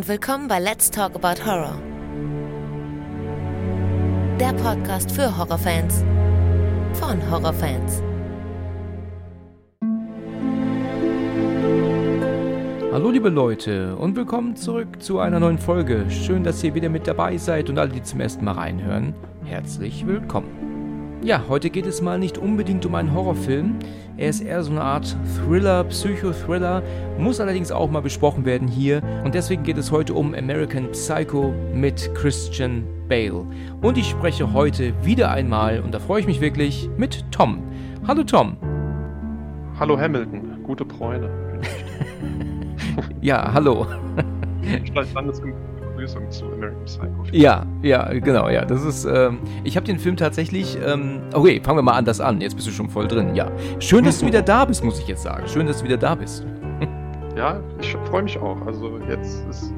und willkommen bei Let's Talk About Horror. Der Podcast für Horrorfans von Horrorfans. Hallo liebe Leute und willkommen zurück zu einer neuen Folge. Schön, dass ihr wieder mit dabei seid und alle, die zum ersten Mal reinhören, herzlich willkommen. Ja, heute geht es mal nicht unbedingt um einen Horrorfilm. Er ist eher so eine Art Thriller, Psychothriller, muss allerdings auch mal besprochen werden hier. Und deswegen geht es heute um American Psycho mit Christian Bale. Und ich spreche heute wieder einmal, und da freue ich mich wirklich, mit Tom. Hallo Tom. Hallo Hamilton, gute Freunde. ja, hallo. Vielleicht Begrüßung zu American Psycho. Ja, ja, genau, ja. Das ist, ähm, ich habe den Film tatsächlich, ähm, okay, fangen wir mal anders an. Jetzt bist du schon voll drin, ja. Schön, dass du wieder da bist, muss ich jetzt sagen. Schön, dass du wieder da bist. ja, ich freue mich auch. Also jetzt ist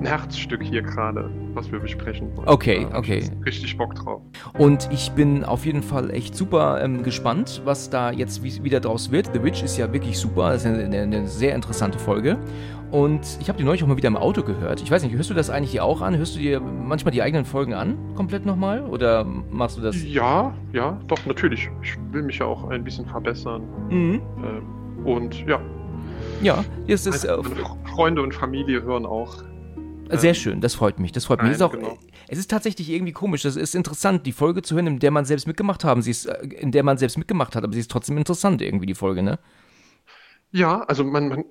ein Herzstück hier gerade, was wir besprechen wollen. Okay, okay. Richtig Bock drauf. Und ich bin auf jeden Fall echt super ähm, gespannt, was da jetzt wieder draus wird. The Witch ist ja wirklich super. Das ist eine, eine, sehr interessante Folge. Und ich habe die neulich auch mal wieder im Auto gehört. Ich weiß nicht, hörst du das eigentlich hier auch an? Hörst du dir manchmal die eigenen Folgen an, komplett nochmal? Oder machst du das? Ja, ja, doch, natürlich. Ich will mich ja auch ein bisschen verbessern. Mhm. Ähm, und ja. Ja, es ist. Meine, meine Freunde und Familie hören auch. Sehr ähm, schön, das freut mich. Das freut mich. Nein, ist auch, genau. Es ist tatsächlich irgendwie komisch. Es ist interessant, die Folge zu hören, in der man selbst mitgemacht haben. Sie ist, äh, in der man selbst mitgemacht hat, aber sie ist trotzdem interessant, irgendwie, die Folge, ne? Ja, also man, man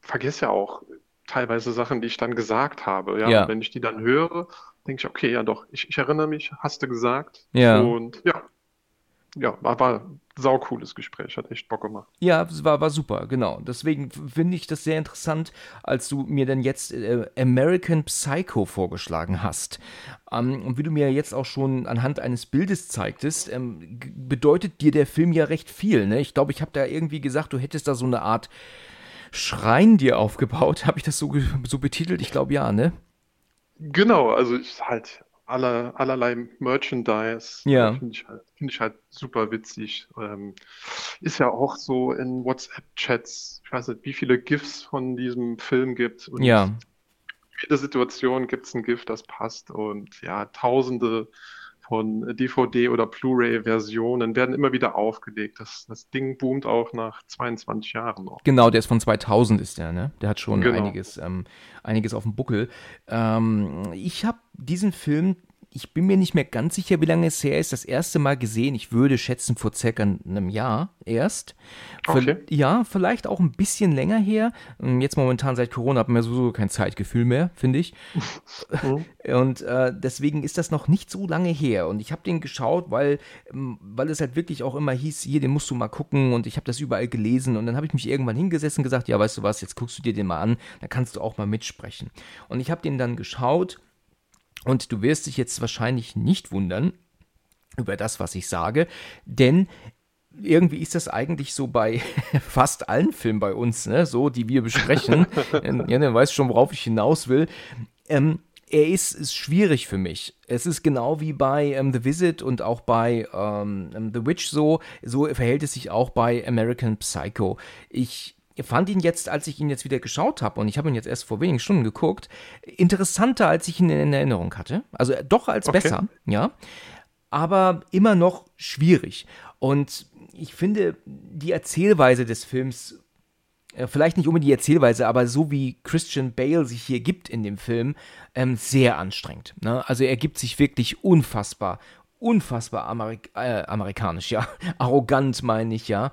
vergesse ja auch teilweise Sachen, die ich dann gesagt habe. Ja, ja. wenn ich die dann höre, denke ich, okay, ja doch, ich, ich erinnere mich, hast du gesagt. Ja. Und ja, ja, war, war saucooles Gespräch, hat echt Bock gemacht. Ja, war, war super, genau. Deswegen finde ich das sehr interessant, als du mir dann jetzt äh, American Psycho vorgeschlagen hast. Ähm, und wie du mir jetzt auch schon anhand eines Bildes zeigtest, ähm, bedeutet dir der Film ja recht viel. Ne? Ich glaube, ich habe da irgendwie gesagt, du hättest da so eine Art Schrein dir aufgebaut. Habe ich das so, so betitelt? Ich glaube ja, ne? Genau, also ich halt aller, allerlei Merchandise. Ja. Finde ich, halt, find ich halt super witzig. Ähm, ist ja auch so in WhatsApp-Chats, ich weiß nicht, wie viele GIFs von diesem Film gibt. Und ja. In jeder Situation gibt es ein GIF, das passt. Und ja, tausende von DVD- oder Blu-ray-Versionen werden immer wieder aufgelegt. Das, das Ding boomt auch nach 22 Jahren noch. Genau, der ist von 2000 ist der, ne? Der hat schon genau. einiges, ähm, einiges auf dem Buckel. Ähm, ich habe diesen Film ich bin mir nicht mehr ganz sicher, wie lange es her ist, das erste Mal gesehen. Ich würde schätzen, vor circa einem Jahr erst. Okay. Ja, vielleicht auch ein bisschen länger her. Ähm, jetzt momentan seit Corona hat man ja sowieso kein Zeitgefühl mehr, finde ich. Mhm. Und äh, deswegen ist das noch nicht so lange her. Und ich habe den geschaut, weil, ähm, weil es halt wirklich auch immer hieß, hier, den musst du mal gucken. Und ich habe das überall gelesen. Und dann habe ich mich irgendwann hingesessen und gesagt, ja, weißt du was, jetzt guckst du dir den mal an. Da kannst du auch mal mitsprechen. Und ich habe den dann geschaut und du wirst dich jetzt wahrscheinlich nicht wundern über das, was ich sage, denn irgendwie ist das eigentlich so bei fast allen Filmen bei uns, ne? so die wir besprechen. ja, du weißt schon, worauf ich hinaus will. Ähm, er ist, ist, schwierig für mich. Es ist genau wie bei ähm, The Visit und auch bei ähm, The Witch so. So verhält es sich auch bei American Psycho. Ich fand ihn jetzt, als ich ihn jetzt wieder geschaut habe, und ich habe ihn jetzt erst vor wenigen Stunden geguckt, interessanter, als ich ihn in Erinnerung hatte. Also doch als okay. besser, ja. Aber immer noch schwierig. Und ich finde, die Erzählweise des Films, äh, vielleicht nicht unbedingt die Erzählweise, aber so wie Christian Bale sich hier gibt in dem Film, ähm, sehr anstrengend. Ne? Also er gibt sich wirklich unfassbar, unfassbar Amerik äh, amerikanisch, ja. Arrogant, meine ich, ja.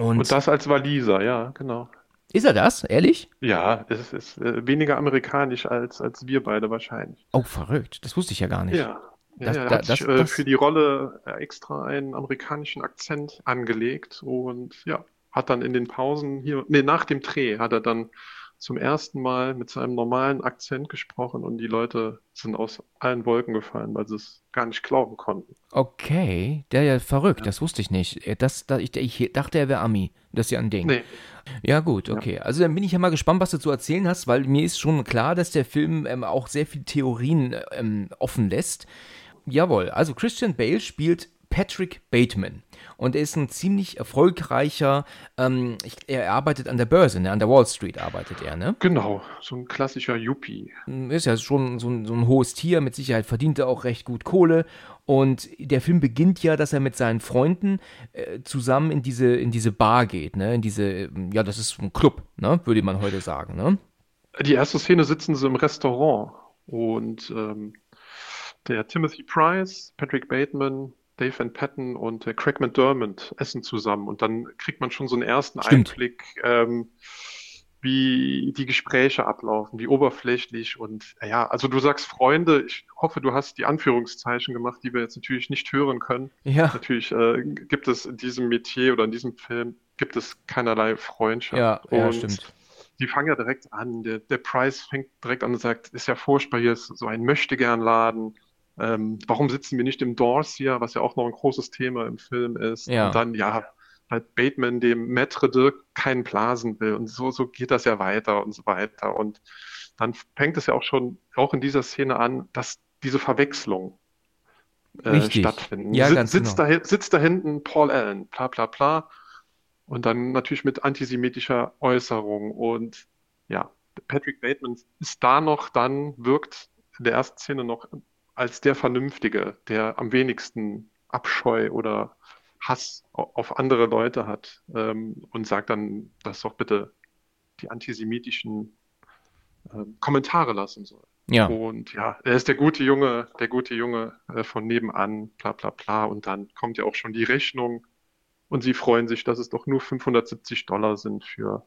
Und, Und das als Waliser, ja, genau. Ist er das? Ehrlich? Ja, es ist äh, weniger amerikanisch als, als wir beide wahrscheinlich. Oh, verrückt. Das wusste ich ja gar nicht. Ja. Das, ja, er hat das, sich, äh, das, für die Rolle extra einen amerikanischen Akzent angelegt und ja, hat dann in den Pausen hier, nee, nach dem Dreh hat er dann zum ersten Mal mit seinem normalen Akzent gesprochen und die Leute sind aus allen Wolken gefallen, weil sie es gar nicht glauben konnten. Okay, der ja verrückt, ja. das wusste ich nicht. Das, das, ich, ich dachte, er wäre Ami. Das ist ja ein Ding. Nee. Ja, gut, okay. Ja. Also dann bin ich ja mal gespannt, was du zu erzählen hast, weil mir ist schon klar, dass der Film ähm, auch sehr viele Theorien ähm, offen lässt. Jawohl, also Christian Bale spielt Patrick Bateman. Und er ist ein ziemlich erfolgreicher, ähm, ich, er arbeitet an der Börse, ne? an der Wall Street arbeitet er, ne? Genau, so ein klassischer Yuppie. Hm, ist ja schon so ein, so ein hohes Tier, mit Sicherheit verdient er auch recht gut Kohle. Und der Film beginnt ja, dass er mit seinen Freunden äh, zusammen in diese, in diese Bar geht, ne? In diese, ja, das ist ein Club, ne? Würde man heute sagen, ne? Die erste Szene sitzen sie im Restaurant und ähm, der Timothy Price, Patrick Bateman, Dave Van Patten und äh, Craig McDermott essen zusammen und dann kriegt man schon so einen ersten Stimmt. Einblick, ähm, wie die Gespräche ablaufen, wie oberflächlich und ja, also du sagst Freunde, ich hoffe, du hast die Anführungszeichen gemacht, die wir jetzt natürlich nicht hören können. Ja. Natürlich äh, gibt es in diesem Metier oder in diesem Film gibt es keinerlei Freundschaft. Ja, ja stimmt die fangen ja direkt an. Der, der Price fängt direkt an und sagt, ist ja furchtbar, hier ist so ein Möchtegern-Laden. Ähm, warum sitzen wir nicht im Doors hier, was ja auch noch ein großes Thema im Film ist. Ja. Und dann, ja, halt Bateman dem Maître Dirk keinen blasen will. Und so, so geht das ja weiter und so weiter. Und dann fängt es ja auch schon, auch in dieser Szene an, dass diese Verwechslung äh, stattfinden. Ja, Sitz, sitzt, genau. da, sitzt da hinten Paul Allen, bla bla bla. Und dann natürlich mit antisemitischer Äußerung. Und ja, Patrick Bateman ist da noch, dann wirkt in der ersten Szene noch als der Vernünftige, der am wenigsten Abscheu oder Hass auf andere Leute hat ähm, und sagt dann, dass doch bitte die antisemitischen äh, Kommentare lassen soll. Ja. Und ja, er ist der gute Junge, der gute Junge äh, von nebenan, bla bla bla. Und dann kommt ja auch schon die Rechnung und sie freuen sich, dass es doch nur 570 Dollar sind für,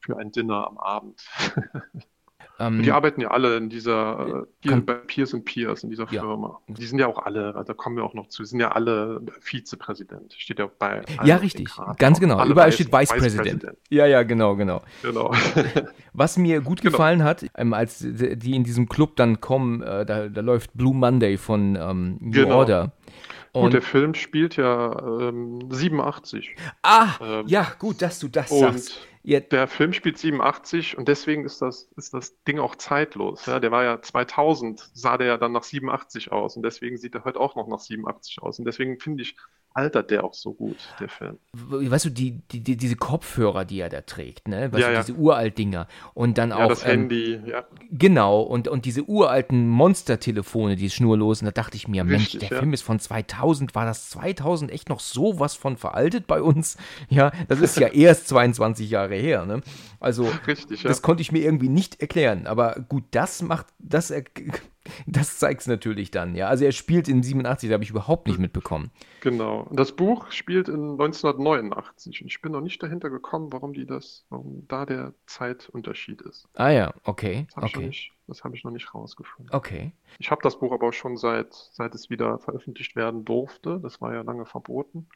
für ein Dinner am Abend. Ähm, die arbeiten ja alle in dieser, äh, hier bei Peers Peers, in dieser ja. Firma. Die sind ja auch alle, da kommen wir auch noch zu, sind ja alle Vizepräsident. Steht ja bei. Ja, richtig. Ganz genau. Alle Überall steht Vice President. Ja, ja, genau, genau. Genau. Was mir gut genau. gefallen hat, ähm, als die in diesem Club dann kommen, äh, da, da, läuft Blue Monday von ähm, New genau. Order. Und gut, der Film spielt ja ähm, 87. Ah, ähm, ja, gut, dass du das sagst. Ja. Der Film spielt 87 und deswegen ist das, ist das Ding auch zeitlos. Ja, der war ja 2000, sah der ja dann nach 87 aus und deswegen sieht er heute auch noch nach 87 aus. Und deswegen finde ich, altert der auch so gut, der Film. Weißt du, die, die, die diese Kopfhörer, die er da trägt, ne? Weißt ja, du, ja. diese uralt-Dinger. Und dann auch. Ja, das ähm, Handy, ja. Genau, und, und diese uralten Monster-Telefone, die schnurlosen, da dachte ich mir, Richtig, Mensch, der. Film ist von 2000, war das 2000 echt noch sowas von veraltet bei uns? Ja, das ist ja erst 22 Jahre her, ne? Also, Richtig, das konnte ich mir irgendwie nicht erklären. Aber gut, das macht, das das zeigt es natürlich dann, ja. Also er spielt in 87, da habe ich überhaupt nicht mitbekommen. Genau. Das Buch spielt in 1989 und ich bin noch nicht dahinter gekommen, warum die das, warum da der Zeitunterschied ist. Ah ja, okay. Das habe okay. ich, hab ich noch nicht rausgefunden. Okay. Ich habe das Buch aber schon seit, seit es wieder veröffentlicht werden durfte. Das war ja lange verboten.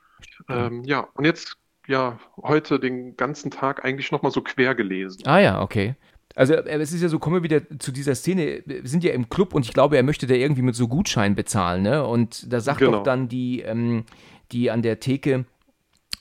Ähm, ja, und jetzt ja heute den ganzen Tag eigentlich nochmal so quer gelesen. Ah ja, okay. Also äh, es ist ja so, kommen wir wieder zu dieser Szene, wir sind ja im Club und ich glaube, er möchte da irgendwie mit so Gutschein bezahlen, ne? Und da sagt genau. doch dann die, ähm, die an der Theke,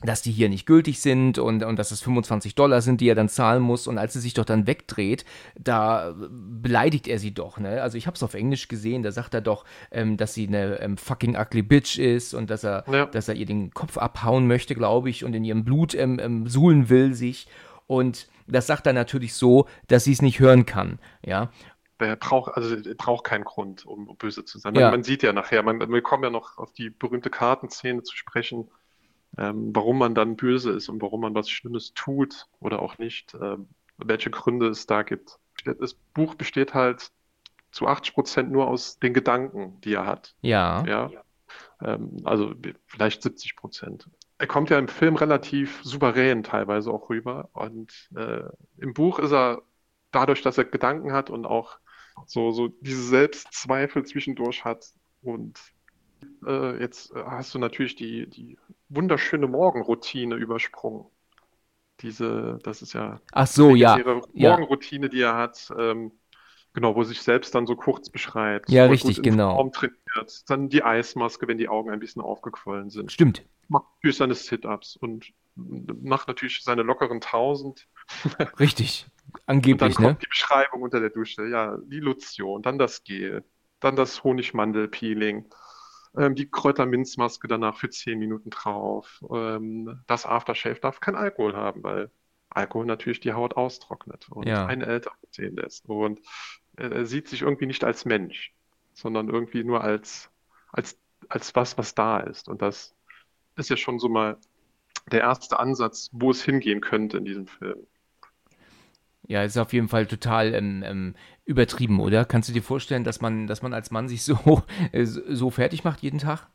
dass die hier nicht gültig sind und, und dass es 25 Dollar sind, die er dann zahlen muss. Und als sie sich doch dann wegdreht, da beleidigt er sie doch. Ne? Also ich habe es auf Englisch gesehen, da sagt er doch, ähm, dass sie eine ähm, fucking ugly bitch ist und dass er, ja. dass er ihr den Kopf abhauen möchte, glaube ich, und in ihrem Blut ähm, ähm suhlen will sich. Und das sagt er natürlich so, dass sie es nicht hören kann. Ja. Er braucht, also er braucht keinen Grund, um böse zu sein. Ja. Man, man, sieht ja nachher, man, wir kommen ja noch auf die berühmte Kartenszene zu sprechen, ähm, warum man dann böse ist und warum man was Schlimmes tut oder auch nicht, ähm, welche Gründe es da gibt. Das Buch besteht halt zu 80 Prozent nur aus den Gedanken, die er hat. Ja. ja? Ähm, also vielleicht 70 Prozent er kommt ja im Film relativ souverän teilweise auch rüber. Und äh, im Buch ist er dadurch, dass er Gedanken hat und auch so, so diese Selbstzweifel zwischendurch hat. Und äh, jetzt hast du natürlich die, die wunderschöne Morgenroutine übersprungen. Diese, das ist ja Ach so, ja. Morgenroutine, die er hat. Ähm, Genau, wo sich selbst dann so kurz beschreibt. Ja, richtig, genau. Raum trainiert. Dann die Eismaske, wenn die Augen ein bisschen aufgequollen sind. Stimmt macht natürlich seine Sit-Ups und macht natürlich seine lockeren 1000. Richtig, angeblich, und dann ne? kommt die Beschreibung unter der Dusche, ja, die Lotion, dann das Gel, dann das Honigmandelpeeling. ähm, die Kräuterminzmaske danach für 10 Minuten drauf. Ähm, das Aftershave darf kein Alkohol haben, weil Alkohol natürlich die Haut austrocknet und Ja. einen älter aussehen lässt. Und äh, er sieht sich irgendwie nicht als Mensch, sondern irgendwie nur als, als, als was, was da ist. Und das ist ja schon so mal der erste Ansatz, wo es hingehen könnte in diesem Film. Ja, ist auf jeden Fall total ähm, ähm, übertrieben, oder? Kannst du dir vorstellen, dass man, dass man als Mann sich so, äh, so fertig macht jeden Tag?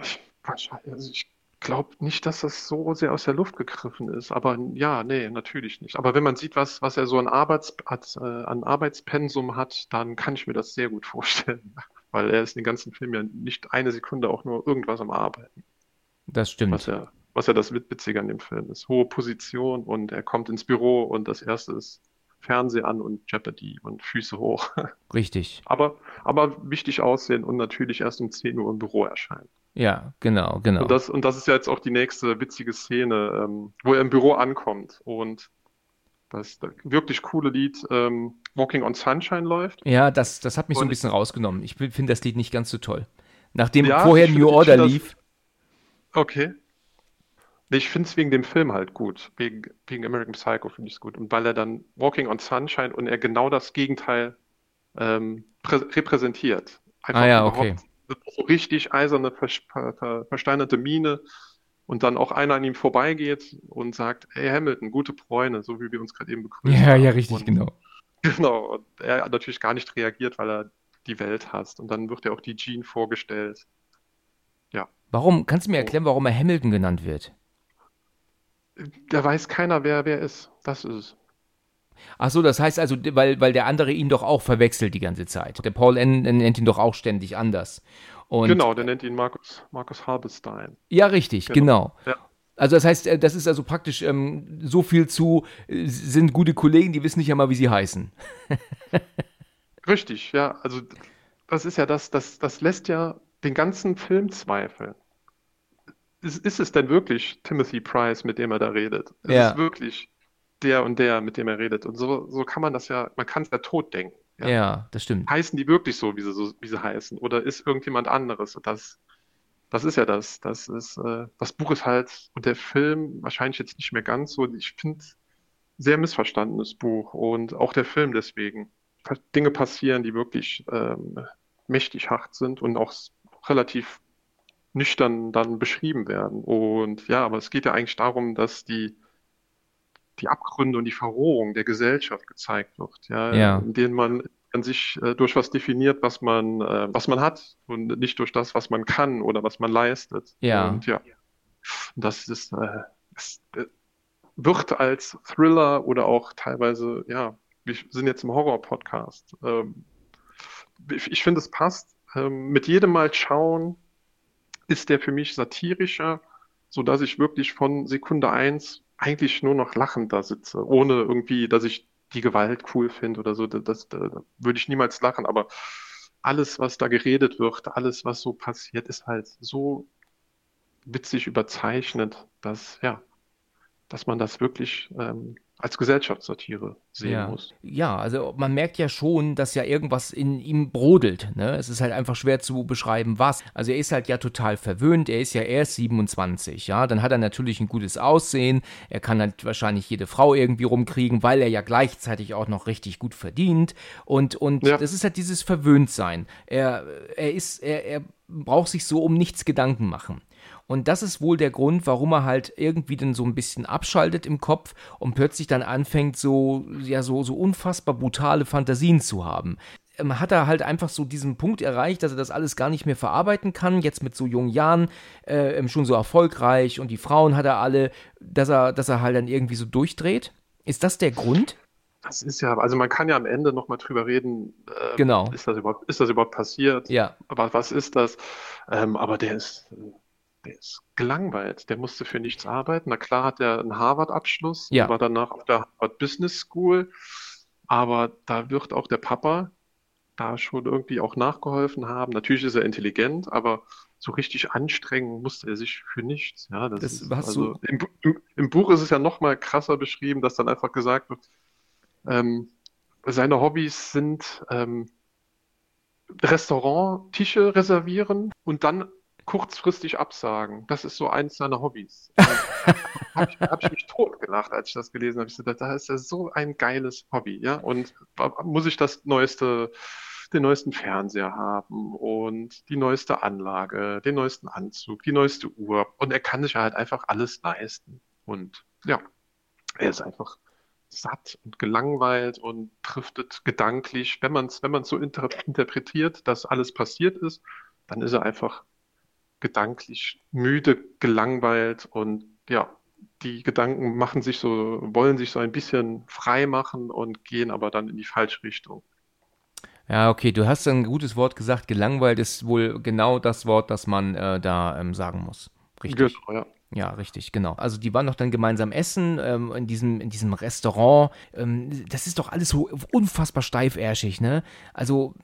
Ich, wahrscheinlich, also ich glaube nicht, dass das so sehr aus der Luft gegriffen ist. Aber ja, nee, natürlich nicht. Aber wenn man sieht, was, was er so an Arbeits, hat, äh, an Arbeitspensum hat, dann kann ich mir das sehr gut vorstellen. Weil er ist den ganzen Film ja nicht eine Sekunde auch nur irgendwas am Arbeiten. Das stimmt. Was ja, was ja das Witzige an dem Film ist. Hohe Position und er kommt ins Büro und das erste ist Fernseh an und Jeopardy und Füße hoch. Richtig. Aber, aber wichtig aussehen und natürlich erst um 10 Uhr im Büro erscheinen. Ja, genau, genau. Und das, und das ist ja jetzt auch die nächste witzige Szene, ähm, wo er im Büro ankommt und das, das wirklich coole Lied ähm, Walking on Sunshine läuft. Ja, das, das hat mich so ein Und- bisschen rausgenommen. Ich finde das Lied nicht ganz so toll. Nachdem Ja, vorher New find- Order das- lief. Okay. Ich finde es wegen dem Film halt gut. Wegen, wegen American Psycho finde ich es gut. Und weil er dann Walking on Sunshine und er genau das Gegenteil ähm, prä repräsentiert. Einfach Ah ja, okay. So richtig eiserne, ver ver ver versteinerte Miene und dann auch einer an ihm vorbeigeht und sagt, hey Hamilton, gute Bräune, so wie wir uns gerade eben begrüßt Ja, haben. ja, richtig, und, genau. Genau. Und er hat natürlich gar nicht reagiert, weil er die Welt hasst. Und dann wird ja auch die Jean vorgestellt. Warum, kannst du mir erklären, warum er Hamilton genannt wird? Da weiß keiner, wer wer ist. Das ist es. Ach so, das heißt also, weil, weil der andere ihn doch auch verwechselt die ganze Zeit. Der Paul N. nennt ihn doch auch ständig anders. Und Genau, der nennt ihn Markus, Markus Halberstein. Ja, richtig, genau. Genau. Ja. Also das heißt, äh, das ist also praktisch ähm, so viel zu, äh, sind gute Kollegen, die wissen nicht einmal, wie sie heißen. Richtig, ja. Also das ist ja das, das, das lässt ja den ganzen Film zweifeln. Ist, ist es denn wirklich Timothy Price, mit dem er da redet? Ist Ja. es wirklich der und der, mit dem er redet? Und so, so kann man das ja, man kann es ja tot denken. Ja, Ja. das stimmt. Heißen die wirklich so, wie sie, so, wie sie heißen? Oder ist irgendjemand anderes? Und das, das ist ja das. Das ist, äh, das Buch ist halt, und der Film wahrscheinlich jetzt nicht mehr ganz so. Ich finde, sehr missverstandenes Buch und auch der Film deswegen. Dinge passieren, die wirklich ähm, mächtig hart sind und auch relativ nüchtern dann beschrieben werden. Und ja, aber es geht ja eigentlich darum, dass die, die Abgründe und die Verrohung der Gesellschaft gezeigt wird, ja, Ja. in denen man an sich äh, durch was definiert, was man, äh, was man hat und nicht durch das, was man kann oder was man leistet. Ja. Und ja, das ist, äh, es äh, wird als Thriller oder auch teilweise, ja, wir sind jetzt im Horror-Podcast. Ähm, ich ich finde, es passt. Ähm, mit jedem Mal schauen ist der für mich satirischer, sodass ich wirklich von Sekunde eins eigentlich nur noch lachend da sitze, ohne irgendwie, dass ich die Gewalt cool finde oder so. Das, das, da würde ich niemals lachen, aber alles, was da geredet wird, alles, was so passiert, ist halt so witzig überzeichnet, dass, ja, dass man das wirklich ähm, als Gesellschaftssatire sehen Ja. muss. Ja, also man merkt ja schon, dass ja irgendwas in ihm brodelt. Ne? Es ist halt einfach schwer zu beschreiben, was. Also er ist halt ja total verwöhnt. Er ist ja erst 27, ja. Dann hat er natürlich ein gutes Aussehen. Er kann halt wahrscheinlich jede Frau irgendwie rumkriegen, weil er ja gleichzeitig auch noch richtig gut verdient. Und, und Ja. das ist halt dieses Verwöhntsein. Er, er ist, er, er braucht sich so um nichts Gedanken machen. Und das ist wohl der Grund, warum er halt irgendwie dann so ein bisschen abschaltet im Kopf und plötzlich dann anfängt, so, ja, so, so unfassbar brutale Fantasien zu haben. Ähm, Hat er halt einfach so diesen Punkt erreicht, dass er das alles gar nicht mehr verarbeiten kann, jetzt mit so jungen Jahren, äh, ähm, schon so erfolgreich und die Frauen hat er alle, dass er, dass er halt dann irgendwie so durchdreht? Ist das der Grund? Das ist ja, also man kann ja am Ende nochmal drüber reden, ähm, Genau. ist das überhaupt, ist das überhaupt passiert? Ja, Aber was ist das? Ähm, aber der ist, äh, der ist gelangweilt. Der musste für nichts arbeiten. Na klar hat er einen Harvard-Abschluss, Ja. war danach auf der Harvard Business School. Aber da wird auch der Papa da schon irgendwie auch nachgeholfen haben. Natürlich ist er intelligent, aber so richtig anstrengen musste er sich für nichts. Ja, das Das ist, also du- im, im, im Buch ist es ja noch mal krasser beschrieben, dass dann einfach gesagt wird, ähm, seine Hobbys sind ähm, Restaurant-Tische reservieren und dann kurzfristig absagen. Das ist so eins seiner Hobbys. habe ich, hab ich mich totgelacht, als ich das gelesen habe. Ich dachte, da ist ja so ein geiles Hobby, ja. Und muss ich das neueste, den neuesten Fernseher haben und die neueste Anlage, den neuesten Anzug, die neueste Uhr. Und er kann sich halt einfach alles leisten. Und ja, er ist einfach satt und gelangweilt und driftet gedanklich. Wenn man es wenn man's so inter interpretiert, dass alles passiert ist, dann ist er einfach gedanklich müde, gelangweilt und ja, die Gedanken machen sich so, wollen sich so ein bisschen frei machen und gehen aber dann in die falsche Richtung. Ja, okay, du hast ein gutes Wort gesagt. Gelangweilt ist wohl genau das Wort, das man äh, da ähm, sagen muss. Richtig. Genau, ja. Ja, richtig, genau. Also die waren doch dann gemeinsam essen ähm, in, diesem, in diesem Restaurant. Ähm, das ist doch alles so unfassbar steifärschig, ne? Also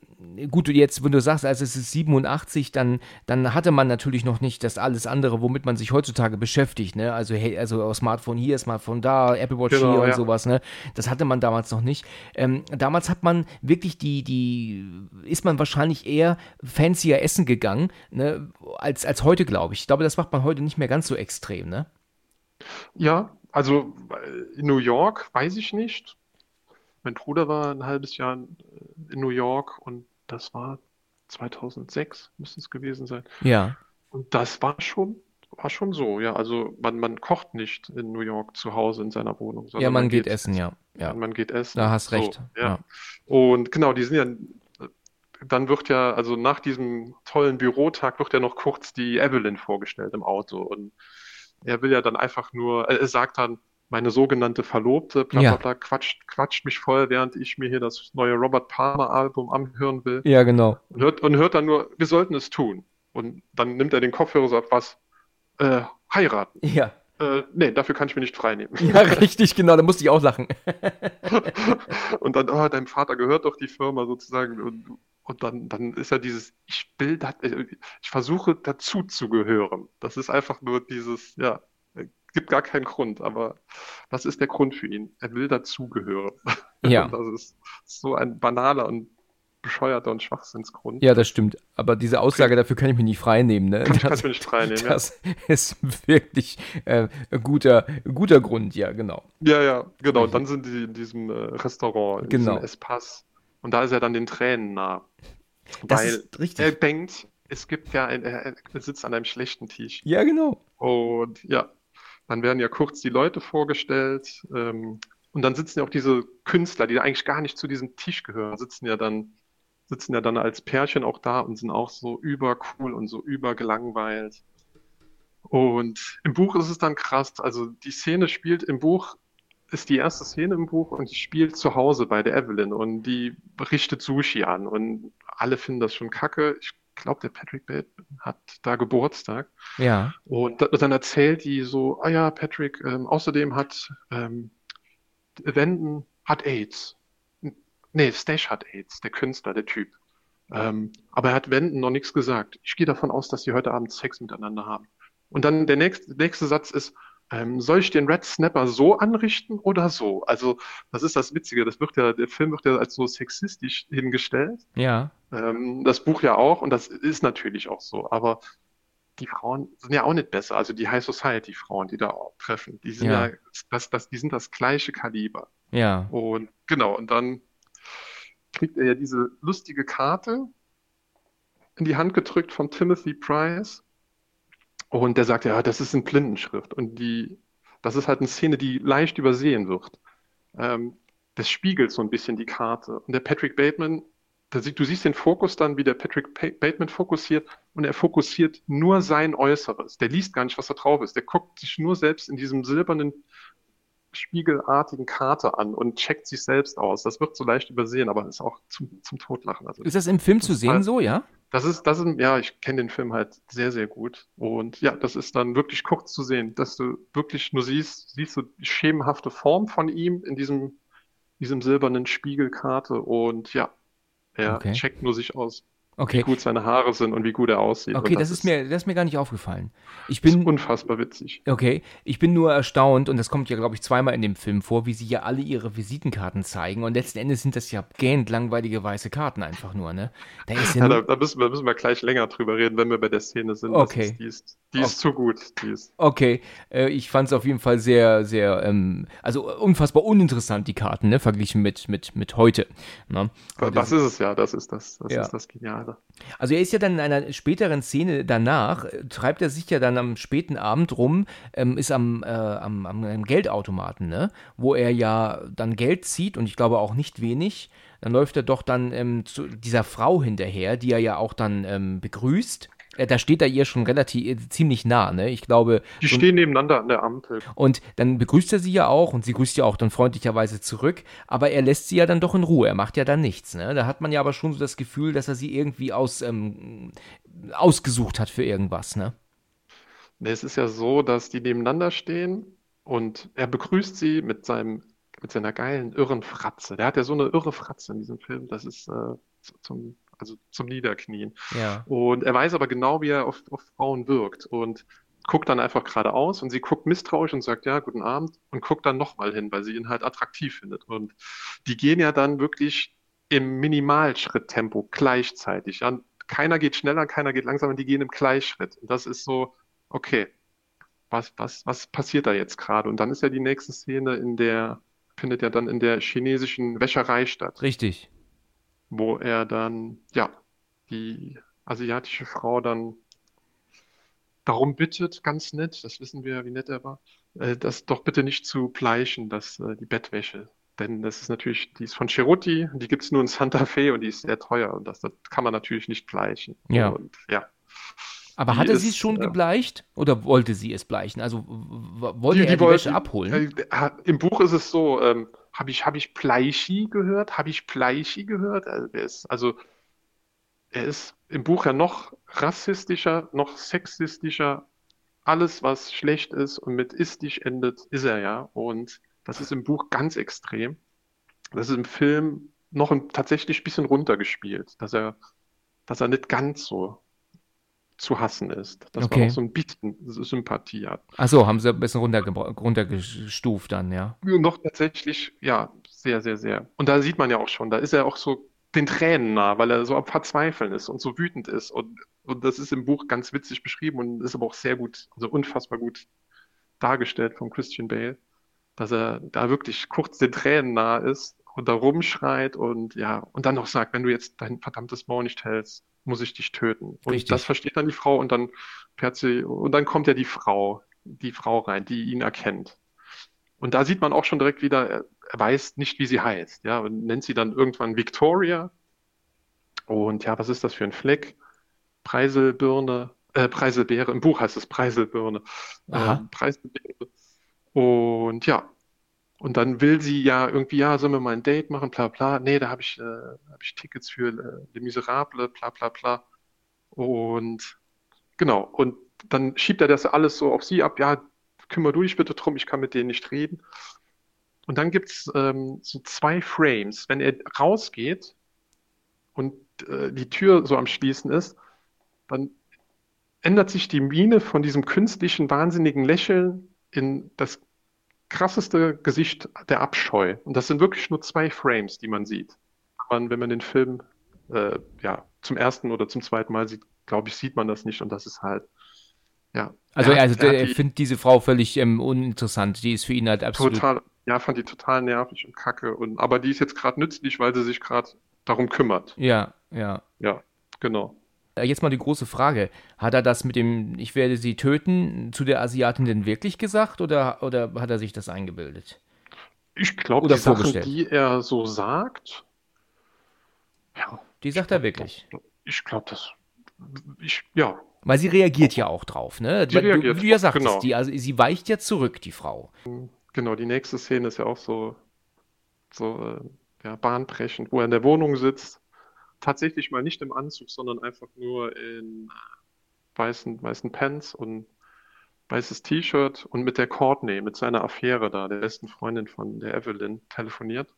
gut, jetzt, wenn du sagst, also es ist 87, dann, dann hatte man natürlich noch nicht das alles andere, womit man sich heutzutage beschäftigt, ne? Also, hey, also Smartphone hier, Smartphone da, Apple Watch genau, hier und ja. sowas, ne? Das hatte man damals noch nicht. Ähm, damals hat man wirklich die, die, ist man wahrscheinlich eher fancier essen gegangen, ne? Als, als heute, glaube ich. Ich glaube, das macht man heute nicht mehr ganz so extrem, ne? Ja, also in New York weiß ich nicht. Mein Bruder war ein halbes Jahr in New York und das war 2006, müsste es gewesen sein. Ja. Und das war schon, war schon so, ja. Also man, man kocht nicht in New York zu Hause in seiner Wohnung. Ja, man, man geht, geht, essen, ja. ja. Man geht essen. Da hast so, recht. Ja. ja. Und genau, die sind ja, dann wird ja, also nach diesem tollen Bürotag wird ja noch kurz die Evelyn vorgestellt im Auto. Und er will ja dann einfach nur, er sagt dann, meine sogenannte Verlobte, bla bla bla, quatscht, quatscht mich voll, während ich mir hier das neue Robert Palmer Album anhören will. Ja, genau. Und hört, und hört dann nur, wir sollten es tun. Und dann nimmt er den Kopfhörer und sagt, was? Äh, heiraten. Ja. Äh, nee, dafür kann ich mir nicht freinehmen. Ja, richtig, genau, da musste ich auch lachen. und dann, oh, deinem Vater gehört doch die Firma sozusagen. Und, und dann, dann ist ja dieses, ich will, ich versuche dazu zu gehören. Das ist einfach nur dieses, ja, gibt gar keinen Grund, aber was ist der Grund für ihn? Er will dazugehören. Ja. das ist so ein banaler und bescheuerter und Schwachsinnsgrund. Ja, das stimmt. Aber diese Aussage, dafür kann ich mich nicht freinehmen. Ne? Kann, das, kann ich mir nicht freinehmen, Das ja. ist wirklich äh, ein guter, guter Grund, ja, genau. Ja, ja, genau. Und dann sind die in diesem äh, Restaurant, in genau. diesem Espas. Und da ist er dann den Tränen nah. Das weil ist richtig. er denkt, es gibt ja, ein, er sitzt an einem schlechten Tisch. Ja, genau. Und ja, dann werden ja kurz die Leute vorgestellt ähm, und dann sitzen ja auch diese Künstler, die eigentlich gar nicht zu diesem Tisch gehören, sitzen ja dann sitzen ja dann als Pärchen auch da und sind auch so übercool und so übergelangweilt. Und im Buch ist es dann krass. Also die Szene spielt im Buch, ist die erste Szene im Buch und die spielt zu Hause bei der Evelyn und die richtet Sushi an und alle finden das schon kacke. Ich glaube, der Patrick Bateman hat da Geburtstag. Ja. Und dann erzählt die so, ah ja, Patrick, ähm, außerdem hat ähm, Wenden hat AIDS. Nee, Stash hat AIDS, der Künstler, der Typ. Ähm, aber er hat Wenden noch nichts gesagt. Ich gehe davon aus, dass sie heute Abend Sex miteinander haben. Und dann der nächste, nächste Satz ist, ähm, soll ich den Red Snapper so anrichten oder so? Also, das ist das Witzige. Das wird ja, der Film wird ja als so sexistisch hingestellt. Ja. Ähm, das Buch ja auch und das ist natürlich auch so. Aber die Frauen sind ja auch nicht besser. Also die High Society Frauen, die da treffen, die sind ja, ja das, das, die sind das gleiche Kaliber. Ja. Und genau, und dann kriegt er ja diese lustige Karte in die Hand gedrückt von Timothy Price und der sagt, ja, das ist in Blindenschrift. Und die, das ist halt eine Szene, die leicht übersehen wird. Ähm, das spiegelt so ein bisschen die Karte. Und der Patrick Bateman, der, du siehst den Fokus dann, wie der Patrick Bateman fokussiert und er fokussiert nur sein Äußeres. Der liest gar nicht, was da drauf ist. Der guckt sich nur selbst in diesem silbernen, spiegelartigen Karte an und checkt sich selbst aus. Das wird so leicht übersehen, aber ist auch zum, zum Totlachen. Also, ist das im Film zu sehen so, ja? Das ist, das ist, ja, ich kenne den Film halt sehr, sehr gut. Und ja, das ist dann wirklich kurz zu sehen, dass du wirklich nur siehst, siehst du die schemenhafte Form von ihm in diesem, diesem silbernen Spiegelkarte und ja, er okay. checkt nur sich aus. Okay. Wie gut seine Haare sind und wie gut er aussieht. Okay, das, das, ist mir, das ist mir gar nicht aufgefallen. Ich bin, ist unfassbar witzig. Okay, ich bin nur erstaunt, und das kommt ja, glaube ich, zweimal in dem Film vor, wie sie ja alle ihre Visitenkarten zeigen. Und letzten Endes sind das ja gähnt langweilige weiße Karten einfach nur, ne? Da, ja ja, da, da müssen, wir, müssen wir gleich länger drüber reden, wenn wir bei der Szene sind. Okay. Ist, die ist, die ist zu gut. Die ist. Okay, äh, ich fand es auf jeden Fall sehr, sehr, ähm, also unfassbar uninteressant, die Karten, ne? Verglichen mit, mit, mit heute. Ne? Das, das ist es ja, das ist das, das ja. ist das Geniale. Also er ist ja dann in einer späteren Szene danach, äh, treibt er sich ja dann am späten Abend rum, ähm, ist am, äh, am, am, Geldautomaten, ne? wo er ja dann Geld zieht und ich glaube auch nicht wenig. Dann läuft er doch dann ähm, zu dieser Frau hinterher, die er ja auch dann ähm, begrüßt da steht er ihr schon relativ äh, ziemlich nah, ne? Ich glaube. Die stehen nebeneinander an der Ampel. Und dann begrüßt er sie ja auch und sie grüßt ja auch dann freundlicherweise zurück, aber er lässt sie ja dann doch in Ruhe. Er macht ja dann nichts, ne? Da hat man ja aber schon so das Gefühl, dass er sie irgendwie aus, ähm, ausgesucht hat für irgendwas, ne? Es ist ja so, dass die nebeneinander stehen und er begrüßt sie mit seinem mit seiner geilen, irren Fratze. Der hat ja so eine irre Fratze in diesem Film. Das ist äh, zum also zum Niederknien. Ja. Und er weiß aber genau, wie er auf, auf Frauen wirkt und guckt dann einfach geradeaus und sie guckt misstrauisch und sagt, ja, guten Abend und guckt dann nochmal hin, weil sie ihn halt attraktiv findet. Und die gehen ja dann wirklich im Minimalschritttempo gleichzeitig. Ja? Keiner geht schneller, keiner geht langsamer, die gehen im Gleichschritt. Und das ist so, okay, was, was, was passiert da jetzt gerade? Und dann ist ja die nächste Szene in der, findet ja dann in der chinesischen Wäscherei statt. Richtig wo er dann, ja, die asiatische Frau dann darum bittet, ganz nett, das wissen wir, wie nett er war, äh, das doch bitte nicht zu bleichen, dass äh, die Bettwäsche. Denn das ist natürlich, die ist von Cheruti, die gibt es nur in Santa Fe und die ist sehr teuer und das, das kann man natürlich nicht bleichen. Ja. Und, ja. Aber hatte sie es schon äh, gebleicht oder wollte sie es bleichen? Also wollte die, er die, die Wäsche abholen? Äh, Im Buch ist es so, ähm, habe ich, hab ich Pleichi gehört? Habe ich Pleichi gehört? Also er, ist, also er ist im Buch ja noch rassistischer, noch sexistischer. Alles, was schlecht ist und mit istisch endet, ist er ja. Und das ist im Buch ganz extrem. Das ist im Film noch ein, tatsächlich ein bisschen runtergespielt, dass er, dass er nicht ganz so zu hassen ist. Dass okay. man auch so ein bisschen Sympathie hat. Achso, haben sie ein bisschen runter, runtergestuft dann, ja. Noch tatsächlich, ja, sehr, sehr, sehr. Und da sieht man ja auch schon, da ist er auch so den Tränen nah, weil er so am Verzweifeln ist und so wütend ist. Und, und das ist im Buch ganz witzig beschrieben und ist aber auch sehr gut, also unfassbar gut dargestellt von Christian Bale, dass er da wirklich kurz den Tränen nah ist und da rumschreit und ja, und dann noch sagt, wenn du jetzt dein verdammtes Maul nicht hältst, muss ich dich töten. Und Richtig. das versteht dann die Frau und dann fährt sie, und dann kommt ja die Frau, die Frau rein, die ihn erkennt. Und da sieht man auch schon direkt wieder, er, weiß nicht, wie sie heißt, ja, und nennt sie dann irgendwann Victoria. Und ja, was ist das für ein Fleck? Preiselbirne, äh, Preiselbeere, im Buch heißt es Preiselbirne. Äh, Preiselbeere. Und ja, und dann will sie ja irgendwie, ja, sollen wir mal ein Date machen, bla bla. Nee, da habe ich, äh, hab ich Tickets für äh, Le Miserable, bla bla bla. Und genau, und dann schiebt er das alles so auf sie ab, ja, kümmere du dich bitte drum, ich kann mit denen nicht reden. Und dann gibt es ähm, so zwei Frames. Wenn er rausgeht und äh, die Tür so am Schließen ist, dann ändert sich die Miene von diesem künstlichen, wahnsinnigen Lächeln in das krasseste Gesicht der Abscheu. Und das sind wirklich nur zwei Frames, die man sieht. Man, wenn man den Film äh, ja, zum ersten oder zum zweiten Mal sieht, glaube ich, sieht man das nicht. Und das ist halt, ja. Also, er, also er, er findet diese Frau völlig ähm, uninteressant. Die ist für ihn halt absolut. Total, ja, fand die total nervig und kacke. Und, aber die ist jetzt gerade nützlich, weil sie sich gerade darum kümmert. Ja, ja. Ja, genau. Äh, jetzt mal die große Frage. Hat er das mit dem Ich werde sie töten zu der Asiatin denn wirklich gesagt oder, oder hat er sich das eingebildet? Ich glaube, die Sachen, die er so sagt, ja. Die sagt er wirklich. Ich glaube, das. Ich, ja. Weil sie reagiert ja auch drauf, ne? Die reagiert du, wie ja sagtest, genau. die, also sie weicht ja zurück, die Frau. Genau, die nächste Szene ist ja auch so, so äh, ja, bahnbrechend, wo er in der Wohnung sitzt tatsächlich mal nicht im Anzug, sondern einfach nur in weißen, weißen Pants und weißes T-Shirt und mit der Courtney, mit seiner Affäre da, der besten Freundin von der Evelyn, telefoniert.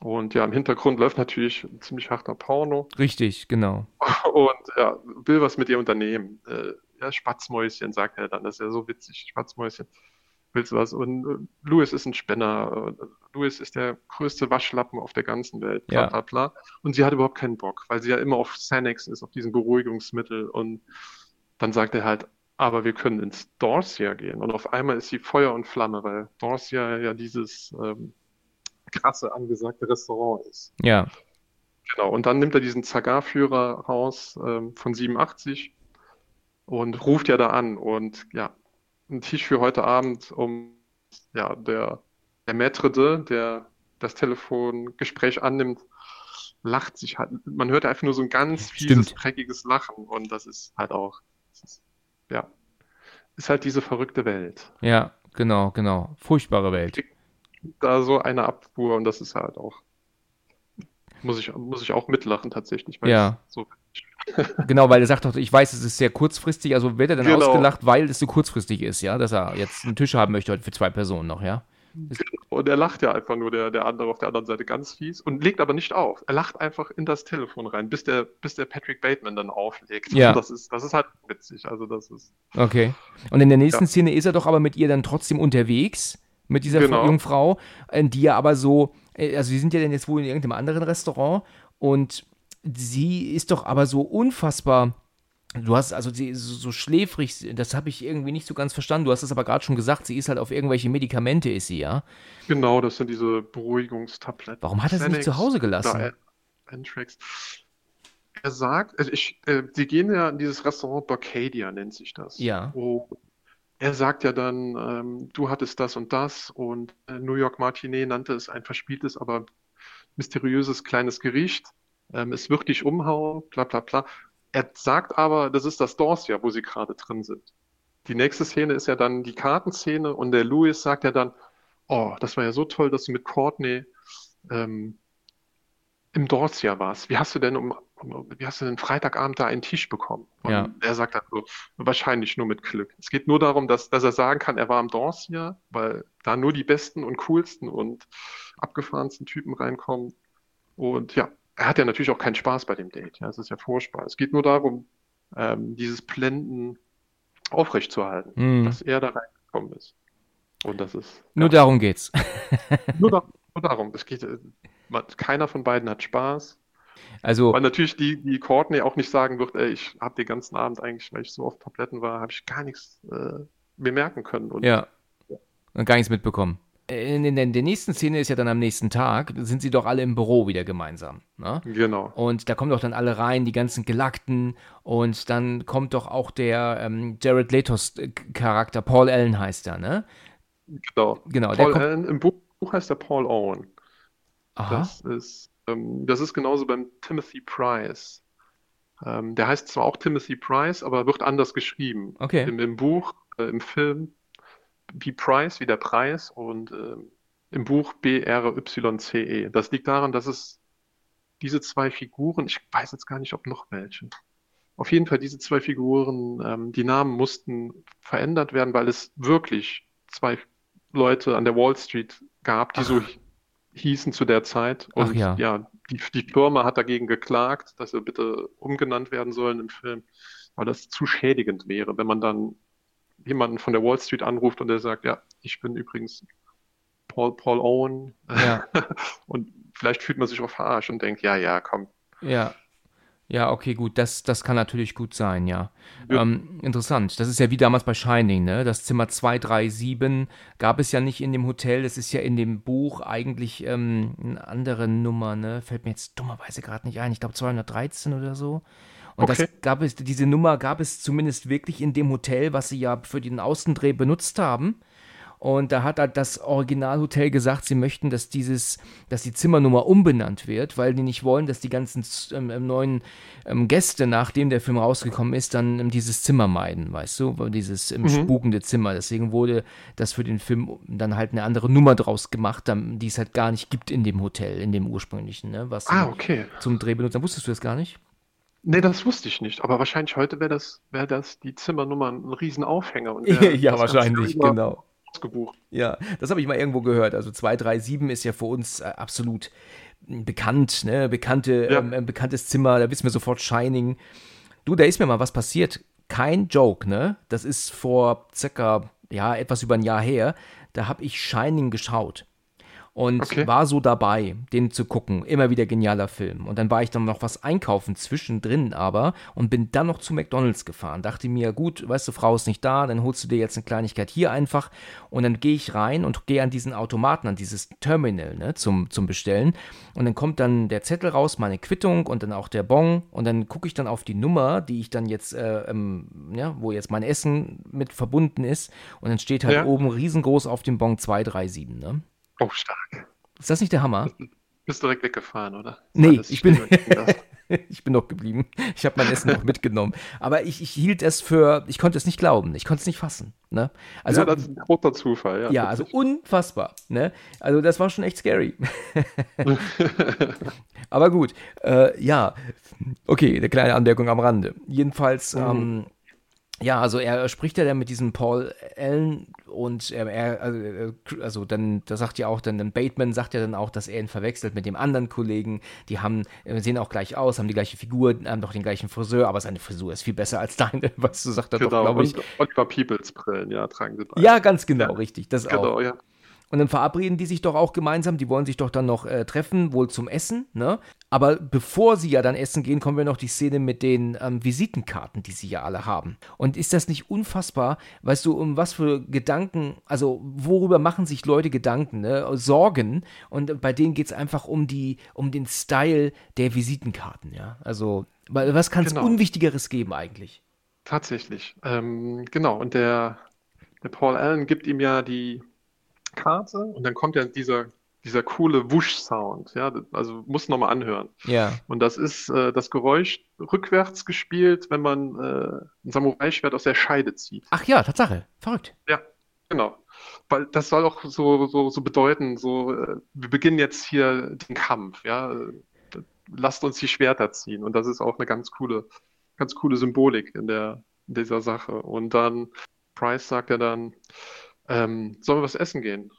Und ja, im Hintergrund läuft natürlich ein ziemlich harter Porno. Richtig, genau. Und ja, will was mit ihr unternehmen. Äh, ja, Spatzmäuschen, sagt er dann. Das ist ja so witzig, Spatzmäuschen. Willst du was? Und äh, Louis ist ein Spinner. Äh, Louis ist der größte Waschlappen auf der ganzen Welt. Bla, Ja. bla, bla. Und sie hat überhaupt keinen Bock, weil sie ja immer auf Xanax ist, auf diesen Beruhigungsmittel. Und dann sagt er halt, aber wir können ins Dorsia gehen. Und auf einmal ist sie Feuer und Flamme, weil Dorsia ja dieses ähm, krasse angesagte Restaurant ist. Ja, Genau, und dann nimmt er diesen Zagar-Führer raus ähm, von 87 und ruft ja da an und ja, ein Tisch für heute Abend, um ja, der, der Maître de, der das Telefongespräch annimmt, lacht sich halt. Man hört einfach nur so ein ganz fieses, Stimmt. dreckiges Lachen und das ist halt auch, ist, ja, ist halt diese verrückte Welt. ja, genau, genau. Furchtbare Welt. Da so eine Abfuhr und das ist halt auch, muss ich, muss ich auch mitlachen tatsächlich, weil Ja. es so Genau, weil er sagt doch, ich weiß, es ist sehr kurzfristig, also wird er dann Genau. ausgelacht, weil es so kurzfristig ist, ja, dass er jetzt einen Tisch haben möchte heute für zwei Personen noch, ja? Und er lacht ja einfach nur, der, der andere auf der anderen Seite ganz fies und legt aber nicht auf. Er lacht einfach in das Telefon rein, bis der, bis der Patrick Bateman dann auflegt. Ja. Das ist, das ist halt witzig. Also das ist, Okay. Und in der nächsten Ja. Szene ist er doch aber mit ihr dann trotzdem unterwegs, mit dieser Genau. jungen Frau, äh, die ja aber so, äh, also die sind ja dann jetzt wohl in irgendeinem anderen Restaurant und sie ist doch aber so unfassbar. Du hast also sie ist so, schläfrig, das habe ich irgendwie nicht so ganz verstanden. Du hast es aber gerade schon gesagt, sie ist halt auf irgendwelche Medikamente, ist sie, ja? genau, das sind diese Beruhigungstabletten. Warum hat er sie nicht zu Hause gelassen? oder Antrax. Er sagt, also ich, äh, sie gehen ja in dieses Restaurant Barcadia, nennt sich das. Ja. Wo er sagt ja dann, ähm, du hattest das und das und äh, New York Martinet nannte es ein verspieltes, aber mysteriöses kleines Gericht. Ähm, es wird dich umhauen, bla bla bla. Er sagt aber, das ist das Dorsia, wo sie gerade drin sind. Die nächste Szene ist ja dann die Kartenszene und der Louis sagt ja dann, oh, das war ja so toll, dass du mit Courtney ähm, im Dorsia warst. Wie hast du denn um, um wie hast du denn Freitagabend da einen Tisch bekommen? Und Ja. er sagt dann so, wahrscheinlich nur mit Glück. Es geht nur darum, dass, dass er sagen kann, er war im Dorsia, weil da nur die besten und coolsten und abgefahrensten Typen reinkommen. Und ja, er hat ja natürlich auch keinen Spaß bei dem Date. Ja, es ist ja furchtbar. Es geht nur darum, ähm, dieses Blenden aufrechtzuerhalten, Hm. dass er da reingekommen ist. Und das ist Nur ja, darum geht's. nur, da, nur darum. Es geht, äh, man, keiner von beiden hat Spaß. Also, Weil natürlich die, die Courtney auch nicht sagen wird, ey, ich habe den ganzen Abend eigentlich, weil ich so auf Tabletten war, habe ich gar nichts äh, bemerken können. Und ja. Und gar nichts mitbekommen. In, in, in der nächsten Szene ist ja dann am nächsten Tag, sind sie doch alle im Büro wieder gemeinsam. Ne? genau. Und da kommen doch dann alle rein, die ganzen Gelackten. Und dann kommt doch auch der ähm, Jared Letos äh, Charakter, Paul Allen heißt er, ne? Genau. Genau, Paul. Allen, im Buch heißt er Paul Owen. Aha. Das ist, ähm, das ist genauso beim Timothy Price. Ähm, der heißt zwar auch Timothy Price, aber wird anders geschrieben. Okay. Im, im Buch, äh, im Film wie Price, wie der Preis und ähm, im Buch B-R-Y-C-E. Das liegt daran, dass es diese zwei Figuren, ich weiß jetzt gar nicht, ob noch welche. Auf jeden Fall diese zwei Figuren, ähm, die Namen mussten verändert werden, weil es wirklich zwei Leute an der Wall Street gab, die so hi- hießen zu der Zeit. Ach Und ja. ja, die, die Firma hat dagegen geklagt, dass sie bitte umgenannt werden sollen im Film, weil das zu schädigend wäre, wenn man dann jemanden von der Wall Street anruft und der sagt, ja, ich bin übrigens Paul, Paul Owen. Ja. Und vielleicht fühlt man sich auch verarscht und denkt, ja, ja, komm. Ja. Ja, okay, gut, das, das kann natürlich gut sein, ja. Ja. Ähm, interessant. Das ist ja wie damals bei Shining, ne? Das Zimmer 237 gab es ja nicht in dem Hotel. Das ist ja in dem Buch eigentlich ähm, eine andere Nummer, ne? Fällt mir jetzt dummerweise gerade nicht ein. Ich glaube 213 oder so. Und Okay. das gab es, diese Nummer gab es zumindest wirklich in dem Hotel, was sie ja für den Außendreh benutzt haben. Und da hat halt das Originalhotel gesagt, sie möchten, dass dieses, dass die Zimmernummer umbenannt wird, weil die nicht wollen, dass die ganzen ähm, ähm, neuen ähm, Gäste, nachdem der Film rausgekommen ist, dann ähm, dieses Zimmer meiden, weißt du, dieses ähm, spukende Zimmer. Deswegen wurde das für den Film dann halt eine andere Nummer draus gemacht, dann- die es halt gar nicht gibt in dem Hotel, in dem ursprünglichen, ne, was Ah, okay. zum Dreh benutzt haben. Wusstest du das gar nicht? Nee, das wusste ich nicht. Aber wahrscheinlich heute wäre das, wäre das die Zimmernummer ein Riesenaufhänger. Und wär ja, wahrscheinlich, genau. gebucht. Ja, das habe ich mal irgendwo gehört. Also 237 ist ja für uns äh, absolut bekannt, ne? Bekannte, ja. ähm, bekanntes Zimmer, da wissen wir sofort Shining. Du, da ist mir mal was passiert. Kein Joke, ne? Das ist vor circa, ja, etwas über ein Jahr her. Da habe ich Shining geschaut und okay. war so dabei, den zu gucken. Immer wieder genialer Film. Und dann war ich dann noch was einkaufen zwischendrin aber und bin dann noch zu McDonalds gefahren. Dachte mir, gut, weißt du, Frau ist nicht da, dann holst du dir jetzt eine Kleinigkeit hier einfach und dann gehe ich rein und gehe an diesen Automaten, an dieses Terminal ne, zum, zum Bestellen. Und dann kommt dann der Zettel raus, meine Quittung und dann auch der Bon und dann gucke ich dann auf die Nummer, die ich dann jetzt, äh, ähm, ja, wo jetzt mein Essen mit verbunden ist und dann steht halt ja. oben riesengroß auf dem Bon 237, ne? Oh, stark. Ist das nicht der Hammer? Bist du direkt weggefahren, oder? Nee, ich bin, ich bin noch geblieben. Ich habe mein Essen noch mitgenommen. Aber ich, ich, hielt es für, ich konnte es nicht glauben, ich konnte es nicht fassen. Ne? Also, ja, das ist ein großer Zufall, ja. Ja, also unfassbar. Ne? Also das war schon echt scary. Aber gut, äh, ja, okay, eine kleine Anmerkung am Rande. Jedenfalls, mhm. ähm, ja, also er spricht ja dann mit diesem Paul Allen und er, er also, also, dann, da sagt ja auch dann, dann Bateman sagt ja dann auch, dass er ihn verwechselt mit dem anderen Kollegen. Die haben, äh, sehen auch gleich aus, haben die gleiche Figur, haben doch den gleichen Friseur, aber seine Frisur ist viel besser als deine, was du sagt er genau, doch, glaube ich. Und Oliver Peoples Brillen, ja, tragen sie beide. Ja, ganz genau, richtig. Das genau, auch. ja. Und dann verabreden die sich doch auch gemeinsam, die wollen sich doch dann noch äh, treffen, wohl zum Essen, ne? Aber bevor sie ja dann essen gehen, kommen wir noch die Szene mit den ähm, Visitenkarten, die sie ja alle haben. Und ist das nicht unfassbar? Weißt du, um was für Gedanken, also worüber machen sich Leute Gedanken, ne? Sorgen. Und bei denen geht es einfach um die, um den Style der Visitenkarten, ja. Also, was kann es genau. Unwichtigeres geben eigentlich? Tatsächlich. Ähm, genau. Und der, der Paul Allen gibt ihm ja die Karte und dann kommt ja dieser, dieser coole Wusch-Sound. Ja, also muss nochmal anhören. Ja. Und das ist äh, das Geräusch rückwärts gespielt, wenn man äh, ein Samurai-Schwert aus der Scheide zieht. Ach ja, Tatsache. Verrückt. Ja, genau. Weil das soll auch so, so, so bedeuten, so, äh, wir beginnen jetzt hier den Kampf, ja. Lasst uns die Schwerter ziehen. Und das ist auch eine ganz coole, ganz coole Symbolik in der, in dieser Sache. Und dann, Price sagt ja dann, ähm, sollen wir was essen gehen?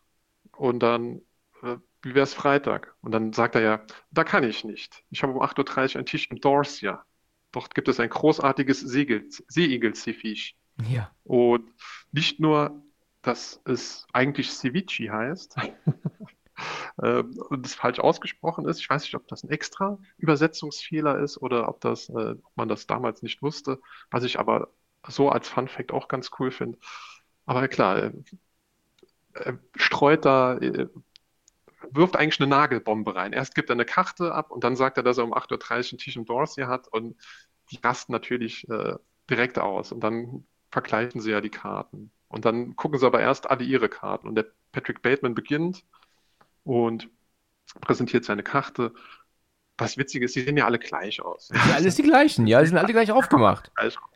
Und dann, äh, wie wäre es Freitag? Und dann sagt er ja, da kann ich nicht. Ich habe um 8.30 Uhr einen Tisch im Dorsia. Dort gibt es ein großartiges Seeigel-Ceviche. Ja. Und nicht nur, dass es eigentlich Ceviche heißt, ähm, und es falsch ausgesprochen ist. Ich weiß nicht, ob das ein extra Übersetzungsfehler ist oder ob, das, äh, ob man das damals nicht wusste, was ich aber so als Fun Fact auch ganz cool finde. Aber klar, er streut da, er wirft eigentlich eine Nagelbombe rein. Erst gibt er eine Karte ab und dann sagt er, dass er um 8.30 Uhr einen Tisch im Dorsey hat und die rasten natürlich äh, direkt aus und dann vergleichen sie ja die Karten. Und dann gucken sie aber erst alle ihre Karten und der Patrick Bateman beginnt und präsentiert seine Karte. Was witzig ist, die sehen ja alle gleich aus. Ja, alles die gleichen, ja, die sind alle gleich aufgemacht.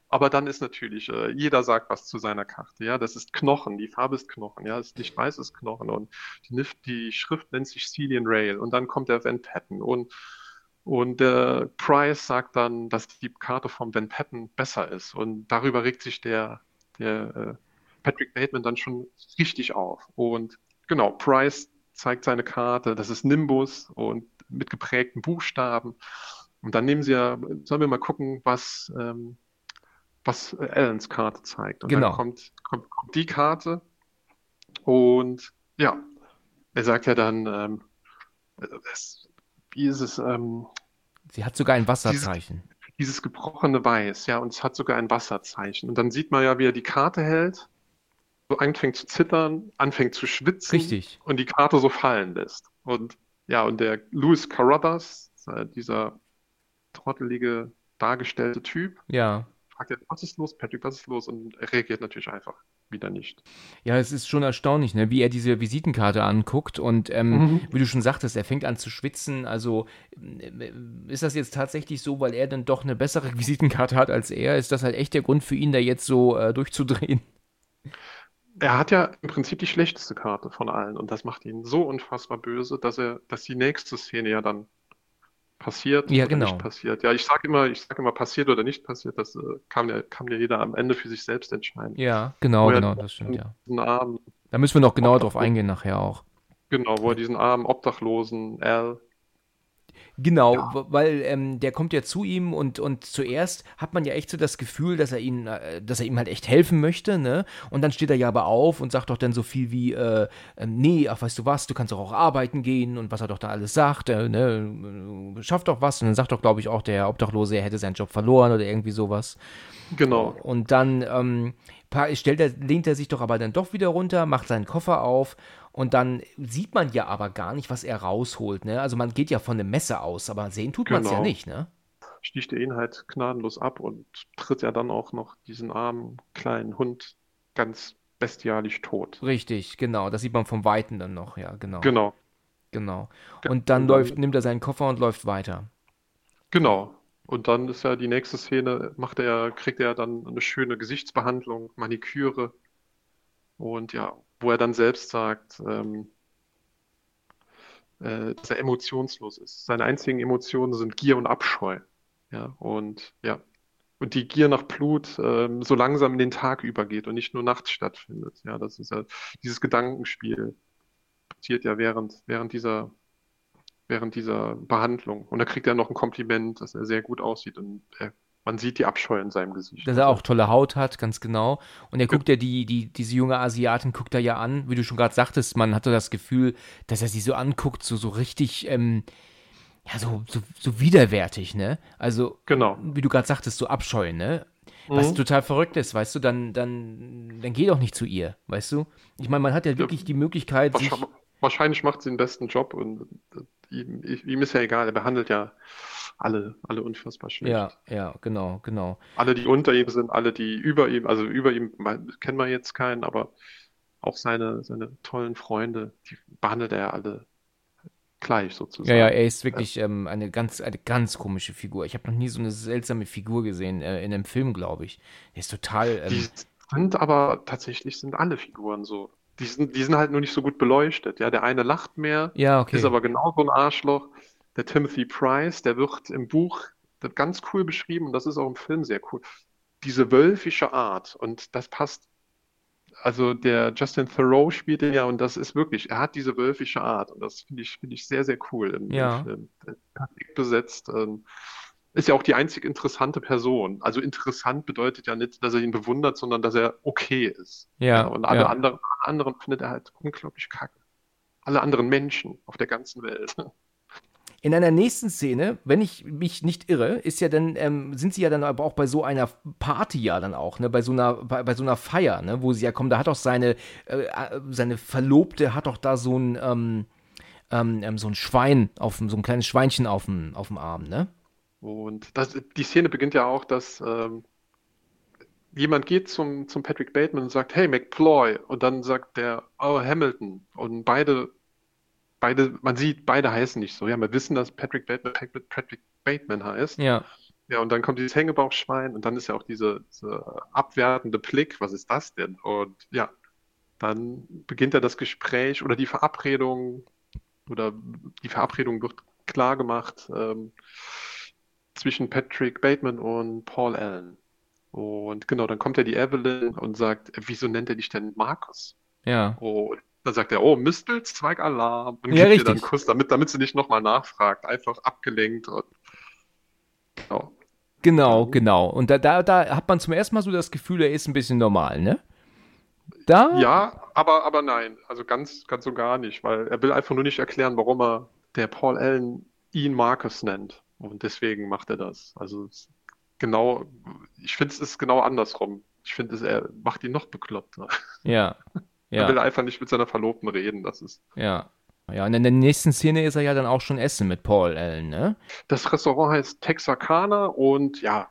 Aber dann ist natürlich, äh, jeder sagt was zu seiner Karte. Ja, das ist Knochen, die Farbe ist Knochen, ja, das ist nicht weiß ist Knochen und die, die Schrift nennt sich Celian Rail und dann kommt der Van Patten und und der Price sagt dann, dass die Karte vom Van Patten besser ist und darüber regt sich der, der äh, Patrick Bateman dann schon richtig auf. Und genau, Price zeigt seine Karte, das ist Nimbus und mit geprägten Buchstaben. Und dann nehmen sie ja, sollen wir mal gucken, was ähm, was Allens Karte zeigt. Und genau. dann kommt, kommt, kommt, die Karte und ja, er sagt ja dann, ähm, es, wie ist es? Ähm, Sie hat sogar ein Wasserzeichen. Dieses, dieses, gebrochene Weiß, ja, und es hat sogar ein Wasserzeichen. Und dann sieht man ja, wie er die Karte hält, so anfängt zu zittern, anfängt zu schwitzen. Richtig. Und die Karte so fallen lässt. Und ja, und der Louis Carruthers, äh, dieser trottelige dargestellte Typ, ja fragt er, was ist los, Patrick, was ist los? Und er reagiert natürlich einfach wieder nicht. Ja, es ist schon erstaunlich, ne, wie er diese Visitenkarte anguckt und ähm, mhm. wie du schon sagtest, er fängt an zu schwitzen. Also äh, ist das jetzt tatsächlich so, weil er dann doch eine bessere Visitenkarte hat als er? Ist das halt echt der Grund für ihn, da jetzt so äh, durchzudrehen? Er hat ja im Prinzip die schlechteste Karte von allen und das macht ihn so unfassbar böse, dass er, dass die nächste Szene ja dann passiert ja, oder genau. nicht passiert. Ja, ich sage immer, ich sage immer passiert oder nicht passiert, das äh, kann, ja, kann ja jeder am Ende für sich selbst entscheiden. Ja, genau, genau, das stimmt, ja. Abend Da müssen wir noch genauer drauf eingehen nachher auch. Genau, wo er diesen armen Obdachlosen Al Genau, ja. weil ähm, der kommt ja zu ihm und, und zuerst hat man ja echt so das Gefühl, dass er ihn, äh, dass er ihm halt echt helfen möchte, ne? Und dann steht er ja aber auf und sagt doch dann so viel wie, äh, äh, nee, ach weißt du was, du kannst doch auch arbeiten gehen und was er doch da alles sagt, äh, ne, schaff doch was. Und dann sagt doch, glaube ich, auch der Obdachlose, er hätte seinen Job verloren oder irgendwie sowas. Genau. Und dann ähm, stellt er, lehnt er sich doch aber dann doch wieder runter, macht seinen Koffer auf und dann sieht man ja aber gar nicht, was er rausholt. Ne? Also man geht ja von einem Messer aus, aber sehen tut man es ja genau. nicht. Ne? Sticht er ihn halt gnadenlos ab und tritt ja dann auch noch diesen armen kleinen Hund ganz bestialisch tot. Richtig, genau. Das sieht man vom Weiten dann noch, ja, genau. Genau. Genau. Und dann, und dann läuft, nimmt er seinen Koffer und läuft weiter. Genau. Und dann ist ja die nächste Szene, macht er, kriegt er dann eine schöne Gesichtsbehandlung, Maniküre. Und ja, wo er dann selbst sagt, ähm, äh, dass er emotionslos ist. Seine einzigen Emotionen sind Gier und Abscheu. Ja, und ja, und die Gier nach Blut ähm, so langsam in den Tag übergeht und nicht nur nachts stattfindet. Ja, das ist ja dieses Gedankenspiel passiert ja während, während dieser während dieser Behandlung. Und da kriegt er noch ein Kompliment, dass er sehr gut aussieht und er man sieht die Abscheu in seinem Gesicht. Dass er auch tolle Haut hat, ganz genau. Und er guckt ja die, die, diese junge Asiatin guckt er ja an, wie du schon gerade sagtest, man hatte das Gefühl, dass er sie so anguckt, so, so richtig, ähm, ja, so, so, so widerwärtig, ne? Also, genau. wie du gerade sagtest, so Abscheu, ne? Was mhm. total verrückt ist, weißt du, dann, dann, dann geh doch nicht zu ihr, weißt du? Ich meine, man hat ja wirklich ja, die Möglichkeit. Wahrscheinlich, wahrscheinlich macht sie den besten Job und äh, ihm, ihm ist ja egal, er behandelt ja alle, alle unfassbar schlecht. Ja, ja, genau, genau. Alle, die unter ihm sind, alle, die über ihm, also über ihm kennen wir jetzt keinen, aber auch seine, seine tollen Freunde, die behandelt er alle gleich sozusagen. Ja, ja, er ist wirklich ähm, eine ganz, eine ganz komische Figur. Ich habe noch nie so eine seltsame Figur gesehen äh, in einem Film, glaube ich. Er ist total. Ähm, die sind aber tatsächlich sind alle Figuren so. Die sind, die sind halt nur nicht so gut beleuchtet. Ja, der eine lacht mehr, ja, okay. ist aber genauso ein Arschloch der Timothy Price, der wird im Buch ganz cool beschrieben und das ist auch im Film sehr cool. Diese wölfische Art und das passt. Also der Justin Thoreau spielt den ja und das ist wirklich, er hat diese wölfische Art und das finde ich, finde ich sehr, sehr cool im, ja. Film. Perfekt besetzt. Ähm, ist ja auch die einzig interessante Person. Also interessant bedeutet ja nicht, dass er ihn bewundert, sondern dass er okay ist. Ja. ja und alle ja. anderen, anderen findet er halt unglaublich kacke. Alle anderen Menschen auf der ganzen Welt. In einer nächsten Szene, wenn ich mich nicht irre, ist ja dann, ähm, sind sie ja dann aber auch bei so einer Party ja dann auch, ne, bei so einer, bei, bei so einer Feier, ne, wo sie ja kommen, da hat auch seine, äh, äh seine Verlobte hat doch da so ein, ähm, ähm, ähm, so ein Schwein auf so ein kleines Schweinchen auf dem, auf dem Arm, ne? Und das, die Szene beginnt ja auch, dass ähm, jemand geht zum, zum Patrick Bateman und sagt, hey, McPloy. Und dann sagt der, oh, Hamilton. Und beide beide, man sieht, beide heißen nicht so. Ja, wir wissen, dass Patrick Bateman Patrick Bateman heißt. Ja. Ja, und dann kommt dieses Hängebauchschwein und dann ist ja auch diese, diese abwertende Blick, was ist das denn? Und ja, dann beginnt ja das Gespräch oder die Verabredung oder die Verabredung wird klar gemacht ähm, zwischen Patrick Bateman und Paul Allen. Und genau, dann kommt ja die Evelyn und sagt, wieso nennt er dich denn Markus? Ja. Und dann sagt er, oh, Mistelzweigalarm. Und ja, gibt richtig. ihr dann einen Kuss, damit, damit sie nicht nochmal nachfragt. Einfach abgelenkt. Und, genau. Genau, genau. Und da, da, da hat man zum ersten Mal so das Gefühl, er ist ein bisschen normal, ne? Da? Ja, aber, aber nein. Also ganz, ganz so gar nicht, weil er will einfach nur nicht erklären, warum er der Paul Allen ihn Marcus nennt. Und deswegen macht er das. Also genau, ich finde es ist genau andersrum. Ich finde, er macht ihn noch bekloppter. Ja. Ja. Er will einfach nicht mit seiner Verlobten reden, das ist. Ja. Ja, und in der nächsten Szene ist er ja dann auch schon essen mit Paul Allen, ne? Das Restaurant heißt Texarkana und ja,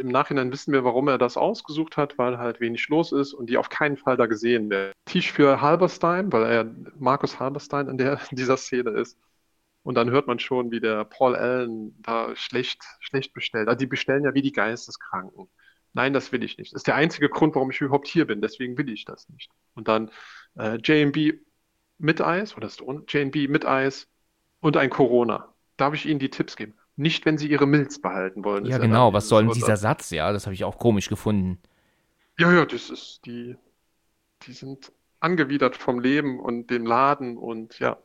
im Nachhinein wissen wir, warum er das ausgesucht hat, weil halt wenig los ist und die auf keinen Fall da gesehen werden. Tisch für Halberstein, weil er Markus Halberstein in, der, in dieser Szene ist. Und dann hört man schon, wie der Paul Allen da schlecht, schlecht bestellt. Also die bestellen ja wie die Geisteskranken. Nein, das will ich nicht. Das ist der einzige Grund, warum ich überhaupt hier bin. Deswegen will ich das nicht. Und dann äh, JB mit Eis, oder ist JB mit Eis und ein Corona. Darf ich Ihnen die Tipps geben? Nicht, wenn Sie Ihre Milz behalten wollen. Ja, genau. Was soll denn dieser Satz? Ja, das habe ich auch komisch gefunden. Ja, ja, das ist die. Die sind angewidert vom Leben und dem Laden und ja,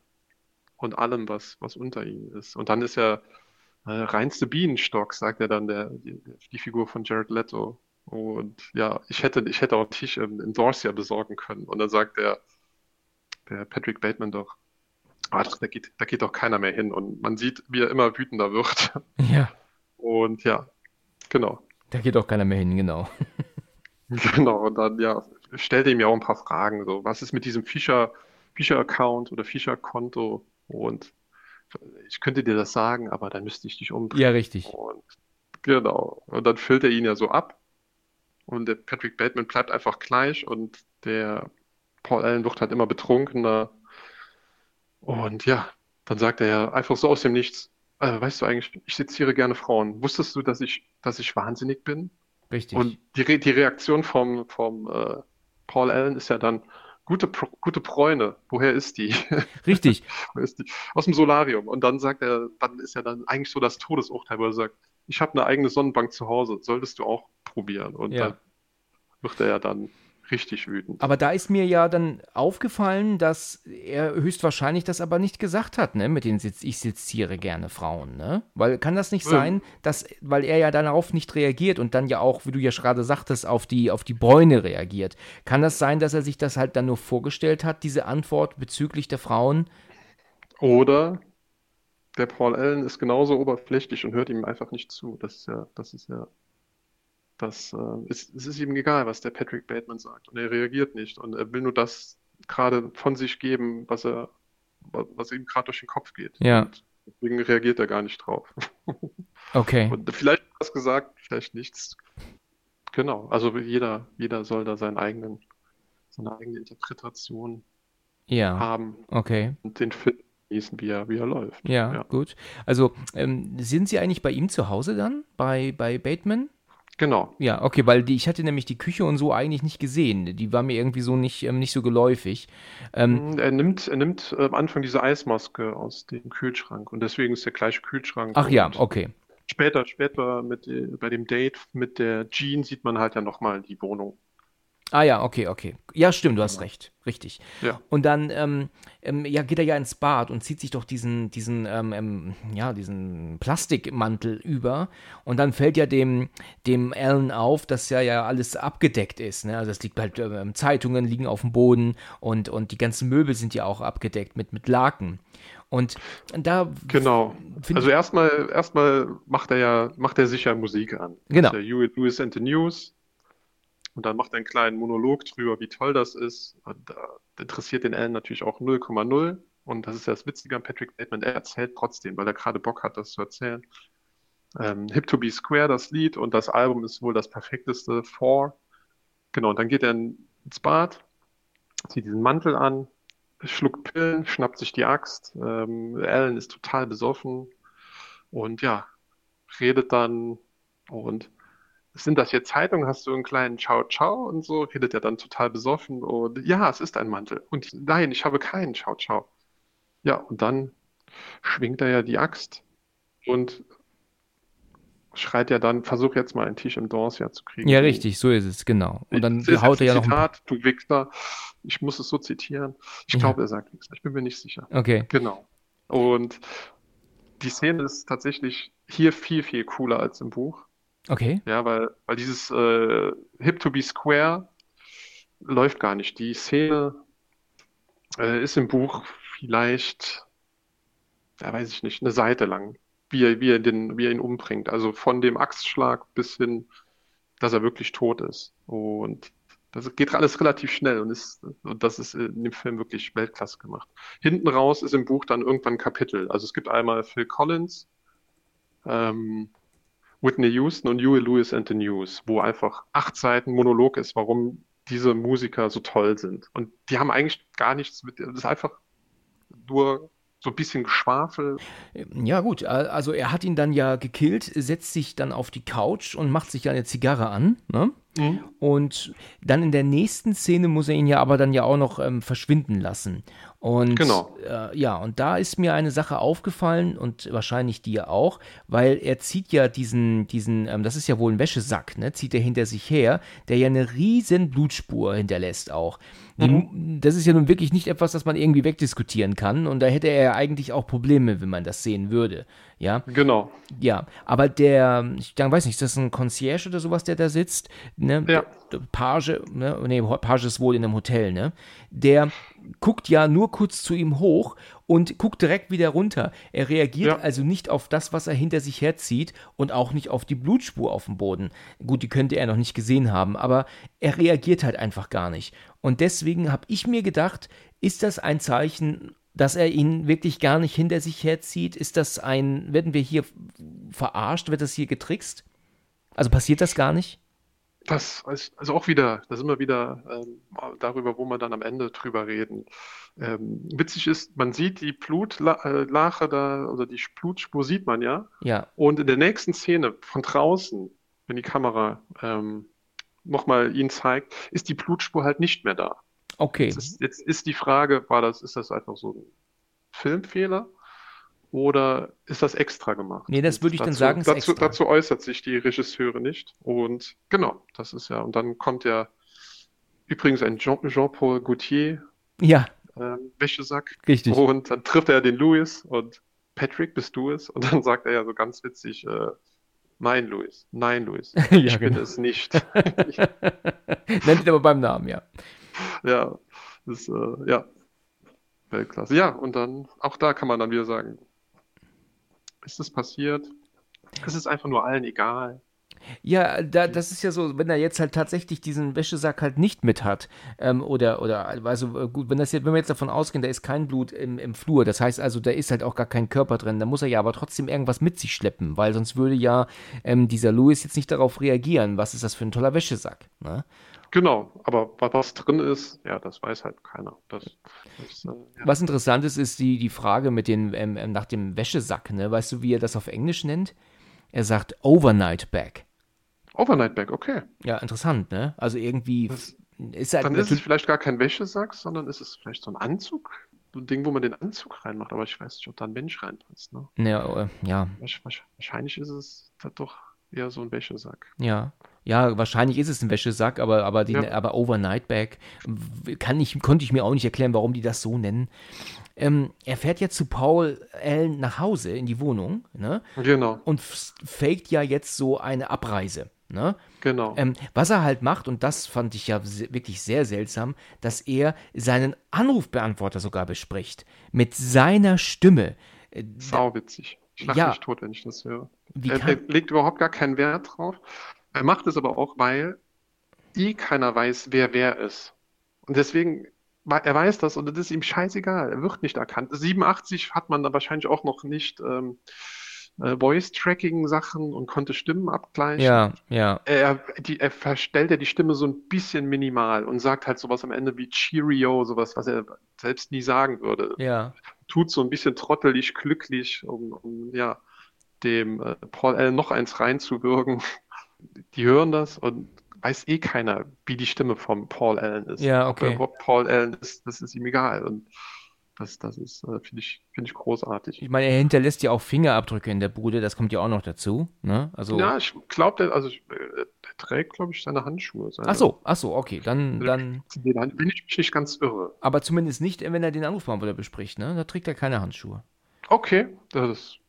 und allem, was, was unter ihm ist. Und dann ist er äh, reinste Bienenstock, sagt er dann, der, die, die Figur von Jared Leto. Und ja, ich hätte, ich hätte auch einen Tisch in, in Dorsia besorgen können. Und dann sagt der, der Patrick Bateman doch, ah, da geht, da geht doch keiner mehr hin. Und man sieht, wie er immer wütender wird. Ja. Und ja, genau. Da geht doch keiner mehr hin, genau. genau, und dann, ja, stellt ihm ja auch ein paar Fragen. So, was ist mit diesem Fischer, Fischer-Account oder Fischer-Konto? Und ich könnte dir das sagen, aber dann müsste ich dich umdrehen. Ja, richtig. Und genau. Und dann füllt er ihn ja so ab. Und der Patrick Bateman bleibt einfach gleich und der Paul Allen wird halt immer betrunkener. Und ja, dann sagt er ja einfach so aus dem Nichts, äh, weißt du eigentlich, ich seziere gerne Frauen. Wusstest du, dass ich, dass ich wahnsinnig bin? Richtig. Und die, Re die Reaktion vom, vom äh, Paul Allen ist ja dann, gute, gute Bräune, woher ist die? Richtig. ist die? Aus dem Solarium. Und dann sagt er, dann ist ja dann eigentlich so das Todesurteil, wo er sagt, ich habe eine eigene Sonnenbank zu Hause, solltest du auch probieren. Und ja. dann wird er ja dann richtig wütend. Aber da ist mir ja dann aufgefallen, dass er höchstwahrscheinlich das aber nicht gesagt hat, ne, mit den Sitz, ich seziere gerne Frauen, ne? Weil kann das nicht ja. sein, dass, weil er ja darauf nicht reagiert und dann ja auch, wie du ja gerade sagtest, auf die, auf die Bräune reagiert. Kann das sein, dass er sich das halt dann nur vorgestellt hat, diese Antwort bezüglich der Frauen? Oder der Paul Allen ist genauso oberflächlich und hört ihm einfach nicht zu. Das ist ja, das ist ja das äh, ist, es ist ihm egal, was der Patrick Bateman sagt. Und er reagiert nicht. Und er will nur das gerade von sich geben, was er, was ihm gerade durch den Kopf geht. Ja. Und deswegen reagiert er gar nicht drauf. Okay. Und vielleicht was gesagt, vielleicht nichts. Genau. Also jeder, jeder soll da seinen eigenen, seine eigene Interpretation ja. haben. Okay. Und den Film wie er, wie er läuft. Ja, ja. gut. Also ähm, sind Sie eigentlich bei ihm zu Hause dann? Bei, bei Bateman? Genau. Ja, okay, weil die, ich hatte nämlich die Küche und so eigentlich nicht gesehen. Die war mir irgendwie so nicht, ähm, nicht so geläufig. Ähm, er nimmt, er nimmt am Anfang diese Eismaske aus dem Kühlschrank und deswegen ist der gleiche Kühlschrank. Ach ja, okay. Später, später mit, äh, bei dem Date mit der Jean sieht man halt ja nochmal die Wohnung. Ah ja, okay, okay. Ja, stimmt, du hast ja. recht. Richtig. Ja. Und dann ähm, ähm, ja, geht er ja ins Bad und zieht sich doch diesen, diesen, ähm, ähm, ja, diesen Plastikmantel über. Und dann fällt ja dem, dem Alan auf, dass ja ja alles abgedeckt ist. Ne? Also es liegt halt, ähm, Zeitungen liegen auf dem Boden und, und die ganzen Möbel sind ja auch abgedeckt mit, mit Laken. Und da. Genau. Also erstmal, erstmal macht er ja, macht er sicher Musik an. Genau. Ja Lewis and the News. Und dann macht er einen kleinen Monolog drüber, wie toll das ist. Und äh, interessiert den Alan natürlich auch 0,0. Und das ist ja das Witzige an Patrick Bateman, er erzählt trotzdem, weil er gerade Bock hat, das zu erzählen. Ähm, Hip to be Square, das Lied, und das Album ist wohl das perfekteste. Four. Genau, und dann geht er ins Bad, zieht diesen Mantel an, schluckt Pillen, schnappt sich die Axt. Ähm, Alan ist total besoffen und ja, redet dann und sind das hier Zeitungen? Hast du einen kleinen Ciao Ciao und so? Redet er dann total besoffen und ja, es ist ein Mantel. Und nein, ich habe keinen Ciao Ciao. Ja, und dann schwingt er ja die Axt und schreit ja dann, versuch jetzt mal ein Tisch im Dorsia zu kriegen. Ja, richtig, so ist es, genau. Und dann haut er ja noch. Zitat, du Wichser, ich muss es so zitieren. Ich glaube, er sagt Wichser, ich bin mir nicht sicher. Okay. Genau. Und die Szene ist tatsächlich hier viel, viel cooler als im Buch. Okay. Ja, weil, weil dieses äh, Hip to be Square läuft gar nicht. Die Szene äh, ist im Buch vielleicht, ja, weiß ich nicht, eine Seite lang, wie er, wie er, den, wie er ihn umbringt. Also von dem Axtschlag bis hin, dass er wirklich tot ist. Und das geht alles relativ schnell und, ist, und das ist in dem Film wirklich Weltklasse gemacht. Hinten raus ist im Buch dann irgendwann ein Kapitel. Also es gibt einmal Phil Collins, ähm, Whitney Houston und Huey Lewis and the News, wo einfach acht Seiten Monolog ist, warum diese Musiker so toll sind. Und die haben eigentlich gar nichts mit, das ist einfach nur so ein bisschen Geschwafel. Ja, gut, also er hat ihn dann ja gekillt, setzt sich dann auf die Couch und macht sich eine Zigarre an, ne? Mhm. Und dann in der nächsten Szene muss er ihn ja aber dann ja auch noch ähm, verschwinden lassen. Und genau. Äh, ja, und da ist mir eine Sache aufgefallen und wahrscheinlich dir auch, weil er zieht ja diesen, diesen, ähm, das ist ja wohl ein Wäschesack, ne, zieht er hinter sich her, der ja eine riesen Blutspur hinterlässt auch. Mhm. Das ist ja nun wirklich nicht etwas, das man irgendwie wegdiskutieren kann und da hätte er ja eigentlich auch Probleme, wenn man das sehen würde. Ja. Genau. Ja, aber der, ich weiß nicht, ist das ein Concierge oder sowas, der da sitzt? Ne? Ja. Page, ne? Nee, Page ist wohl in einem Hotel, ne? Der guckt ja nur kurz zu ihm hoch und guckt direkt wieder runter. Er reagiert ja. also nicht auf das, was er hinter sich herzieht und auch nicht auf die Blutspur auf dem Boden. Gut, die könnte er noch nicht gesehen haben, aber er reagiert halt einfach gar nicht. Und deswegen habe ich mir gedacht, ist das ein Zeichen, dass er ihn wirklich gar nicht hinter sich herzieht? Ist das ein, werden wir hier verarscht, wird das hier getrickst? Also passiert das gar nicht? Das ist also auch wieder, da sind wir wieder ähm, darüber, wo wir dann am Ende drüber reden. Ähm, witzig ist, man sieht die Blutlache da, oder die Blutspur sieht man ja. Ja. Und in der nächsten Szene von draußen, wenn die Kamera ähm, nochmal ihn zeigt, ist die Blutspur halt nicht mehr da. Okay. Jetzt ist, jetzt ist die Frage, war das, ist das einfach so ein Filmfehler? Oder ist das extra gemacht? Nee, das würde ich dazu, dann sagen. Dazu, dazu, äußert sich die Regisseure nicht. Und genau, das ist ja. Und dann kommt ja übrigens ein Jean-Paul Jean Gaultier. Ja. Äh, Wäschesack. Richtig. Und dann trifft er den Louis und Patrick, bist du es? Und dann sagt er ja so ganz witzig, äh, Nein, Louis. Nein, Louis. Ich ja, bin genau. es nicht. Nennt ihn aber beim Namen, ja. Ja, das, äh, ja, Weltklasse. Ja, und dann, auch da kann man dann wieder sagen, ist es passiert? Es ist einfach nur allen egal. Ja, da, das ist ja so, wenn er jetzt halt tatsächlich diesen Wäschesack halt nicht mit hat, ähm, oder, oder, also äh, gut, wenn das jetzt, wenn wir jetzt davon ausgehen, da ist kein Blut im, im Flur, das heißt also, da ist halt auch gar kein Körper drin, dann muss er ja aber trotzdem irgendwas mit sich schleppen, weil sonst würde ja ähm, dieser Louis jetzt nicht darauf reagieren, was ist das für ein toller Wäschesack, ne? Genau, aber was drin ist, ja, das weiß halt keiner. Das, das, äh, ja. Was interessant ist, ist die, die Frage mit den, ähm, ähm, nach dem Wäschesack, ne? Weißt du, wie er das auf Englisch nennt? Er sagt Overnight Bag. Overnight Bag, okay. Ja, interessant, ne? Also irgendwie das, ist halt Dann ist es vielleicht gar kein Wäschesack, sondern ist es vielleicht so ein Anzug? So ein Ding, wo man den Anzug reinmacht, aber ich weiß nicht, ob da ein Mensch reinpasst, ne? Ja, äh, ja. Wahrscheinlich ist es doch eher so ein Wäschesack. Ja. Ja, wahrscheinlich ist es ein Wäschesack, aber, aber, die, ja. aber Overnight Bag kann ich, konnte ich mir auch nicht erklären, warum die das so nennen. Ähm, er fährt jetzt zu Paul Allen nach Hause in die Wohnung, ne? Genau. Und faked ja jetzt so eine Abreise. Ne? Genau. Ähm, was er halt macht, und das fand ich ja wirklich sehr seltsam, dass er seinen Anrufbeantworter sogar bespricht. Mit seiner Stimme. Äh, Sauwitzig. Ich lache ja. mich tot, wenn ich das höre. Er, er, legt überhaupt gar keinen Wert drauf. Er macht es aber auch, weil eh keiner weiß, wer wer ist. Und deswegen, er weiß das und das ist ihm scheißegal. Er wird nicht erkannt. 87 hat man da wahrscheinlich auch noch nicht ähm, äh, Voice-Tracking-Sachen und konnte Stimmen abgleichen. Ja, ja. Er, die, er verstellt ja die Stimme so ein bisschen minimal und sagt halt sowas am Ende wie Cheerio, sowas, was er selbst nie sagen würde. Ja. Tut so ein bisschen trottelig, glücklich, um, um ja, dem äh, Paul L. noch eins reinzuwirken die hören das und weiß eh keiner, wie die Stimme von Paul Allen ist. Ja, okay. Ob Paul Allen ist, das ist ihm egal. Und das, das ist, äh, finde ich, finde ich großartig. Ich meine, er hinterlässt ja auch Fingerabdrücke in der Bude, das kommt ja auch noch dazu. Ne? Also, ja, ich glaube, also, äh, der trägt, glaube ich, seine Handschuhe. Seine, ach so, ach so, okay, dann, dann. Bin ich mich nicht ganz irre. Aber zumindest nicht, wenn er den Anrufbeantworter bespricht, ne? Da trägt er keine Handschuhe. Okay, das ist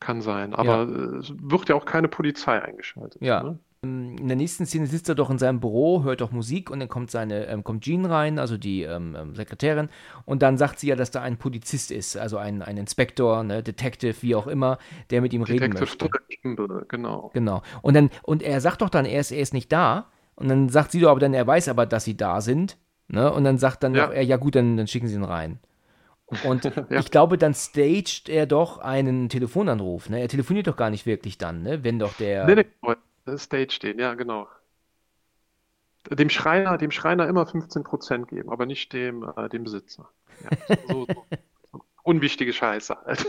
kann sein, aber ja. es wird ja auch keine Polizei eingeschaltet. Ja. Ne? In der nächsten Szene sitzt er doch in seinem Büro, hört doch Musik und dann kommt seine, ähm, kommt Jean rein, also die ähm, ähm, Sekretärin, und dann sagt sie ja, dass da ein Polizist ist, also ein, ein Inspektor, ne, Detective, wie auch immer, der mit ihm Detective reden möchte. Genau. Genau. Und dann, und er sagt doch dann, er ist, er ist nicht da, und dann sagt sie doch aber dann, er weiß aber, dass sie da sind, ne, und dann sagt dann ja. noch er, ja gut, dann, dann schicken sie ihn rein. Und ja. ich glaube, dann staged er doch einen Telefonanruf. Ne? Er telefoniert doch gar nicht wirklich dann, ne? wenn doch der. Nee, nee, stage den, ja, genau. Dem Schreiner, dem Schreiner immer 15% geben, aber nicht dem, äh, dem Besitzer. Ja, so, so, unwichtige Scheiße halt.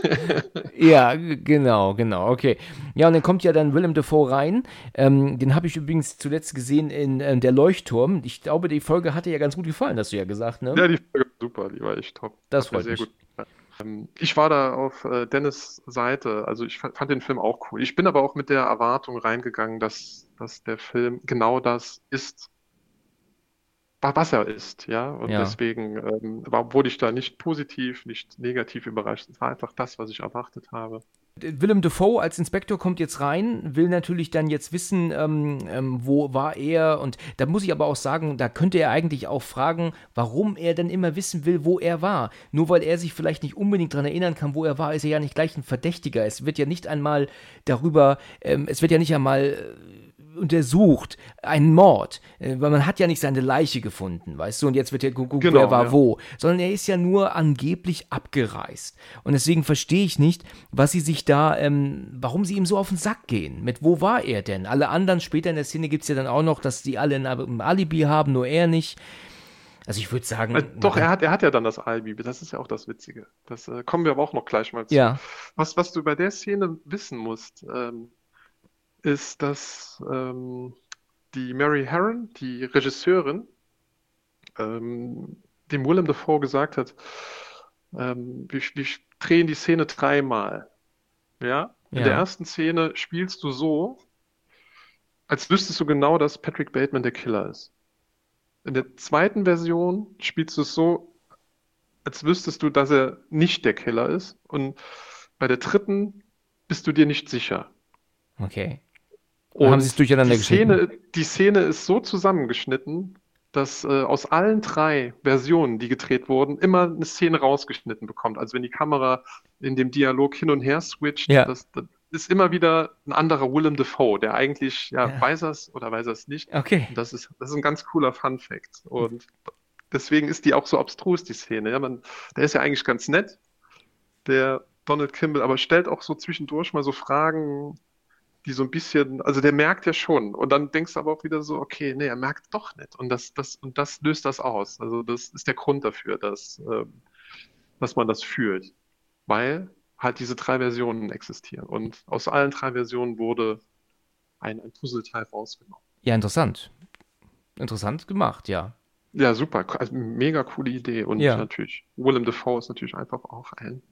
ja, genau, genau, okay. Ja, und dann kommt ja dann Willem Dafoe rein. Ähm, den habe ich übrigens zuletzt gesehen in äh, Der Leuchtturm. Ich glaube, die Folge hatte ja ganz gut gefallen, hast du ja gesagt, ne? Ja, die Folge war super, die war echt top. Das freut mich. Gut. Ähm, ich war da auf äh, Dennis Seite, also ich fand den Film auch cool. Ich bin aber auch mit der Erwartung reingegangen, dass, dass der Film genau das ist, was er ist, ja. Und ja. deswegen ähm, war, wurde ich da nicht positiv, nicht negativ überrascht. Es war einfach das, was ich erwartet habe. Willem Dafoe als Inspektor kommt jetzt rein, will natürlich dann jetzt wissen, ähm, ähm, wo war er. Und da muss ich aber auch sagen, da könnte er eigentlich auch fragen, warum er denn immer wissen will, wo er war. Nur weil er sich vielleicht nicht unbedingt daran erinnern kann, wo er war, ist er ja nicht gleich ein Verdächtiger. Es wird ja nicht einmal darüber, ähm, es wird ja nicht einmal äh, untersucht, einen Mord, äh, weil man hat ja nicht seine Leiche gefunden, weißt du, und jetzt wird ja geguckt, genau, wer war ja. wo, sondern er ist ja nur angeblich abgereist. Und deswegen verstehe ich nicht, was sie sich da, ähm, warum sie ihm so auf den Sack gehen. Mit wo war er denn? Alle anderen später in der Szene gibt es ja dann auch noch, dass die alle ein Alibi haben, nur er nicht. Also ich würde sagen. Äh, doch, er hat, er hat ja dann das Alibi. Das ist ja auch das Witzige. Das äh, kommen wir aber auch noch gleich mal zu. Ja. Was, was du bei der Szene wissen musst, ähm, ist, dass ähm, die Mary Herron, die Regisseurin, ähm, dem Willem Dafoe gesagt hat, ähm, wir, wir drehen die Szene dreimal. Ja? In ja. der ersten Szene spielst du so, als wüsstest du genau, dass Patrick Bateman der Killer ist. In der zweiten Version spielst du es so, als wüsstest du, dass er nicht der Killer ist. Und bei der dritten bist du dir nicht sicher. Okay. Und haben sie es durcheinander die Szene, die Szene ist so zusammengeschnitten, dass äh, aus allen drei Versionen, die gedreht wurden, immer eine Szene rausgeschnitten bekommt. Also wenn die Kamera in dem Dialog hin und her switcht, ja. das, das ist immer wieder ein anderer Willem Dafoe, der eigentlich, ja, ja. weiß er es oder weiß er es nicht. Okay. Und das ist, das ist ein ganz cooler Fun Fact. Und deswegen ist die auch so abstrus, die Szene. Ja, man, der ist ja eigentlich ganz nett, der Donald Kimball, aber stellt auch so zwischendurch mal so Fragen, die so ein bisschen, also der merkt ja schon. Und dann denkst du aber auch wieder so, okay, nee, er merkt doch nicht. Und das, das, und das löst das aus. Also das ist der Grund dafür, dass, ähm, dass man das fühlt. Weil halt diese drei Versionen existieren. Und aus allen drei Versionen wurde ein, ein Puzzleteil rausgenommen. Ja, interessant. Interessant gemacht, ja. Ja, super. Also, mega coole Idee. Und ja. natürlich, Willem Dafoe ist natürlich einfach auch ein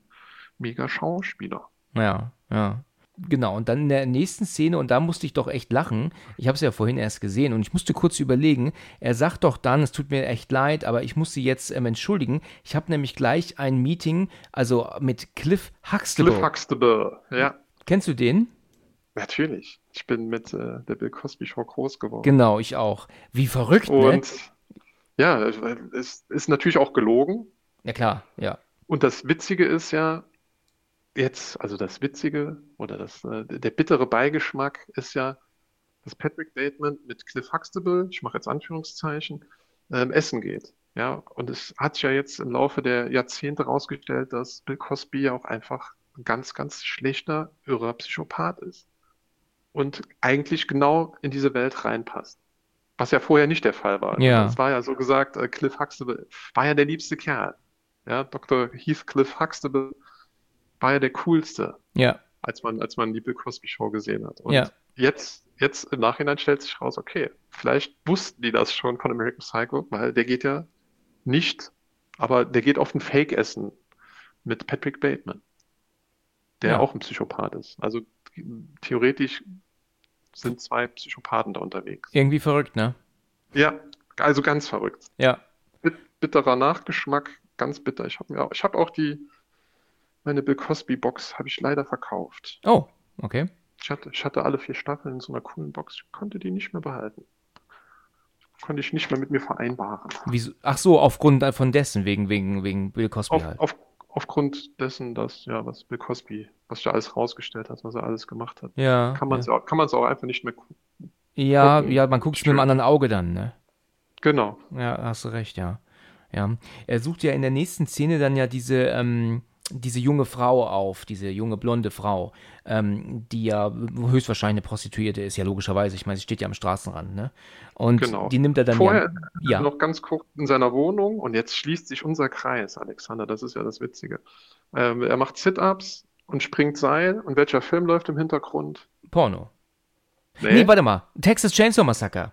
mega Schauspieler. Ja, ja. Genau, und dann in der nächsten Szene, und da musste ich doch echt lachen, ich habe es ja vorhin erst gesehen und ich musste kurz überlegen, er sagt doch dann, es tut mir echt leid, aber ich muss sie jetzt ähm, entschuldigen, ich habe nämlich gleich ein Meeting, also mit Cliff Huxtable. Cliff Huxtable, ja. Kennst du den? Natürlich, ich bin mit äh, der Bill Cosby Show groß geworden. Genau, ich auch. Wie verrückt, und, ne? Und ja, es ist natürlich auch gelogen. Ja klar, ja. Und das Witzige ist ja, jetzt, also das Witzige oder das, äh, der bittere Beigeschmack ist ja, dass Patrick Bateman mit Cliff Huxtable, ich mache jetzt Anführungszeichen, ähm, essen geht. Ja, und es hat sich ja jetzt im Laufe der Jahrzehnte herausgestellt, dass Bill Cosby ja auch einfach ein ganz, ganz schlechter, irrer Psychopath ist. Und eigentlich genau in diese Welt reinpasst. Was ja vorher nicht der Fall war. Ja. Es war ja so gesagt, äh, Cliff Huxtable war ja der liebste Kerl. Ja, Dr. Heathcliff Huxtable war ja der coolste. Ja. Als man, als man die Bill Cosby Show gesehen hat. Und ja. jetzt, jetzt im Nachhinein stellt sich raus, okay, vielleicht wussten die das schon von American Psycho, weil der geht ja nicht, aber der geht auf ein Fake-Essen mit Patrick Bateman, der ja. auch ein Psychopath ist. Also theoretisch sind zwei Psychopathen da unterwegs. Irgendwie verrückt, ne? Ja, also ganz verrückt. Ja. Bitterer Nachgeschmack, ganz bitter. Ich habe ich hab auch die, meine Bill Cosby Box habe ich leider verkauft. Oh, okay. Ich hatte, ich hatte alle vier Staffeln in so einer coolen Box. Ich konnte die nicht mehr behalten. Konnte ich nicht mehr mit mir vereinbaren. Wieso? Ach so, aufgrund von dessen, wegen, wegen, wegen Bill Cosby auf, halt. Auf, aufgrund dessen, dass, ja, was Bill Cosby, was er alles rausgestellt hat, was er alles gemacht hat. Ja. Kann man es ja. auch, auch einfach nicht mehr gucken. Ja, gucken. ja, man guckt es mit einem anderen Auge dann, ne? Genau. Ja, hast du recht, ja. Ja. Er sucht ja in der nächsten Szene dann ja diese, ähm, diese junge Frau auf, diese junge blonde Frau, ähm, die ja höchstwahrscheinlich eine Prostituierte ist, ja logischerweise. Ich meine, sie steht ja am Straßenrand, ne? Und genau. die nimmt er dann Vorher ja, noch ganz kurz in seiner Wohnung und jetzt schließt sich unser Kreis, Alexander. Das ist ja das Witzige. Ähm, er macht Sit-ups und springt Seil. Und welcher Film läuft im Hintergrund? Porno. Nee, nee warte mal. Texas Chainsaw Massacre.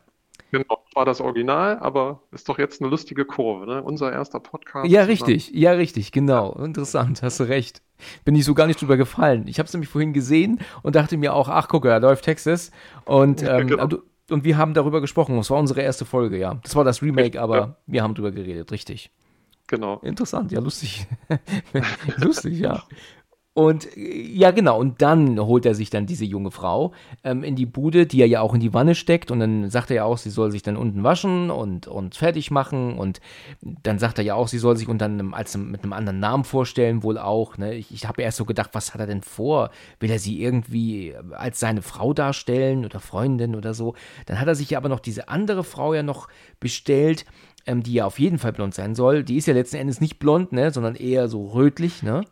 Genau, war das Original, aber ist doch jetzt eine lustige Kurve, ne? Unser erster Podcast. Ja, richtig, ja, richtig, genau. Interessant, hast du recht. Bin ich so gar nicht drüber gefallen. Ich habe es nämlich vorhin gesehen und dachte mir auch, ach, guck, da läuft Texas. Und, ähm, genau. und wir haben darüber gesprochen. Das war unsere erste Folge, ja. Das war das Remake, aber ja. wir haben drüber geredet, richtig. Genau. Interessant, ja, lustig. lustig, ja. Und ja, genau, und dann holt er sich dann diese junge Frau ähm, in die Bude, die er ja auch in die Wanne steckt. Und dann sagt er ja auch, sie soll sich dann unten waschen und, und fertig machen. Und dann sagt er ja auch, sie soll sich unter einem, als mit einem anderen Namen vorstellen, wohl auch. Ne? Ich, ich habe erst so gedacht, was hat er denn vor? Will er sie irgendwie als seine Frau darstellen oder Freundin oder so? Dann hat er sich ja aber noch diese andere Frau ja noch bestellt. Ähm, die ja auf jeden Fall blond sein soll. Die ist ja letzten Endes nicht blond, ne, sondern eher so rötlich, ne?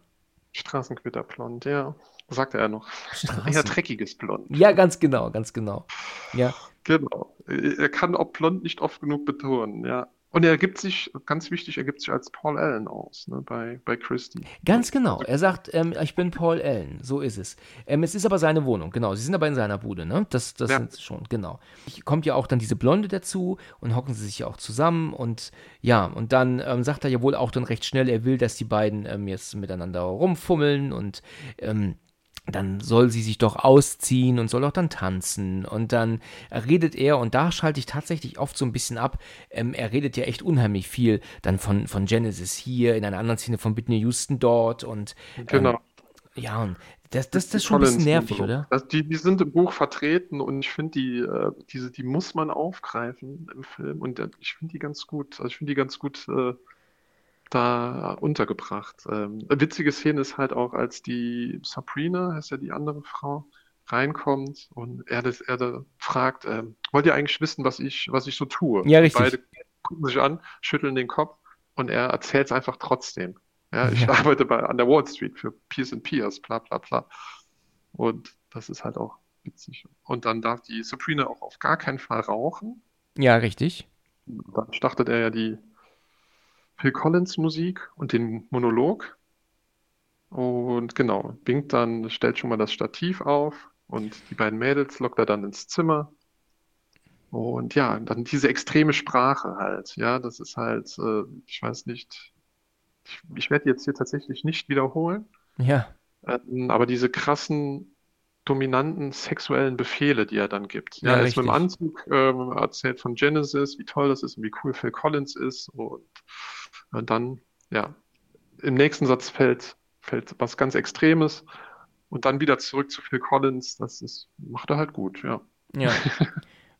Straßenquitterblond, ja. Sagte er noch. Straßen. Eher dreckiges Blond. Ja, ganz genau, ganz genau. Ja. Genau. Er kann auch blond nicht oft genug betonen, ja. Und er gibt sich, ganz wichtig, er gibt sich als Paul Allen aus, ne, bei, bei Christie. Ganz genau. Er sagt, ähm, ich bin Paul Allen, so ist es. Ähm, es ist aber seine Wohnung, genau. Sie sind aber in seiner Bude, ne? Das, das ja. sind schon, genau. Kommt ja auch dann diese Blonde dazu und hocken sie sich ja auch zusammen und ja, und dann ähm, sagt er ja wohl auch dann recht schnell, er will, dass die beiden ähm, jetzt miteinander rumfummeln und ähm, dann soll sie sich doch ausziehen und soll auch dann tanzen. Und dann redet er, und da schalte ich tatsächlich oft so ein bisschen ab, ähm, er redet ja echt unheimlich viel dann von, von Genesis hier, in einer anderen Szene von Whitney Houston dort und ähm, genau. ja, und das, das, das ist schon ein bisschen nervig, oder? Also die, die sind im Buch vertreten und ich finde, die, äh, diese, die muss man aufgreifen im Film und äh, ich finde die ganz gut. Also ich finde die ganz gut äh, da untergebracht. Ähm, eine witzige Szene ist halt auch, als die Sabrina, heißt ja die andere Frau, reinkommt und er, das, er da fragt, ähm, wollt ihr eigentlich wissen, was ich, was ich so tue? Ja, richtig. Beide gucken sich an, schütteln den Kopf und er erzählt es einfach trotzdem. Ja, ich ja. arbeite bei, an der Wall Street für Peers and Peers, bla bla bla. Und das ist halt auch witzig. Und dann darf die Sabrina auch auf gar keinen Fall rauchen. Ja, richtig. Dann startet er ja die Phil Collins Musik und den Monolog. Und genau, winkt dann, stellt schon mal das Stativ auf und die beiden Mädels lockt er dann ins Zimmer. Und ja, dann diese extreme Sprache halt. Ja, das ist halt, äh, ich weiß nicht, ich, ich werde jetzt hier tatsächlich nicht wiederholen. Ja. Ähm, aber diese krassen dominanten sexuellen Befehle, die er dann gibt. Ja, ja er ist mit dem Anzug ähm, erzählt von Genesis, wie toll das ist und wie cool Phil Collins ist und und dann, ja, im nächsten Satz fällt, fällt was ganz Extremes und dann wieder zurück zu Phil Collins. Das ist, macht er halt gut, ja. Ja.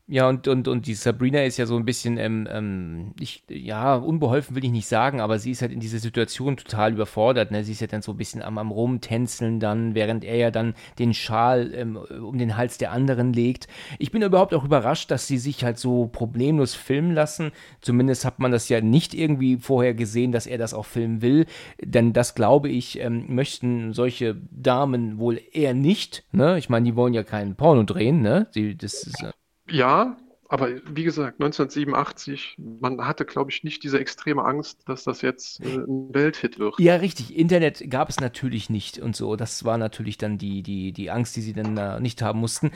Ja, und, und, und die Sabrina ist ja so ein bisschen, ähm, ähm, ich, ja, unbeholfen will ich nicht sagen, aber sie ist halt in dieser Situation total überfordert. Ne? Sie ist ja dann so ein bisschen am, am Rumtänzeln dann, während er ja dann den Schal ähm, um den Hals der anderen legt. Ich bin überhaupt auch überrascht, dass sie sich halt so problemlos filmen lassen. Zumindest hat man das ja nicht irgendwie vorher gesehen, dass er das auch filmen will. Denn das, glaube ich, ähm, möchten solche Damen wohl eher nicht. Ne? Ich meine, die wollen ja keinen Porno drehen. Ne? Sie, das ist, äh, ja, aber wie gesagt, 1987, man hatte, glaube ich, nicht diese extreme Angst, dass das jetzt äh, ein Welthit wird. Ja, richtig. Internet gab es natürlich nicht und so. Das war natürlich dann die, die, die Angst, die sie dann äh, nicht haben mussten.